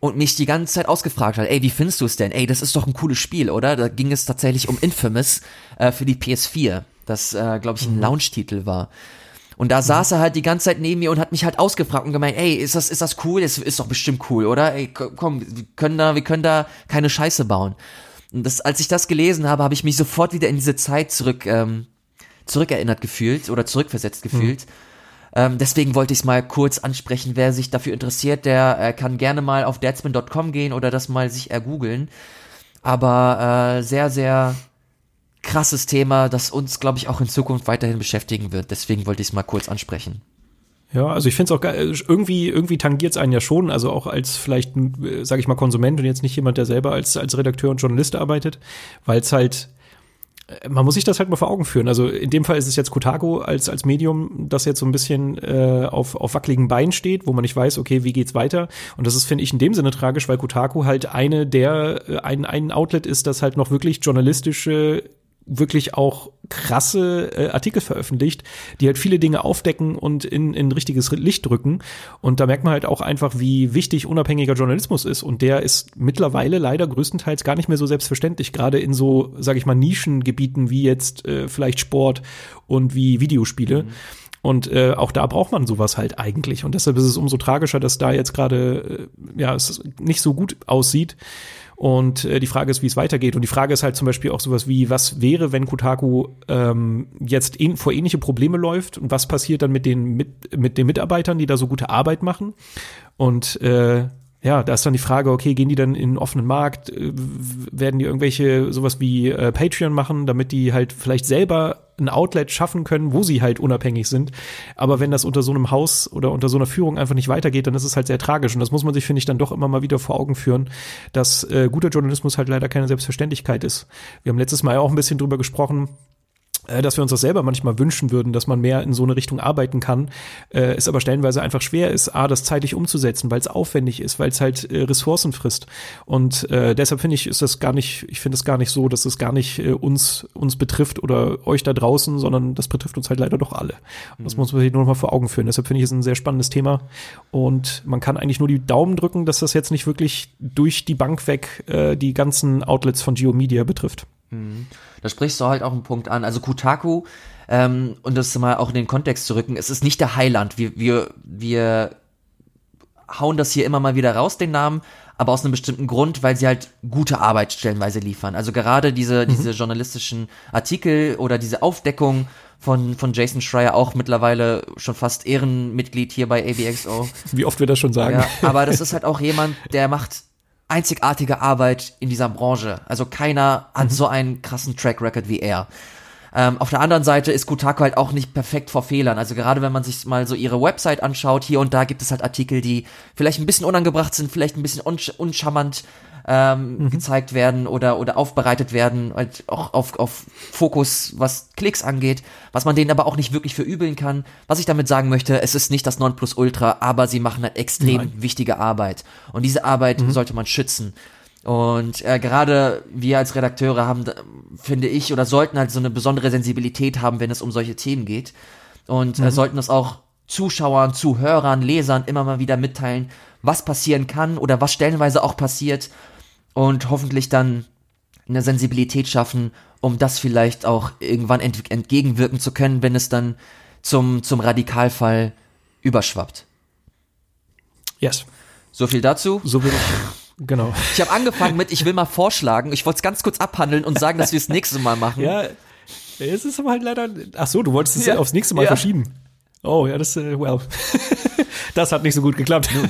Speaker 2: und mich die ganze Zeit ausgefragt hat, ey, wie findest du es denn? Ey, das ist doch ein cooles Spiel, oder? Da ging es tatsächlich um Infamous äh, für die PS4, das, äh, glaube ich, ein mhm. Launch-Titel war. Und da mhm. saß er halt die ganze Zeit neben mir und hat mich halt ausgefragt und gemeint, ey, ist das, ist das cool? Das ist doch bestimmt cool, oder? Ey, komm, wir können da, wir können da keine Scheiße bauen. Und das, als ich das gelesen habe, habe ich mich sofort wieder in diese Zeit zurück, ähm, zurückerinnert gefühlt oder zurückversetzt gefühlt. Mhm ähm, deswegen wollte ich es mal kurz ansprechen. Wer sich dafür interessiert, der äh, kann gerne mal auf deadspin.com gehen oder das mal sich ergoogeln. Aber äh, sehr, sehr krasses Thema, das uns, glaube ich, auch in Zukunft weiterhin beschäftigen wird. Deswegen wollte ich es mal kurz ansprechen.
Speaker 1: Ja, also ich finde es auch geil, irgendwie, irgendwie tangiert es einen ja schon, also auch als vielleicht, sage ich mal, Konsument und jetzt nicht jemand, der selber als, als Redakteur und Journalist arbeitet, weil es halt man muss sich das halt mal vor Augen führen. Also in dem Fall ist es jetzt Kotaku als, als Medium, das jetzt so ein bisschen äh, auf, auf wackeligen Beinen steht, wo man nicht weiß, okay, wie geht's weiter. Und das ist, finde ich, in dem Sinne tragisch, weil Kotaku halt eine der, äh, ein, ein Outlet ist, das halt noch wirklich journalistische wirklich auch krasse äh, Artikel veröffentlicht, die halt viele Dinge aufdecken und in, in richtiges Licht drücken. Und da merkt man halt auch einfach, wie wichtig unabhängiger Journalismus ist. Und der ist mittlerweile leider größtenteils gar nicht mehr so selbstverständlich, gerade in so, sage ich mal, Nischengebieten wie jetzt äh, vielleicht Sport und wie Videospiele. Mhm. Und äh, auch da braucht man sowas halt eigentlich. Und deshalb ist es umso tragischer, dass da jetzt gerade äh, ja es nicht so gut aussieht. Und äh, die Frage ist, wie es weitergeht. Und die Frage ist halt zum Beispiel auch sowas wie, was wäre, wenn Kotaku ähm, jetzt in, vor ähnliche Probleme läuft und was passiert dann mit den, mit, mit den Mitarbeitern, die da so gute Arbeit machen? Und äh, ja, da ist dann die Frage, okay, gehen die dann in einen offenen Markt? Äh, werden die irgendwelche sowas wie äh, Patreon machen, damit die halt vielleicht selber ein Outlet schaffen können, wo sie halt unabhängig sind. Aber wenn das unter so einem Haus oder unter so einer Führung einfach nicht weitergeht, dann ist es halt sehr tragisch. Und das muss man sich, finde ich, dann doch immer mal wieder vor Augen führen, dass äh, guter Journalismus halt leider keine Selbstverständlichkeit ist. Wir haben letztes Mal auch ein bisschen drüber gesprochen, dass wir uns das selber manchmal wünschen würden, dass man mehr in so eine Richtung arbeiten kann, äh, es aber stellenweise einfach schwer ist, a, das zeitlich umzusetzen, weil es aufwendig ist, weil es halt äh, Ressourcen frisst. Und äh, deshalb finde ich, ist das gar nicht, ich finde es gar nicht so, dass es gar nicht äh, uns, uns betrifft oder euch da draußen, sondern das betrifft uns halt leider doch alle. Und das mhm. muss man sich nur noch mal vor Augen führen. Deshalb finde ich es ein sehr spannendes Thema. Und man kann eigentlich nur die Daumen drücken, dass das jetzt nicht wirklich durch die Bank weg äh, die ganzen Outlets von Geomedia betrifft.
Speaker 2: Mhm. Da sprichst du halt auch einen Punkt an. Also Kutaku, ähm, und das mal auch in den Kontext zu rücken, es ist nicht der Heiland. Wir, wir, wir hauen das hier immer mal wieder raus, den Namen, aber aus einem bestimmten Grund, weil sie halt gute Arbeit stellenweise liefern. Also gerade diese, mhm. diese journalistischen Artikel oder diese Aufdeckung von, von Jason Schreier auch mittlerweile schon fast Ehrenmitglied hier bei AVXO.
Speaker 1: Wie oft wir das schon sagen.
Speaker 2: Ja, aber das ist halt auch jemand, der macht einzigartige Arbeit in dieser Branche. Also keiner hat mhm. so einen krassen Track Record wie er. Ähm, auf der anderen Seite ist Kotaku halt auch nicht perfekt vor Fehlern. Also gerade wenn man sich mal so ihre Website anschaut, hier und da gibt es halt Artikel, die vielleicht ein bisschen unangebracht sind, vielleicht ein bisschen unsch uncharmant ähm, mhm. gezeigt werden oder, oder aufbereitet werden, halt auch auf, auf Fokus, was Klicks angeht, was man denen aber auch nicht wirklich verübeln kann. Was ich damit sagen möchte, es ist nicht das Nonplusultra, aber sie machen halt extrem Nein. wichtige Arbeit. Und diese Arbeit mhm. sollte man schützen. Und äh, gerade wir als Redakteure haben, finde ich, oder sollten halt so eine besondere Sensibilität haben, wenn es um solche Themen geht. Und äh, mhm. äh, sollten das auch Zuschauern, Zuhörern, Lesern immer mal wieder mitteilen, was passieren kann oder was stellenweise auch passiert und hoffentlich dann eine Sensibilität schaffen, um das vielleicht auch irgendwann ent entgegenwirken zu können, wenn es dann zum, zum Radikalfall überschwappt.
Speaker 1: Yes.
Speaker 2: So viel dazu.
Speaker 1: So will ich. Genau.
Speaker 2: Ich habe angefangen mit, ich will mal vorschlagen. Ich wollte es ganz kurz abhandeln und sagen, dass wir es nächstes Mal machen.
Speaker 1: Ja, es ist aber halt leider. Ach so, du wolltest es ja. aufs nächste Mal ja. verschieben. Oh ja, das, äh, well. das hat nicht so gut geklappt. Nun,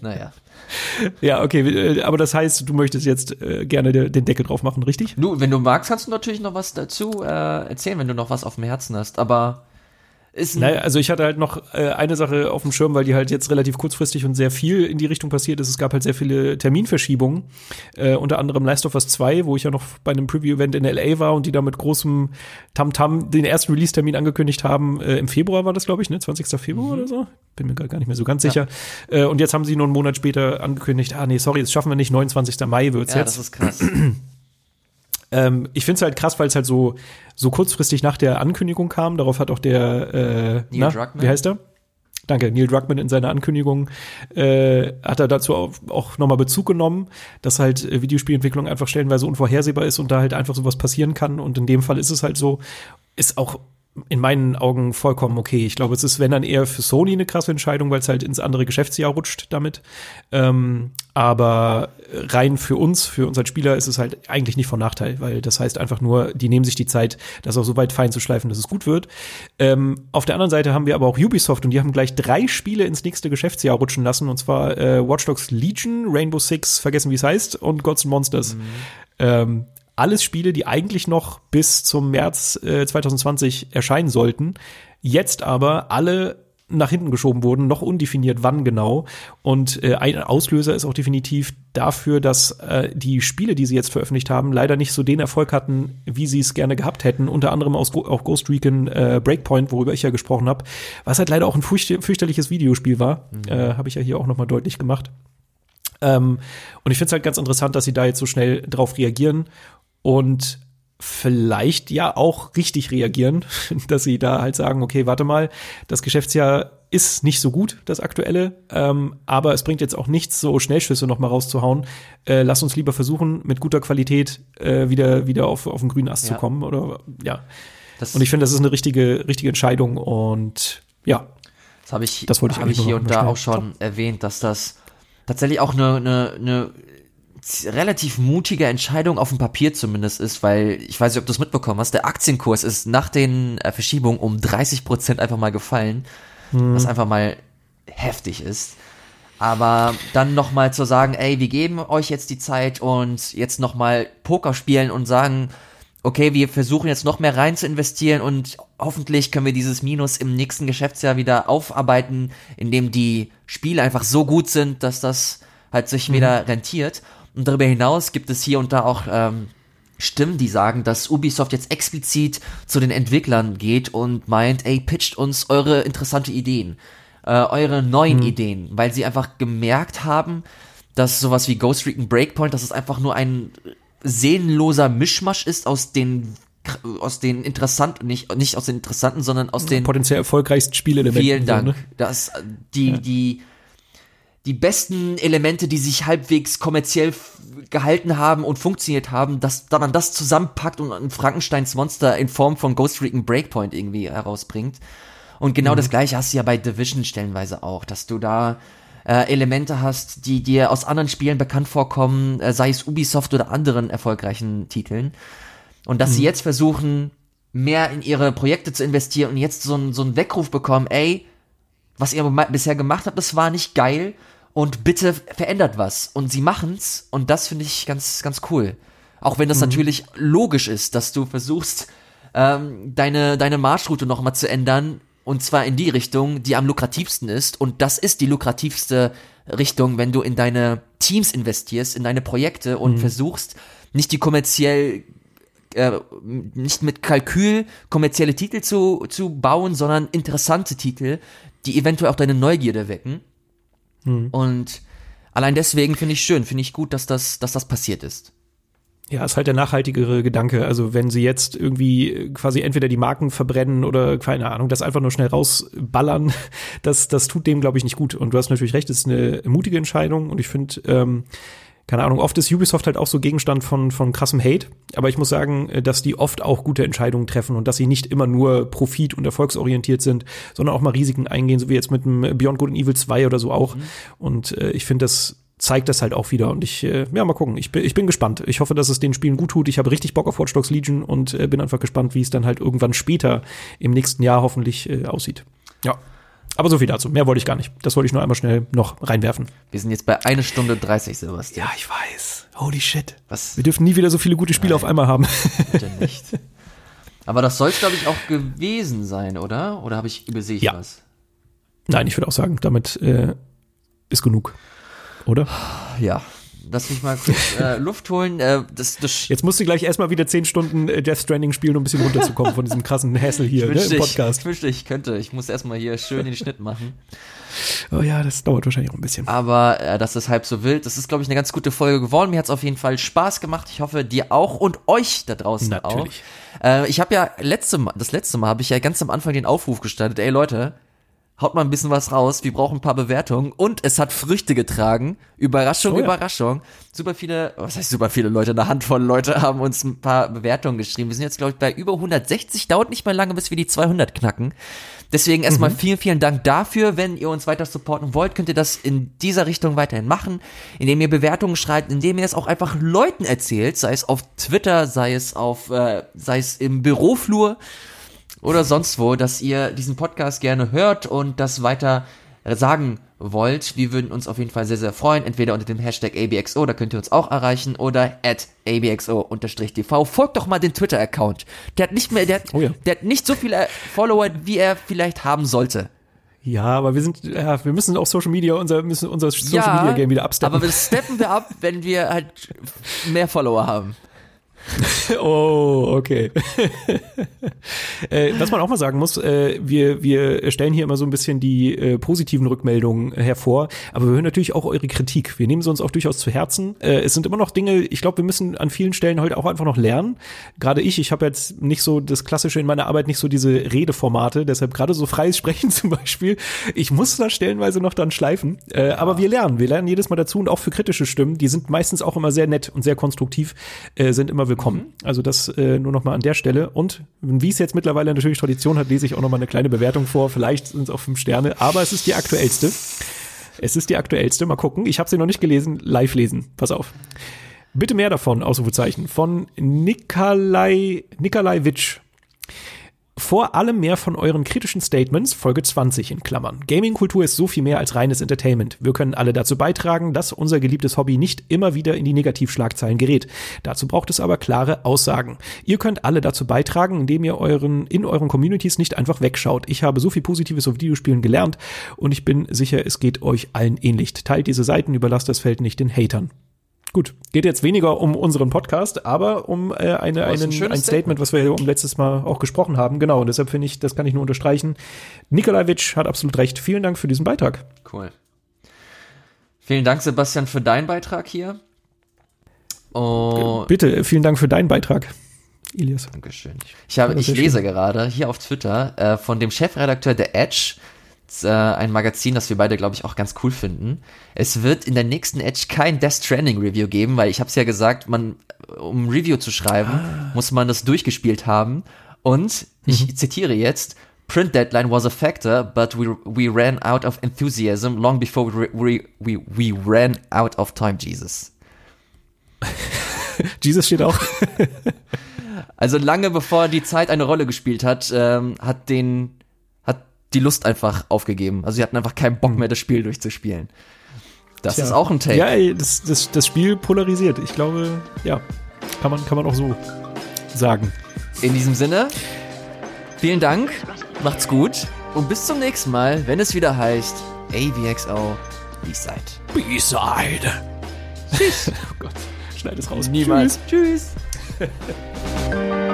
Speaker 2: naja.
Speaker 1: Ja, okay, äh, aber das heißt, du möchtest jetzt äh, gerne den Deckel drauf machen, richtig?
Speaker 2: Du, wenn du magst, kannst du natürlich noch was dazu äh, erzählen, wenn du noch was auf dem Herzen hast, aber
Speaker 1: ist naja, also ich hatte halt noch äh, eine Sache auf dem Schirm, weil die halt jetzt relativ kurzfristig und sehr viel in die Richtung passiert ist. Es gab halt sehr viele Terminverschiebungen, äh, unter anderem Last of Us 2, wo ich ja noch bei einem Preview-Event in LA war und die da mit großem Tamtam -Tam den ersten Release-Termin angekündigt haben. Äh, Im Februar war das, glaube ich, ne? 20. Februar mhm. oder so? Bin mir gar nicht mehr so ganz ja. sicher. Äh, und jetzt haben sie nur einen Monat später angekündigt, ah nee, sorry, das schaffen wir nicht, 29. Mai wird's ja, jetzt. Ja, das ist krass. Ähm, ich finde es halt krass, weil es halt so, so kurzfristig nach der Ankündigung kam. Darauf hat auch der, äh, Neil na, Druckmann. wie heißt er? Danke, Neil Druckmann in seiner Ankündigung äh, hat er dazu auch, auch nochmal Bezug genommen, dass halt äh, Videospielentwicklung einfach stellenweise unvorhersehbar ist und da halt einfach sowas passieren kann. Und in dem Fall ist es halt so, ist auch in meinen Augen vollkommen okay. Ich glaube, es ist, wenn dann eher für Sony eine krasse Entscheidung, weil es halt ins andere Geschäftsjahr rutscht damit. Ähm, aber rein für uns, für unseren Spieler ist es halt eigentlich nicht von Nachteil, weil das heißt einfach nur, die nehmen sich die Zeit, das auch so weit fein zu schleifen, dass es gut wird. Ähm, auf der anderen Seite haben wir aber auch Ubisoft und die haben gleich drei Spiele ins nächste Geschäftsjahr rutschen lassen und zwar äh, Watch Dogs Legion, Rainbow Six, vergessen wie es heißt und Gods and Monsters. Mhm. Ähm, alles Spiele, die eigentlich noch bis zum März äh, 2020 erscheinen sollten, jetzt aber alle nach hinten geschoben wurden, noch undefiniert wann genau. Und äh, ein Auslöser ist auch definitiv dafür, dass äh, die Spiele, die sie jetzt veröffentlicht haben, leider nicht so den Erfolg hatten, wie sie es gerne gehabt hätten. Unter anderem aus, auch Ghost Recon äh, Breakpoint, worüber ich ja gesprochen habe, was halt leider auch ein fürchterliches Videospiel war. Mhm. Äh, habe ich ja hier auch noch mal deutlich gemacht. Ähm, und ich finde es halt ganz interessant, dass sie da jetzt so schnell drauf reagieren und vielleicht ja auch richtig reagieren, dass sie da halt sagen, okay, warte mal, das Geschäftsjahr ist nicht so gut, das aktuelle, ähm, aber es bringt jetzt auch nichts, so Schnellschüsse noch mal rauszuhauen. Äh, lass uns lieber versuchen, mit guter Qualität äh, wieder wieder auf, auf den grünen Ast ja. zu kommen oder ja. Das und ich finde, das ist eine richtige richtige Entscheidung und ja.
Speaker 2: Das habe ich, das wollte ich, hab ich hier und da auch schon erwähnt, dass das tatsächlich auch eine, eine, eine relativ mutige Entscheidung auf dem Papier zumindest ist, weil ich weiß nicht, ob du es mitbekommen hast, der Aktienkurs ist nach den äh, Verschiebungen um 30 Prozent einfach mal gefallen, hm. was einfach mal heftig ist. Aber dann nochmal zu sagen, ey, wir geben euch jetzt die Zeit und jetzt nochmal Poker spielen und sagen, okay, wir versuchen jetzt noch mehr rein zu investieren und hoffentlich können wir dieses Minus im nächsten Geschäftsjahr wieder aufarbeiten, indem die Spiele einfach so gut sind, dass das halt sich mhm. wieder rentiert. Und darüber hinaus gibt es hier und da auch ähm, Stimmen, die sagen, dass Ubisoft jetzt explizit zu den Entwicklern geht und meint, ey, pitcht uns eure interessante Ideen, äh, eure neuen mhm. Ideen, weil sie einfach gemerkt haben, dass sowas wie Ghost Recon Breakpoint, dass es einfach nur ein seelenloser Mischmasch ist aus den aus den interessanten, nicht, nicht aus den interessanten, sondern aus den
Speaker 1: potenziell erfolgreichsten Spielelementen.
Speaker 2: Vielen Dank. Ne? Dass die, ja. die, die besten Elemente, die sich halbwegs kommerziell gehalten haben und funktioniert haben, dass da man das zusammenpackt und ein Frankensteins Monster in Form von Ghost Recon Breakpoint irgendwie herausbringt. Und genau mhm. das gleiche hast du ja bei Division stellenweise auch, dass du da äh, Elemente hast, die dir aus anderen Spielen bekannt vorkommen, äh, sei es Ubisoft oder anderen erfolgreichen Titeln. Und dass mhm. sie jetzt versuchen, mehr in ihre Projekte zu investieren und jetzt so so einen Weckruf bekommen, ey, was ihr bisher gemacht habt, das war nicht geil und bitte verändert was. Und sie machen's und das finde ich ganz, ganz cool. Auch wenn das mhm. natürlich logisch ist, dass du versuchst, ähm, deine, deine Marschroute nochmal zu ändern und zwar in die Richtung, die am lukrativsten ist und das ist die lukrativste Richtung, wenn du in deine Teams investierst, in deine Projekte und mhm. versuchst, nicht die kommerziell äh, nicht mit Kalkül kommerzielle Titel zu, zu bauen, sondern interessante Titel, die eventuell auch deine Neugierde wecken. Mhm. Und allein deswegen finde ich schön, finde ich gut, dass das, dass das passiert ist.
Speaker 1: Ja, ist halt der nachhaltigere Gedanke. Also wenn sie jetzt irgendwie quasi entweder die Marken verbrennen oder keine Ahnung, das einfach nur schnell rausballern, das, das tut dem, glaube ich, nicht gut. Und du hast natürlich recht, es ist eine mutige Entscheidung und ich finde, ähm, keine Ahnung, oft ist Ubisoft halt auch so Gegenstand von, von krassem Hate, aber ich muss sagen, äh, dass die oft auch gute Entscheidungen treffen und dass sie nicht immer nur profit- und erfolgsorientiert sind, sondern auch mal Risiken eingehen, so wie jetzt mit dem Beyond Good and Evil 2 oder so auch. Mhm. Und äh, ich finde, das zeigt das halt auch wieder und ich, äh, ja, mal gucken. Ich bin, ich bin gespannt. Ich hoffe, dass es den Spielen gut tut. Ich habe richtig Bock auf Watch Dogs Legion und äh, bin einfach gespannt, wie es dann halt irgendwann später im nächsten Jahr hoffentlich äh, aussieht. Ja. Aber so viel dazu. Mehr wollte ich gar nicht. Das wollte ich nur einmal schnell noch reinwerfen.
Speaker 2: Wir sind jetzt bei einer Stunde 30, Sebastian.
Speaker 1: Ja, ich weiß. Holy shit. Was? Wir dürfen nie wieder so viele gute Spiele Nein, auf einmal haben. Bitte nicht.
Speaker 2: Aber das soll es, glaube ich, auch gewesen sein, oder? Oder habe ich übersehe ich ja. was?
Speaker 1: Nein, ich würde auch sagen, damit äh, ist genug. Oder?
Speaker 2: Ja, lass mich mal kurz äh, Luft holen. Äh, das, das
Speaker 1: Jetzt musst du gleich erstmal wieder zehn Stunden äh, Death Stranding spielen, um ein bisschen runterzukommen von diesem krassen Hassel hier
Speaker 2: ne, im Podcast. Ich, ich wünschte, ich könnte. Ich muss erstmal hier schön den Schnitt machen.
Speaker 1: Oh ja, das dauert wahrscheinlich auch ein bisschen.
Speaker 2: Aber äh, das ist halb so wild. Das ist, glaube ich, eine ganz gute Folge geworden. Mir hat es auf jeden Fall Spaß gemacht. Ich hoffe, dir auch und euch da draußen Natürlich. auch. Äh, ich habe ja letzte Mal, das letzte Mal habe ich ja ganz am Anfang den Aufruf gestartet. Ey Leute, haut mal ein bisschen was raus, wir brauchen ein paar Bewertungen und es hat Früchte getragen. Überraschung, oh ja. Überraschung. Super viele, was heißt super viele Leute, eine Handvoll Leute haben uns ein paar Bewertungen geschrieben. Wir sind jetzt, glaube ich, bei über 160, dauert nicht mal lange, bis wir die 200 knacken. Deswegen erstmal mhm. vielen, vielen Dank dafür. Wenn ihr uns weiter supporten wollt, könnt ihr das in dieser Richtung weiterhin machen, indem ihr Bewertungen schreibt, indem ihr es auch einfach Leuten erzählt, sei es auf Twitter, sei es auf, äh, sei es im Büroflur oder sonst wo, dass ihr diesen Podcast gerne hört und das weiter sagen wollt. Wir würden uns auf jeden Fall sehr, sehr freuen. Entweder unter dem Hashtag ABXO, da könnt ihr uns auch erreichen, oder at ABXO-TV. Folgt doch mal den Twitter-Account. Der hat nicht mehr, der hat, oh ja. der hat nicht so viele Follower, wie er vielleicht haben sollte.
Speaker 1: Ja, aber wir sind, ja, wir müssen auch Social Media, unser, müssen unser Social ja, Media Game wieder absteppen.
Speaker 2: Aber wir steppen wir ab, wenn wir halt mehr Follower haben.
Speaker 1: oh, okay. äh, was man auch mal sagen muss, äh, wir, wir stellen hier immer so ein bisschen die äh, positiven Rückmeldungen hervor, aber wir hören natürlich auch eure Kritik. Wir nehmen sie uns auch durchaus zu Herzen. Äh, es sind immer noch Dinge, ich glaube, wir müssen an vielen Stellen heute auch einfach noch lernen. Gerade ich, ich habe jetzt nicht so das Klassische in meiner Arbeit, nicht so diese Redeformate, deshalb gerade so freies Sprechen zum Beispiel. Ich muss da stellenweise noch dann schleifen. Äh, aber wir lernen, wir lernen jedes Mal dazu und auch für kritische Stimmen, die sind meistens auch immer sehr nett und sehr konstruktiv, äh, sind immer willkommen. Mhm. Also das äh, nur noch mal an der Stelle. Und wie es jetzt mittlerweile natürlich Tradition hat, lese ich auch noch mal eine kleine Bewertung vor. Vielleicht sind es auch fünf Sterne, aber es ist die aktuellste. Es ist die aktuellste. Mal gucken. Ich habe sie noch nicht gelesen. Live lesen. Pass auf. Bitte mehr davon, Ausrufezeichen. Von Nikolai, Nikolai Witsch. Vor allem mehr von euren kritischen Statements, Folge 20 in Klammern. Gaming-Kultur ist so viel mehr als reines Entertainment. Wir können alle dazu beitragen, dass unser geliebtes Hobby nicht immer wieder in die Negativschlagzeilen gerät. Dazu braucht es aber klare Aussagen. Ihr könnt alle dazu beitragen, indem ihr euren, in euren Communities nicht einfach wegschaut. Ich habe so viel Positives auf Videospielen gelernt und ich bin sicher, es geht euch allen ähnlich. Teilt diese Seiten, überlasst das Feld nicht den Hatern. Gut, geht jetzt weniger um unseren Podcast, aber um äh, eine, einen, ein, ein Statement, was wir ja um letztes Mal auch gesprochen haben. Genau, und deshalb finde ich, das kann ich nur unterstreichen. Nikolajewitsch hat absolut recht. Vielen Dank für diesen Beitrag.
Speaker 2: Cool. Vielen Dank, Sebastian, für deinen Beitrag hier.
Speaker 1: Oh. Bitte, vielen Dank für deinen Beitrag. Ilias.
Speaker 2: Dankeschön. Ich, habe, ich lese gerade hier auf Twitter äh, von dem Chefredakteur der Edge, äh, ein Magazin, das wir beide, glaube ich, auch ganz cool finden. Es wird in der nächsten Edge kein Death Stranding Review geben, weil ich habe es ja gesagt, man, um ein Review zu schreiben, ah. muss man das durchgespielt haben. Und ich mhm. zitiere jetzt, Print deadline was a factor, but we, we ran out of enthusiasm long before we, we, we, we ran out of time, Jesus.
Speaker 1: Jesus steht auch.
Speaker 2: also lange bevor die Zeit eine Rolle gespielt hat, ähm, hat den die Lust einfach aufgegeben. Also sie hatten einfach keinen Bock hm. mehr, das Spiel durchzuspielen. Das Tja. ist auch ein Take.
Speaker 1: Ja, das, das, das Spiel polarisiert. Ich glaube, ja, kann man, kann man auch so sagen.
Speaker 2: In diesem Sinne, vielen Dank, macht's gut und bis zum nächsten Mal, wenn es wieder heißt AVXO B-Side.
Speaker 1: B-Side. Tschüss. oh Gott, schneid es raus.
Speaker 2: Niemals.
Speaker 1: Tschüss. Tschüss.